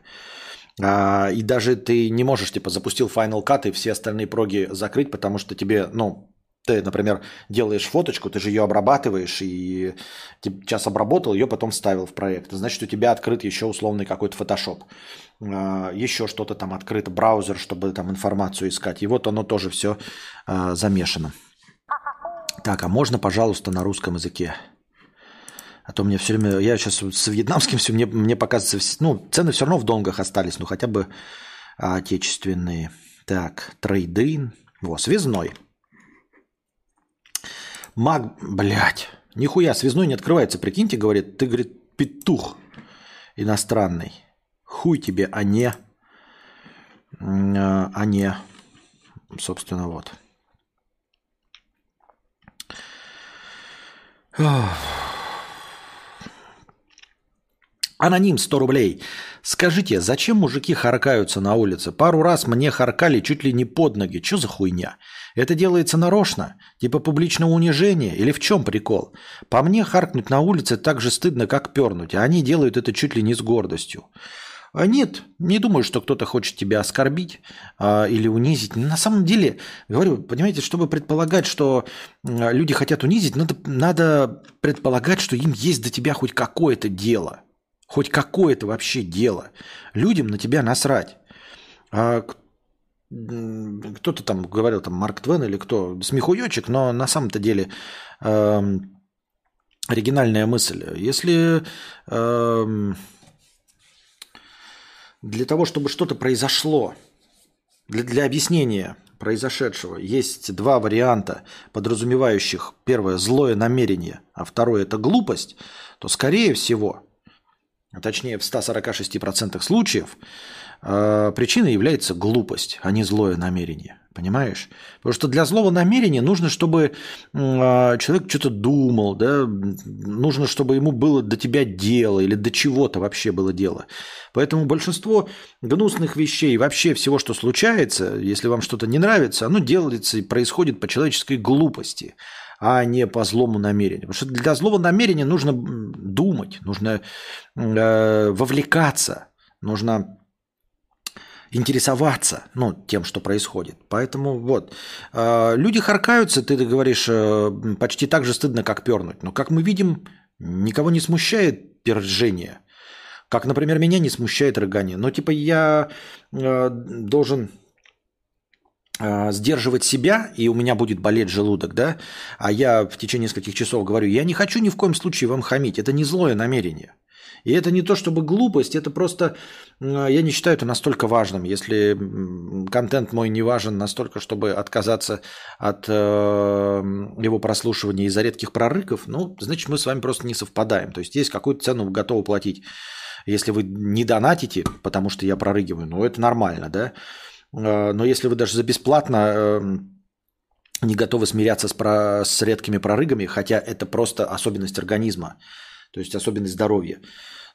А, и даже ты не можешь, типа, запустил Final Cut и все остальные проги закрыть, потому что тебе, ну, ты, например, делаешь фоточку, ты же ее обрабатываешь и сейчас обработал, ее потом вставил в проект. Значит, у тебя открыт еще условный какой-то фотошоп. А, еще что-то там открыто, браузер, чтобы там информацию искать. И вот оно тоже все а, замешано. Так, а можно, пожалуйста, на русском языке? А то мне все время... Я сейчас с вьетнамским все... Мне, мне показывается... Ну, цены все равно в донгах остались. Ну, хотя бы отечественные. Так, трейдин. Во, связной. Маг, блядь, нихуя, связной не открывается, прикиньте, говорит, ты, говорит, петух иностранный. Хуй тебе, а не, а не, собственно, вот. Аноним 100 рублей. Скажите, зачем мужики харкаются на улице? Пару раз мне харкали чуть ли не под ноги. Что за хуйня? Это делается нарочно? Типа публичного унижения? Или в чем прикол? По мне харкнуть на улице так же стыдно, как пернуть, а они делают это чуть ли не с гордостью. А нет, не думаю, что кто-то хочет тебя оскорбить а, или унизить. На самом деле, говорю, понимаете, чтобы предполагать, что люди хотят унизить, надо, надо предполагать, что им есть до тебя хоть какое-то дело. Хоть какое-то вообще дело. Людям на тебя насрать. А кто-то там говорил, там Марк Твен или кто, смехуёчек, но на самом-то деле э, оригинальная мысль. Если э, для того, чтобы что-то произошло, для, для объяснения произошедшего есть два варианта, подразумевающих первое злое намерение, а второе это глупость, то скорее всего, точнее в 146% случаев, э, причиной является глупость, а не злое намерение. Понимаешь? Потому что для злого намерения нужно, чтобы э, человек что-то думал, да? нужно, чтобы ему было до тебя дело или до чего-то вообще было дело. Поэтому большинство гнусных вещей, вообще всего, что случается, если вам что-то не нравится, оно делается и происходит по человеческой глупости а не по злому намерению. Потому что для злого намерения нужно думать, нужно э, вовлекаться, нужно интересоваться ну, тем, что происходит. Поэтому вот. Э, люди харкаются, ты говоришь, э, почти так же стыдно, как пернуть. Но, как мы видим, никого не смущает пержение. Как, например, меня не смущает рыгание. Но, типа, я э, должен э, сдерживать себя, и у меня будет болеть желудок, да, а я в течение нескольких часов говорю, я не хочу ни в коем случае вам хамить, это не злое намерение. И это не то чтобы глупость, это просто, я не считаю это настолько важным. Если контент мой не важен настолько, чтобы отказаться от э, его прослушивания из-за редких прорыков, ну, значит, мы с вами просто не совпадаем. То есть есть какую-то цену вы готовы платить. Если вы не донатите, потому что я прорыгиваю, ну, это нормально, да. Э, но если вы даже за бесплатно эм, не готовы смиряться с, про, с редкими прорыгами, хотя это просто особенность организма, то есть особенность здоровья.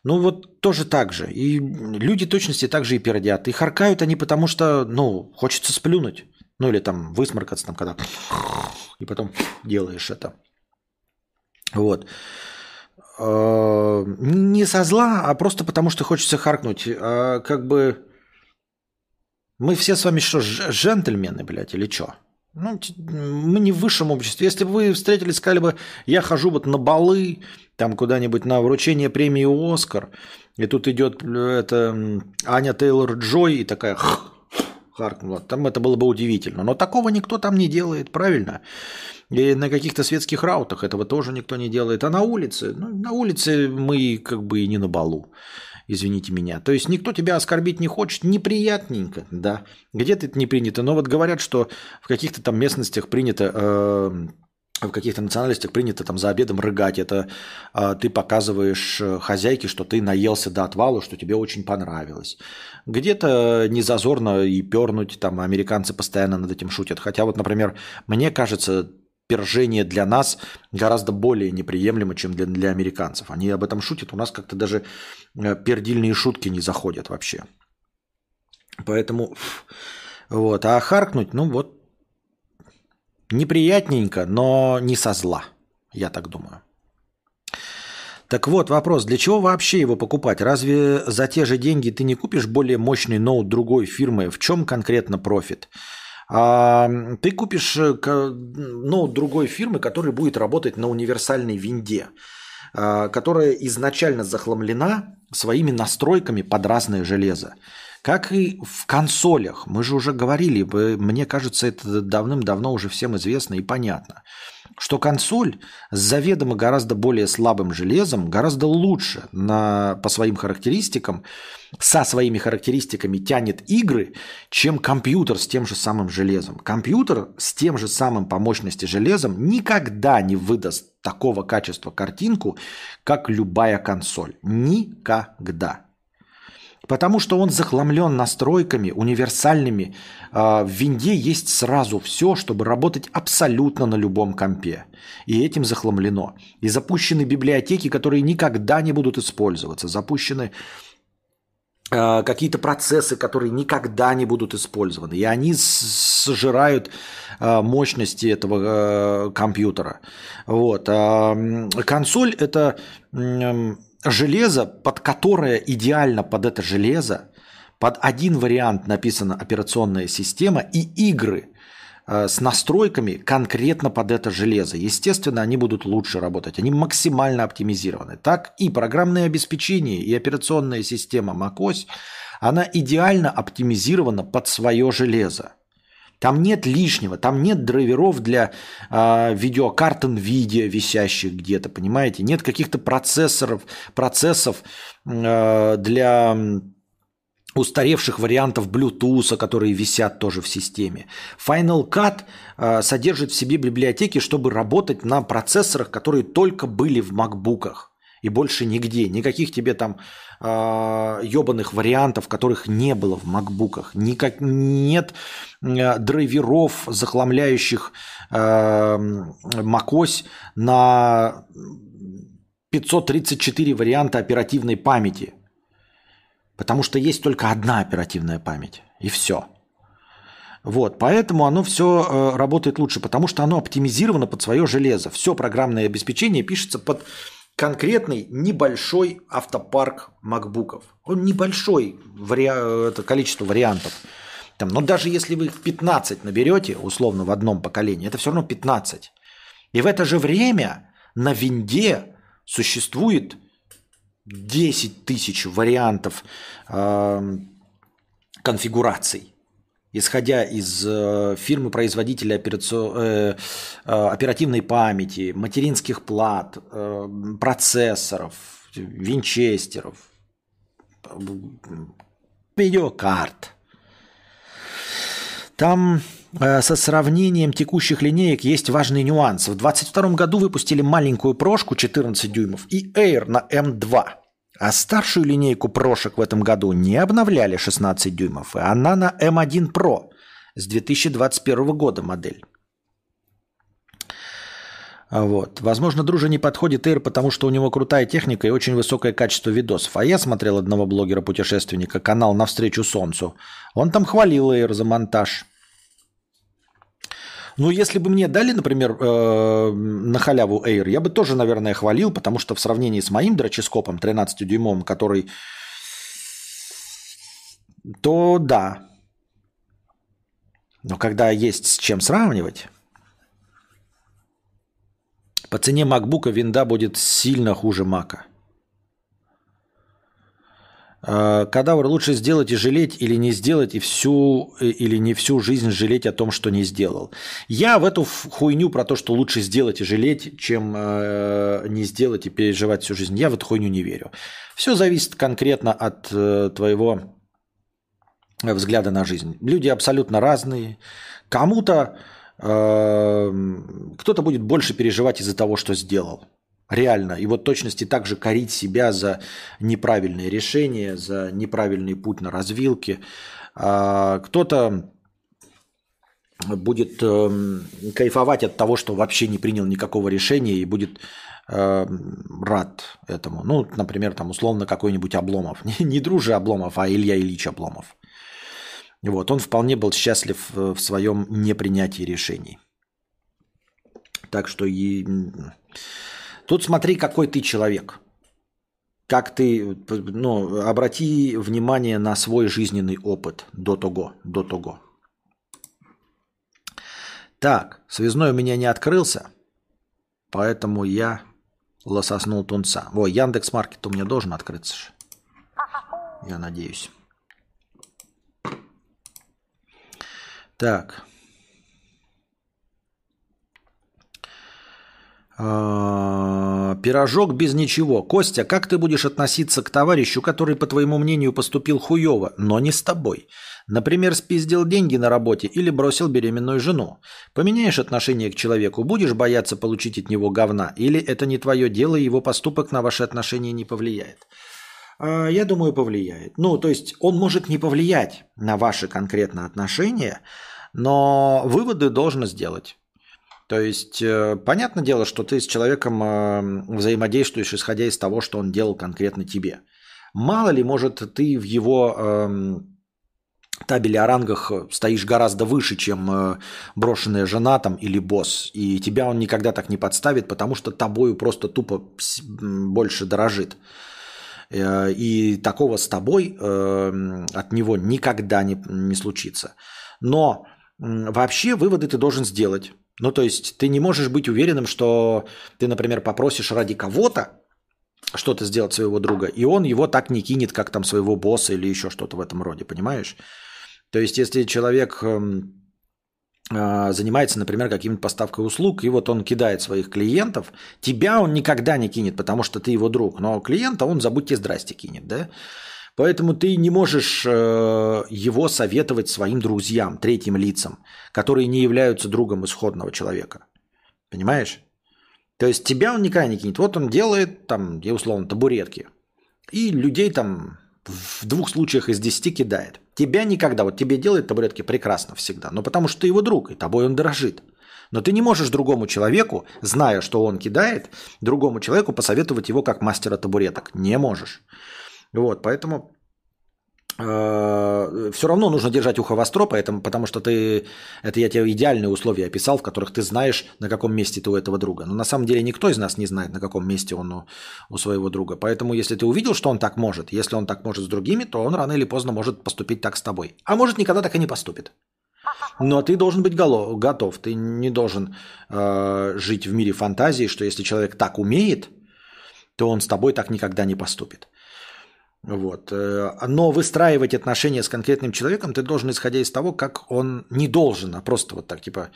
Ну вот тоже так же. И люди точности так же и пердят. И харкают они потому, что, ну, хочется сплюнуть. Ну или там высморкаться, там, когда и потом делаешь это. Вот. Э, не со зла, а просто потому, что хочется харкнуть. А как бы мы все с вами что, джентльмены, блядь, или что? Ну, мы не в высшем обществе. Если бы вы встретились, сказали бы, я хожу вот на балы, там куда-нибудь на вручение премии «Оскар», и тут идет это Аня Тейлор Джой и такая харкнула, там это было бы удивительно. Но такого никто там не делает, правильно? И на каких-то светских раутах этого тоже никто не делает. А на улице, ну, на улице мы как бы и не на балу. Извините меня. То есть никто тебя оскорбить не хочет, неприятненько, да. Где-то это не принято. Но вот говорят, что в каких-то там местностях принято э, в каких-то национальностях принято там за обедом рыгать. Это э, ты показываешь э, хозяйке, что ты наелся до отвала, что тебе очень понравилось. Где-то не зазорно и пернуть, там американцы постоянно над этим шутят. Хотя вот, например, мне кажется, пержение для нас гораздо более неприемлемо, чем для, для американцев. Они об этом шутят. У нас как-то даже э, пердильные шутки не заходят вообще. Поэтому вот. А харкнуть, ну вот, Неприятненько, но не со зла, я так думаю. Так вот, вопрос, для чего вообще его покупать? Разве за те же деньги ты не купишь более мощный ноут другой фирмы? В чем конкретно профит? А, ты купишь э, ноут другой фирмы, который будет работать на универсальной винде, а, которая изначально захламлена своими настройками под разное железо. Как и в консолях. Мы же уже говорили, мне кажется, это давным-давно уже всем известно и понятно, что консоль с заведомо гораздо более слабым железом гораздо лучше на, по своим характеристикам, со своими характеристиками тянет игры, чем компьютер с тем же самым железом. Компьютер с тем же самым по мощности железом никогда не выдаст такого качества картинку, как любая консоль. Никогда. Потому что он захламлен настройками универсальными. А, в винде есть сразу все, чтобы работать абсолютно на любом компе. И этим захламлено. И запущены библиотеки, которые никогда не будут использоваться. Запущены а, какие-то процессы, которые никогда не будут использованы. И они сжирают а, мощности этого компьютера. Вот. Консоль это железо, под которое идеально под это железо, под один вариант написана операционная система и игры э, с настройками конкретно под это железо. Естественно, они будут лучше работать, они максимально оптимизированы. Так и программное обеспечение, и операционная система macOS, она идеально оптимизирована под свое железо. Там нет лишнего, там нет драйверов для э, видеокарт NVIDIA висящих где-то, понимаете? Нет каких-то процессоров, процессов э, для устаревших вариантов Bluetooth, которые висят тоже в системе. Final Cut э, содержит в себе библиотеки, чтобы работать на процессорах, которые только были в макбуках и больше нигде. Никаких тебе там э, а, ебаных вариантов, которых не было в макбуках. Никак, нет э, драйверов, захламляющих э, macOS на 534 варианта оперативной памяти. Потому что есть только одна оперативная память. И все. Вот, поэтому оно все э, работает лучше, потому что оно оптимизировано под свое железо. Все программное обеспечение пишется под конкретный небольшой автопарк макбуков. Он небольшой вари... это количество вариантов. Там, но даже если вы 15 наберете, условно, в одном поколении, это все равно 15. И в это же время на винде существует 10 тысяч вариантов э, конфигураций исходя из э, фирмы-производителя операцион... э, э, оперативной памяти, материнских плат, э, процессоров, винчестеров, видеокарт. Там э, со сравнением текущих линеек есть важный нюанс. В 2022 году выпустили маленькую прошку 14 дюймов и Air на M2 – а старшую линейку прошек в этом году не обновляли 16 дюймов, и она на M1 Pro с 2021 года модель. Вот. Возможно, дружа не подходит Air, потому что у него крутая техника и очень высокое качество видосов. А я смотрел одного блогера-путешественника, канал «Навстречу солнцу». Он там хвалил Air за монтаж. Ну, если бы мне дали, например, э, на халяву Air, я бы тоже, наверное, хвалил, потому что в сравнении с моим дроческопом 13-дюймовым, который... То да. Но когда есть с чем сравнивать, по цене MacBook винда будет сильно хуже Мака. Э, кадавр лучше сделать и жалеть или не сделать и всю или не всю жизнь жалеть о том, что не сделал. Я в эту хуйню про то, что лучше сделать и жалеть, чем э, не сделать и переживать всю жизнь. Я в эту хуйню не верю. Все зависит конкретно от э, твоего взгляда на жизнь. Люди абсолютно разные. Кому-то э, кто-то будет больше переживать из-за того, что сделал. Реально. И вот точности также корить себя за неправильные решения, за неправильный путь на развилке. А кто-то будет э, кайфовать от того, что вообще не принял никакого решения и будет э, рад этому. Ну, например, там условно какой-нибудь Обломов. Не, Дружи Обломов, а Илья Ильич Обломов. Вот, он вполне был счастлив в своем непринятии решений. Так что и Тут смотри, какой ты человек. Как ты, ну, обрати внимание на свой жизненный опыт до того, до того. Так, связной у меня не открылся, поэтому я лососнул тунца. Ой, Яндекс Маркет у меня должен открыться. Я надеюсь. Так. Пирожок без ничего. Костя, как ты будешь относиться к товарищу, который, по твоему мнению, поступил хуево, но не с тобой? Например, спиздил деньги на работе или бросил беременную жену. Поменяешь отношение к человеку, будешь бояться получить от него говна, или это не твое дело, и его поступок на ваши отношения не повлияет? А, я думаю, повлияет. Ну, то есть он может не повлиять на ваши конкретно отношения, но выводы должен сделать. То есть, э, понятное дело, что ты с человеком э, взаимодействуешь, исходя из того, что он делал конкретно тебе. Мало ли, может, ты в его эм, табеле о рангах стоишь гораздо выше, чем э, брошенная жена там или босс, и тебя он никогда так не подставит, потому что тобою просто тупо больше дорожит. И такого с тобой от него никогда не, не случится. Но вообще выводы ты должен сделать. Ну, то есть ты не можешь быть уверенным, что ты, например, попросишь ради кого-то что-то сделать своего друга, и он его так не кинет, как там своего босса или еще что-то в этом роде, понимаешь? То есть если человек эм, а, занимается, например, каким-то поставкой услуг, и вот он кидает своих клиентов, тебя он никогда не кинет, потому что ты его друг, но клиента он забудьте здрасте кинет, да? Поэтому ты не можешь э, его советовать своим друзьям, третьим лицам, которые не являются другом исходного человека. Понимаешь? То есть тебя он никогда не кинет. Вот он делает там, я условно, табуретки. И людей там в двух случаях из десяти кидает. Тебя никогда, вот тебе делает табуретки прекрасно всегда, но потому что ты его друг, и тобой он дорожит. Но ты не можешь другому человеку, зная, что он кидает, другому человеку посоветовать его как мастера табуреток. Не можешь. Вот, поэтому э, все равно нужно держать ухо востро, поэтому, потому что ты, это я тебе идеальные условия описал, в которых ты знаешь, на каком месте ты у этого друга. Но на самом деле никто из нас не знает, на каком месте он у, у своего друга. Поэтому если ты увидел, что он так может, если он так может с другими, то он рано или поздно может поступить так с тобой. А может никогда так и не поступит. Но ты должен быть готов. Ты не должен э, жить в мире фантазии, что если человек так умеет, то он с тобой так никогда не поступит. Вот. Э, но выстраивать отношения с конкретным человеком ты должен, исходя из того, как он не должен, а просто вот так, типа,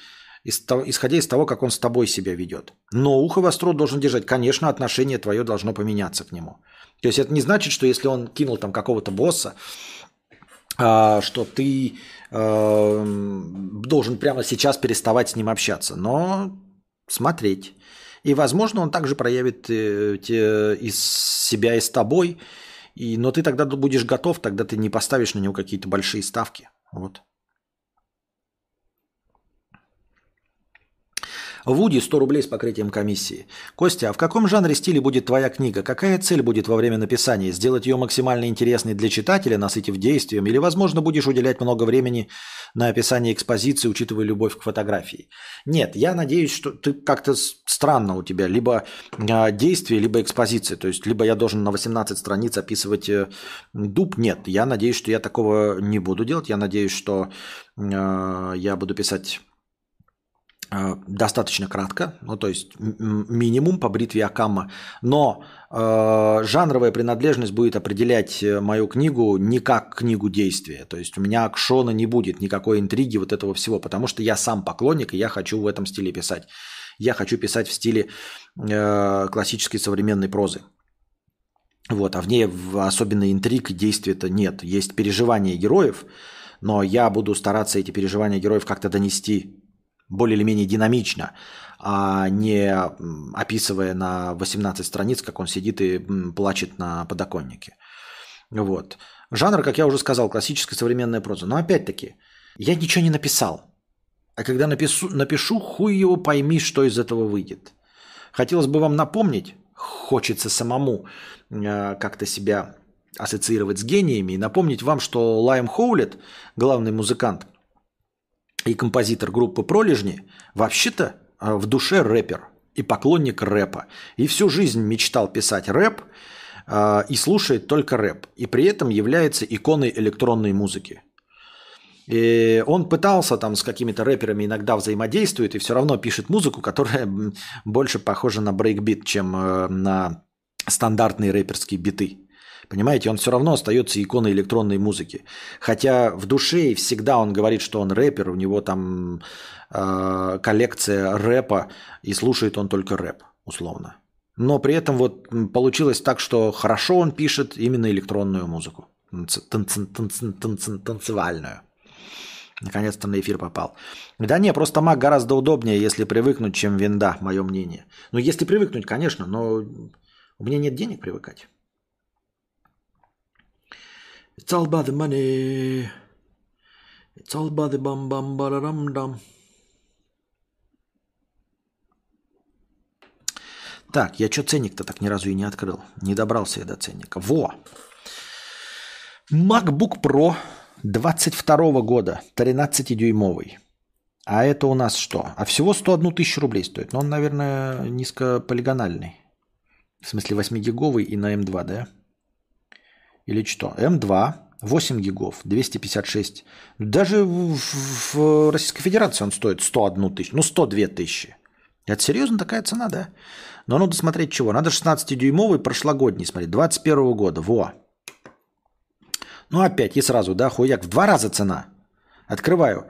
исходя из того, как он с тобой себя ведет. Но ухо востро должен держать. Конечно, отношение твое должно поменяться к нему. То есть это не значит, что если он кинул там какого-то босса, а, что ты э, должен прямо сейчас переставать с ним общаться. Но смотреть. И, возможно, он также проявит э, из себя и с тобой – и, но ты тогда будешь готов, тогда ты не поставишь на него какие-то большие ставки. Вот. Вуди 100 рублей с покрытием комиссии. Костя, а в каком жанре стиле будет твоя книга? Какая цель будет во время написания? Сделать ее максимально интересной для читателя, насытив действием? Или, возможно, будешь уделять много времени на описание экспозиции, учитывая любовь к фотографии? Нет, я надеюсь, что ты как-то странно у тебя. Либо э, действие, либо экспозиция. То есть, либо я должен на 18 страниц описывать э, дуб. Нет, я надеюсь, что я такого не буду делать. Я надеюсь, что э, я буду писать достаточно кратко, ну то есть минимум по бритве Акама, но э, жанровая принадлежность будет определять э, мою книгу не как книгу действия, то есть у меня акшона не будет, никакой интриги вот этого всего, потому что я сам поклонник и я хочу в этом стиле писать. Я хочу писать в стиле э, классической современной прозы. Вот, а в ней особенно интриг и действия-то нет. Есть переживания героев, но я буду стараться эти переживания героев как-то донести более или менее динамично, а не описывая на 18 страниц, как он сидит и плачет на подоконнике. Вот. Жанр, как я уже сказал, классическая современная проза. Но опять-таки, я ничего не написал. А когда напишу, напишу, хуй его пойми, что из этого выйдет. Хотелось бы вам напомнить, хочется самому э, как-то себя ассоциировать с гениями и напомнить вам, что Лайм Хоулет, главный музыкант, и композитор группы «Пролежни» вообще-то а, в душе рэпер и поклонник рэпа. И всю жизнь мечтал писать рэп э, и слушает только рэп. И при этом является иконой электронной музыки. И он пытался там с какими-то рэперами иногда взаимодействует и все равно пишет музыку, которая больше похожа на брейкбит, чем э, на стандартные рэперские биты. Понимаете, он все равно остается иконой электронной музыки. Хотя в душе всегда он говорит, что он рэпер, у него там э, коллекция рэпа, и слушает он только рэп, условно. Но при этом вот получилось так, что хорошо он пишет именно электронную музыку, танцевальную. Наконец-то на эфир попал. Да не, просто Mac гораздо удобнее, если привыкнуть, чем винда, мое мнение. Ну, если привыкнуть, конечно, но у меня нет денег привыкать. It's all about the money. It's all about the bum bum ba dum. Так, я что ценник-то так ни разу и не открыл. Не добрался я до ценника. Во! MacBook Pro 22 года, 13-дюймовый. А это у нас что? А всего 101 тысячу рублей стоит. Но он, наверное, низкополигональный. В смысле 8-гиговый и на M2, да? Или что? М2, 8 гигов, 256. Даже в, в Российской Федерации он стоит 101 тысячу, ну 102 тысячи. Это серьезно такая цена, да? Но надо смотреть чего. Надо 16-дюймовый прошлогодний смотреть, 21 года, во. Ну опять, и сразу, да, хуяк, в два раза цена. Открываю.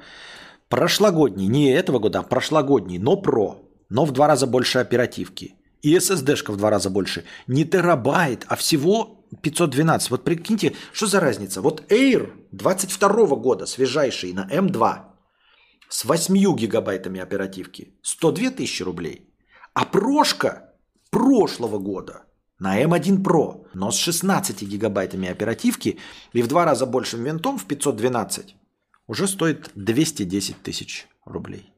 Прошлогодний, не этого года, а прошлогодний, но про, но в два раза больше оперативки. И SSD-шка в два раза больше. Не терабайт, а всего 512. Вот прикиньте, что за разница? Вот Air 22 года, свежайший, на M2, с 8 гигабайтами оперативки, 102 тысячи рублей. А прошка прошлого года на M1 Pro, но с 16 гигабайтами оперативки и в два раза большим винтом в 512, уже стоит 210 тысяч рублей.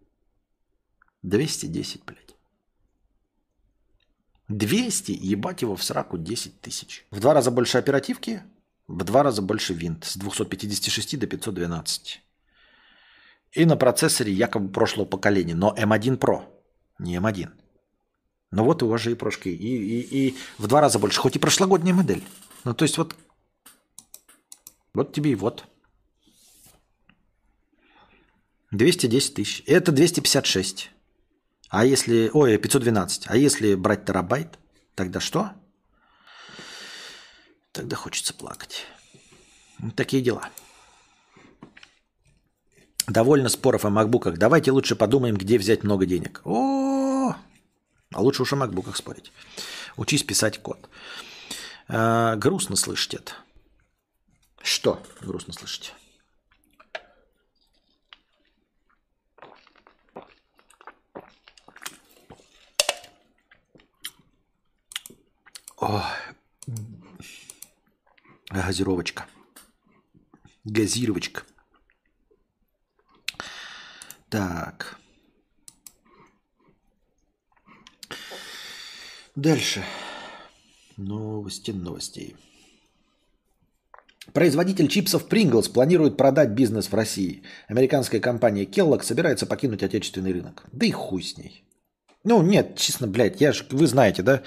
210, блядь. 200, ебать его в сраку 10 тысяч. В два раза больше оперативки, в два раза больше винт. С 256 до 512. И на процессоре якобы прошлого поколения, но M1 Pro, не M1. Ну вот у вас же и прошки. И, и, и в два раза больше, хоть и прошлогодняя модель. Ну то есть вот, вот тебе и вот. 210 тысяч. Это 256. А если... Ой, 512. А если брать терабайт, тогда что? Тогда хочется плакать. Вот такие дела. Довольно споров о макбуках. Давайте лучше подумаем, где взять много денег. О, а лучше уж о макбуках спорить. Учись писать код. А, грустно слышать это. Что грустно слышать? О, газировочка. Газировочка. Так. Дальше. Новости новостей. Производитель чипсов Pringles планирует продать бизнес в России. Американская компания Kellogg собирается покинуть отечественный рынок. Да и хуй с ней. Ну, нет, честно, блядь, я же, вы знаете, да,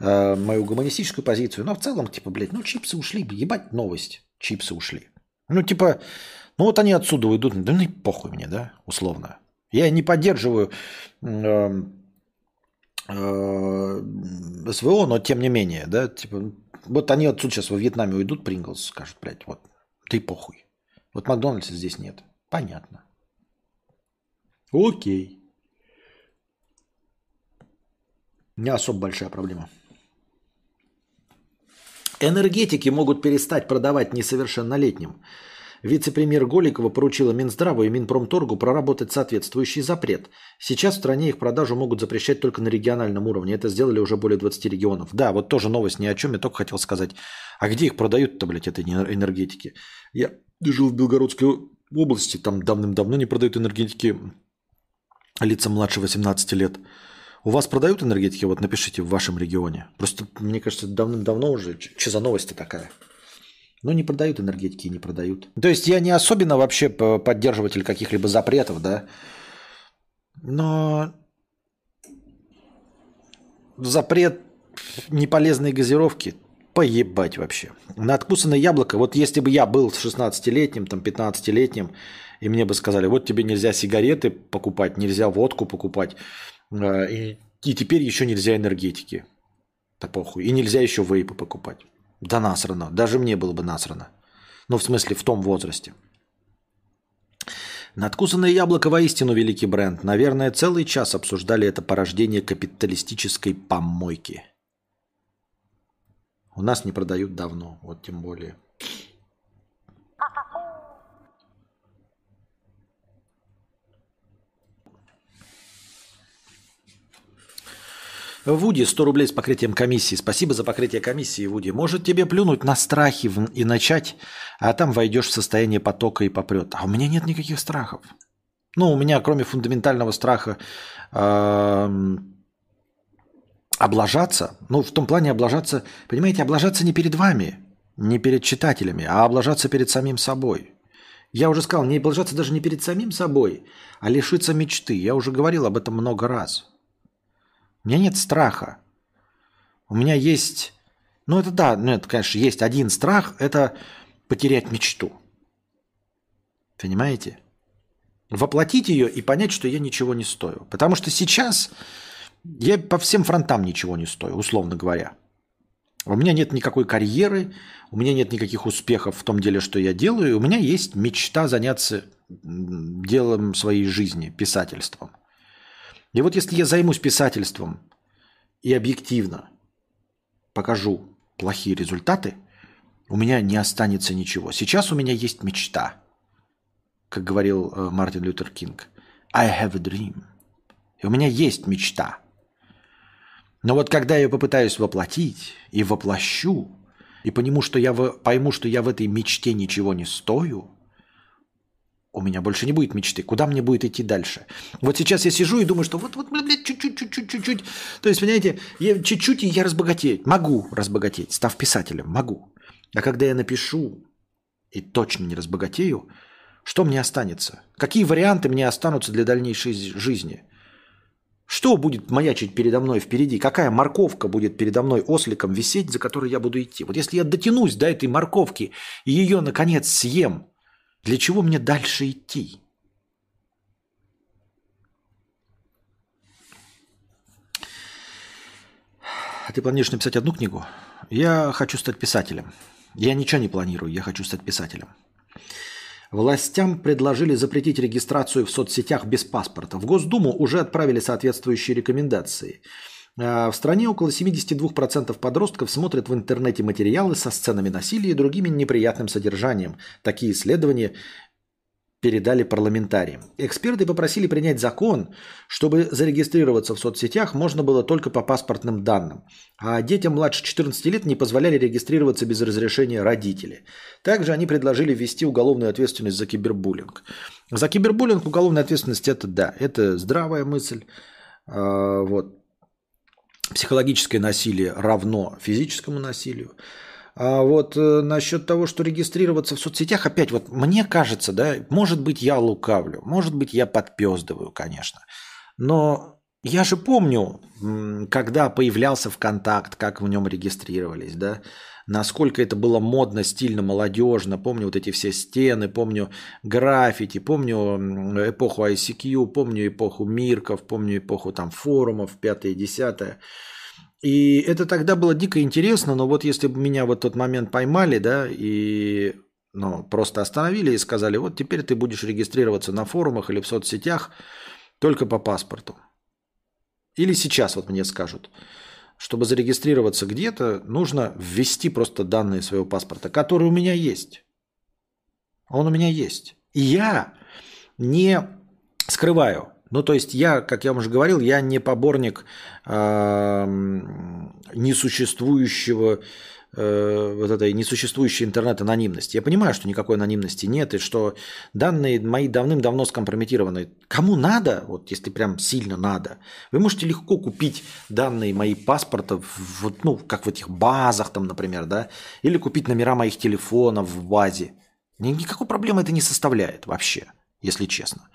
э, мою гуманистическую позицию, но в целом, типа, блядь, ну, чипсы ушли, ебать новость, чипсы ушли. Ну, типа, ну, вот они отсюда уйдут, да ну, и похуй мне, да, условно. Я не поддерживаю э, э, СВО, но тем не менее, да, типа, вот они отсюда сейчас во Вьетнаме уйдут, Принглс скажут, блядь, вот, ты похуй. Вот Макдональдса здесь нет. Понятно. Окей. Не особо большая проблема. Энергетики могут перестать продавать несовершеннолетним. Вице-премьер Голикова поручила Минздраву и Минпромторгу проработать соответствующий запрет. Сейчас в стране их продажу могут запрещать только на региональном уровне. Это сделали уже более 20 регионов. Да, вот тоже новость ни о чем. Я только хотел сказать. А где их продают-то, блядь, этой энергетики? Я жил в Белгородской области. Там давным-давно не продают энергетики лица младше 18 лет. У вас продают энергетики? Вот напишите в вашем регионе. Просто, мне кажется, давным-давно уже. Что за новость такая? Ну, не продают энергетики, не продают. То есть я не особенно вообще поддерживатель каких-либо запретов, да. Но запрет неполезной газировки поебать вообще. На откусанное яблоко, вот если бы я был 16-летним, там 15-летним, и мне бы сказали, вот тебе нельзя сигареты покупать, нельзя водку покупать, и, и теперь еще нельзя энергетики. Да похуй. И нельзя еще вейпы покупать. Да насрано. Даже мне было бы насрано. Ну, в смысле, в том возрасте. Надкусанное яблоко воистину великий бренд. Наверное, целый час обсуждали это порождение капиталистической помойки. У нас не продают давно, вот тем более. Вуди, 100 рублей с покрытием комиссии. Спасибо за покрытие комиссии, Вуди. Может тебе плюнуть на страхи и начать, а там войдешь в состояние потока и попрет. А у меня нет никаких страхов. Ну, у меня, кроме фундаментального страха облажаться, ну, в том плане облажаться, понимаете, облажаться не перед вами, не перед читателями, а облажаться перед самим собой. Я уже сказал, не облажаться даже не перед самим собой, а лишиться мечты. Я уже говорил об этом много раз. У меня нет страха. У меня есть... Ну, это да, ну, это, конечно, есть один страх – это потерять мечту. Понимаете? Воплотить ее и понять, что я ничего не стою. Потому что сейчас я по всем фронтам ничего не стою, условно говоря. У меня нет никакой карьеры, у меня нет никаких успехов в том деле, что я делаю. У меня есть мечта заняться делом своей жизни, писательством. И вот если я займусь писательством и объективно покажу плохие результаты, у меня не останется ничего. Сейчас у меня есть мечта, как говорил э, Мартин Лютер Кинг. I have a dream. И у меня есть мечта. Но вот когда я попытаюсь воплотить и воплощу, и пойму, что я в, пойму, что я в этой мечте ничего не стою, у меня больше не будет мечты. Куда мне будет идти дальше? Вот сейчас я сижу и думаю, что вот, вот, блядь, чуть-чуть, чуть-чуть, чуть-чуть. То есть, понимаете, я чуть-чуть, и я разбогатею. Могу разбогатеть, став писателем, могу. А когда я напишу и точно не разбогатею, что мне останется? Какие варианты мне останутся для дальнейшей жизни? Что будет маячить передо мной впереди? Какая морковка будет передо мной осликом висеть, за которой я буду идти? Вот если я дотянусь до этой морковки и ее, наконец, съем – для чего мне дальше идти? А ты планируешь написать одну книгу? Я хочу стать писателем. Я ничего не планирую, я хочу стать писателем. Властям предложили запретить регистрацию в соцсетях без паспорта. В Госдуму уже отправили соответствующие рекомендации – в стране около 72% подростков смотрят в интернете материалы со сценами насилия и другими неприятным содержанием. Такие исследования передали парламентариям. Эксперты попросили принять закон, чтобы зарегистрироваться в соцсетях можно было только по паспортным данным, а детям младше 14 лет не позволяли регистрироваться без разрешения родителей. Также они предложили ввести уголовную ответственность за кибербуллинг. За кибербуллинг уголовная ответственность это да, это здравая мысль. А, вот психологическое насилие равно физическому насилию. А вот э, насчет того, что регистрироваться в соцсетях, опять вот мне кажется, да, может быть, я лукавлю, может быть, я подпездываю, конечно. Но я же помню, когда появлялся ВКонтакт, как в нем регистрировались, да, насколько это было модно, стильно, молодежно. Помню вот эти все стены, помню граффити, помню эпоху ICQ, помню эпоху Мирков, помню эпоху там форумов, пятое, десятое. И это тогда было дико интересно, но вот если бы меня в тот момент поймали, да, и ну, просто остановили и сказали, вот теперь ты будешь регистрироваться на форумах или в соцсетях только по паспорту. Или сейчас вот мне скажут, чтобы зарегистрироваться где-то, нужно ввести просто данные своего паспорта, который у меня есть. Он у меня есть. И я не скрываю. Ну, то есть я, как я уже говорил, я не поборник э, несуществующего э, вот этой несуществующей интернет-анонимности. Я понимаю, что никакой анонимности нет, и что данные мои давным-давно скомпрометированы. Кому надо, вот если прям сильно надо, вы можете легко купить данные мои паспорта, вот, ну, как в этих базах там, например, да, или купить номера моих телефонов в базе. Никакой проблемы это не составляет вообще, если честно.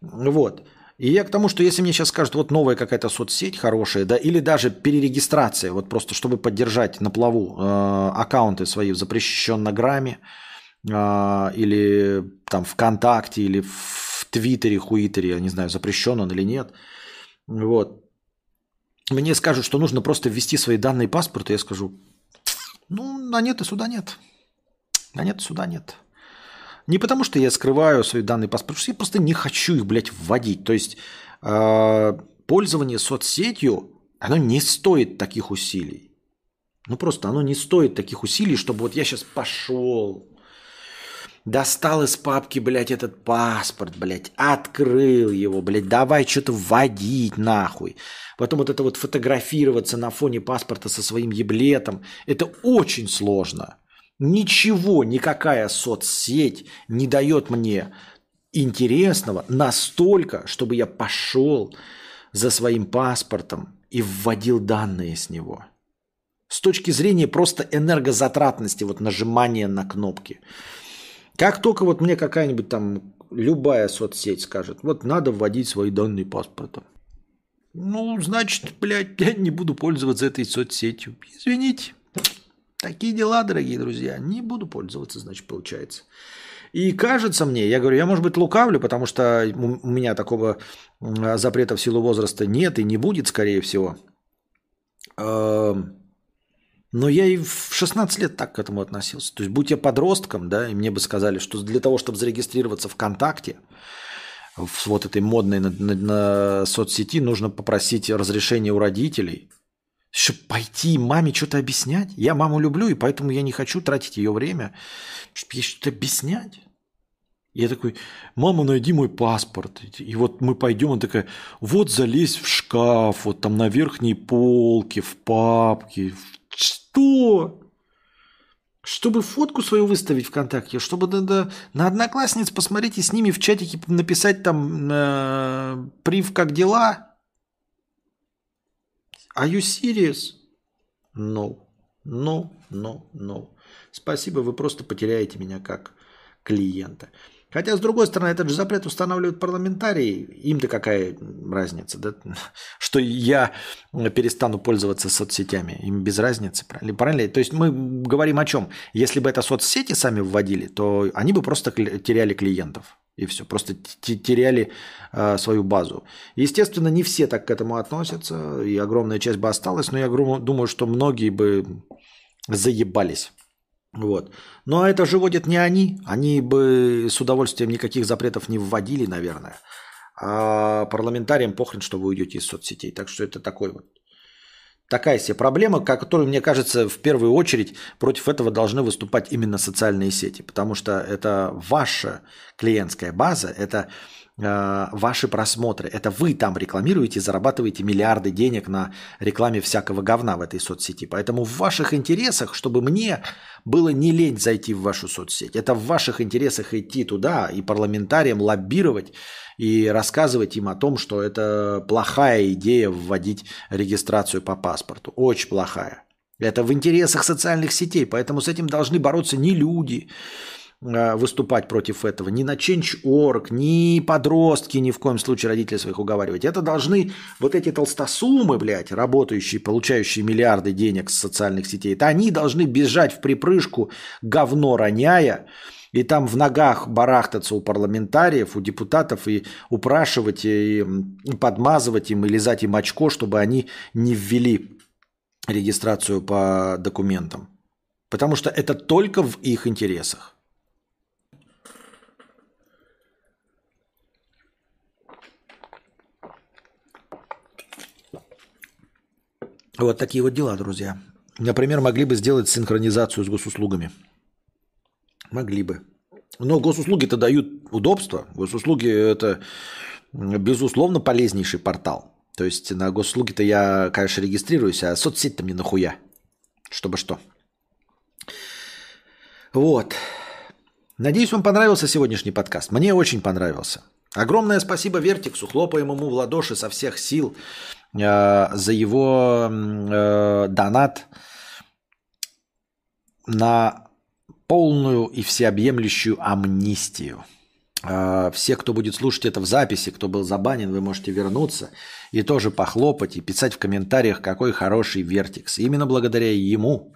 Вот. И я к тому, что если мне сейчас скажут, вот новая какая-то соцсеть хорошая, да, или даже перерегистрация, вот просто чтобы поддержать на плаву э, аккаунты свои в запрещенном грамме, э, или там ВКонтакте, или в Твиттере, Хуитере, я не знаю, запрещен он или нет, вот. Мне скажут, что нужно просто ввести свои данные паспорта, я скажу, ну, на нет и сюда нет. На нет и сюда нет. Не потому, что я скрываю свои данные паспорта, потому что я просто не хочу их, блядь, вводить. То есть э, пользование соцсетью, оно не стоит таких усилий. Ну просто оно не стоит таких усилий, чтобы вот я сейчас пошел, достал из папки, блядь, этот паспорт, блядь, открыл его, блядь, давай что-то вводить нахуй. Потом вот это вот фотографироваться на фоне паспорта со своим еблетом, это очень сложно. Ничего, никакая соцсеть не дает мне интересного настолько, чтобы я пошел за своим паспортом и вводил данные с него. С точки зрения просто энергозатратности, вот нажимания на кнопки. Как только вот мне какая-нибудь там любая соцсеть скажет, вот надо вводить свои данные паспорта. Ну, значит, блядь, я не буду пользоваться этой соцсетью. Извините. Такие дела, дорогие друзья. Не буду пользоваться, значит, получается. И кажется мне, я говорю, я, может быть, лукавлю, потому что у меня такого запрета в силу возраста нет и не будет, скорее всего. Эм, но я и в 16 лет так к этому относился. То есть, будь я подростком, да, и мне бы сказали, что для того, чтобы зарегистрироваться ВКонтакте, в вот этой модной на, на, на соцсети, нужно попросить разрешение у родителей – чтобы пойти маме что-то объяснять. Я маму люблю, и поэтому я не хочу тратить ее время, ей что-то объяснять. Я такой, мама, найди мой паспорт. И вот мы пойдем, она такая, вот залезь в шкаф, вот там на верхней полке, в папке. Что? Чтобы фотку свою выставить ВКонтакте, чтобы на, на, на одноклассниц посмотреть и с ними в чатике написать там э, прив как дела – Are you serious? No. No, no, no. Спасибо, вы просто потеряете меня как клиента. Хотя, с другой стороны, этот же запрет устанавливают парламентарии. Им-то какая разница, да? Что я перестану пользоваться соцсетями. Им без разницы, правильно? правильно? То есть мы говорим о чем? Если бы это соцсети сами вводили, то они бы просто теряли клиентов. И все, просто теряли э, свою базу. Естественно, не все так к этому относятся, и огромная часть бы осталась, но я думаю, что многие бы заебались. Вот. Но это же вводят не они. Они бы с удовольствием никаких запретов не вводили, наверное. А парламентариям похрен, что вы уйдете из соцсетей. Так что это такой вот такая себе проблема, которую, мне кажется, в первую очередь против этого должны выступать именно социальные сети, потому что это ваша клиентская база, это ваши просмотры, это вы там рекламируете, зарабатываете миллиарды денег на рекламе всякого говна в этой соцсети. Поэтому в ваших интересах, чтобы мне было не лень зайти в вашу соцсеть, это в ваших интересах идти туда и парламентариям лоббировать и рассказывать им о том, что это плохая идея вводить регистрацию по паспорту. Очень плохая. Это в интересах социальных сетей, поэтому с этим должны бороться не люди, выступать против этого. Ни на Change.org, ни подростки ни в коем случае родителей своих уговаривать. Это должны вот эти толстосумы, блядь, работающие, получающие миллиарды денег с социальных сетей, это они должны бежать в припрыжку, говно роняя, и там в ногах барахтаться у парламентариев, у депутатов и упрашивать, и подмазывать им, и лизать им очко, чтобы они не ввели регистрацию по документам. Потому что это только в их интересах. Вот такие вот дела, друзья. Например, могли бы сделать синхронизацию с госуслугами. Могли бы. Но госуслуги-то дают удобства. Госуслуги – это, безусловно, полезнейший портал. То есть на госуслуги-то я, конечно, регистрируюсь, а соцсеть-то мне нахуя? Чтобы что? Вот. Надеюсь, вам понравился сегодняшний подкаст. Мне очень понравился. Огромное спасибо Вертиксу. Хлопаем ему в ладоши со всех сил за его э, донат на полную и всеобъемлющую амнистию. А, все, кто будет слушать это в записи, кто был забанен, вы можете вернуться и тоже похлопать и писать в комментариях, какой хороший Вертикс. Именно благодаря ему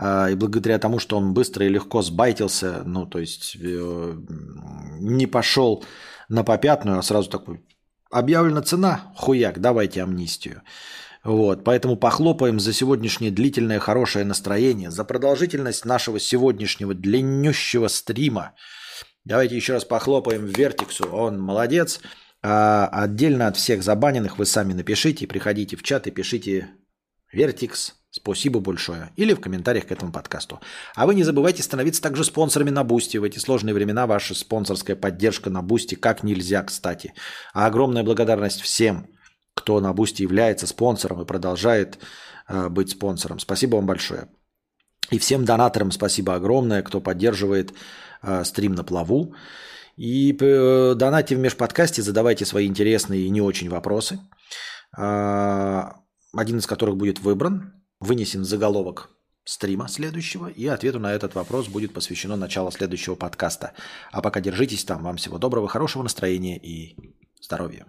и благодаря тому, что он быстро и легко сбайтился, ну, то есть э, не пошел на попятную, а сразу такой, объявлена цена, хуяк, давайте амнистию. Вот, поэтому похлопаем за сегодняшнее длительное хорошее настроение, за продолжительность нашего сегодняшнего длиннющего стрима. Давайте еще раз похлопаем Вертиксу, он молодец. А отдельно от всех забаненных вы сами напишите, приходите в чат и пишите Вертикс, спасибо большое. Или в комментариях к этому подкасту. А вы не забывайте становиться также спонсорами на Boosty. В эти сложные времена ваша спонсорская поддержка на Boosty как нельзя, кстати. А огромная благодарность всем, кто на Boosty является спонсором и продолжает э, быть спонсором. Спасибо вам большое. И всем донаторам спасибо огромное, кто поддерживает э, стрим на плаву. И э, донатьте в межподкасте, задавайте свои интересные и не очень вопросы. Э, один из которых будет выбран, вынесен заголовок стрима следующего, и ответу на этот вопрос будет посвящено начало следующего подкаста. А пока держитесь там. Вам всего доброго, хорошего настроения и здоровья.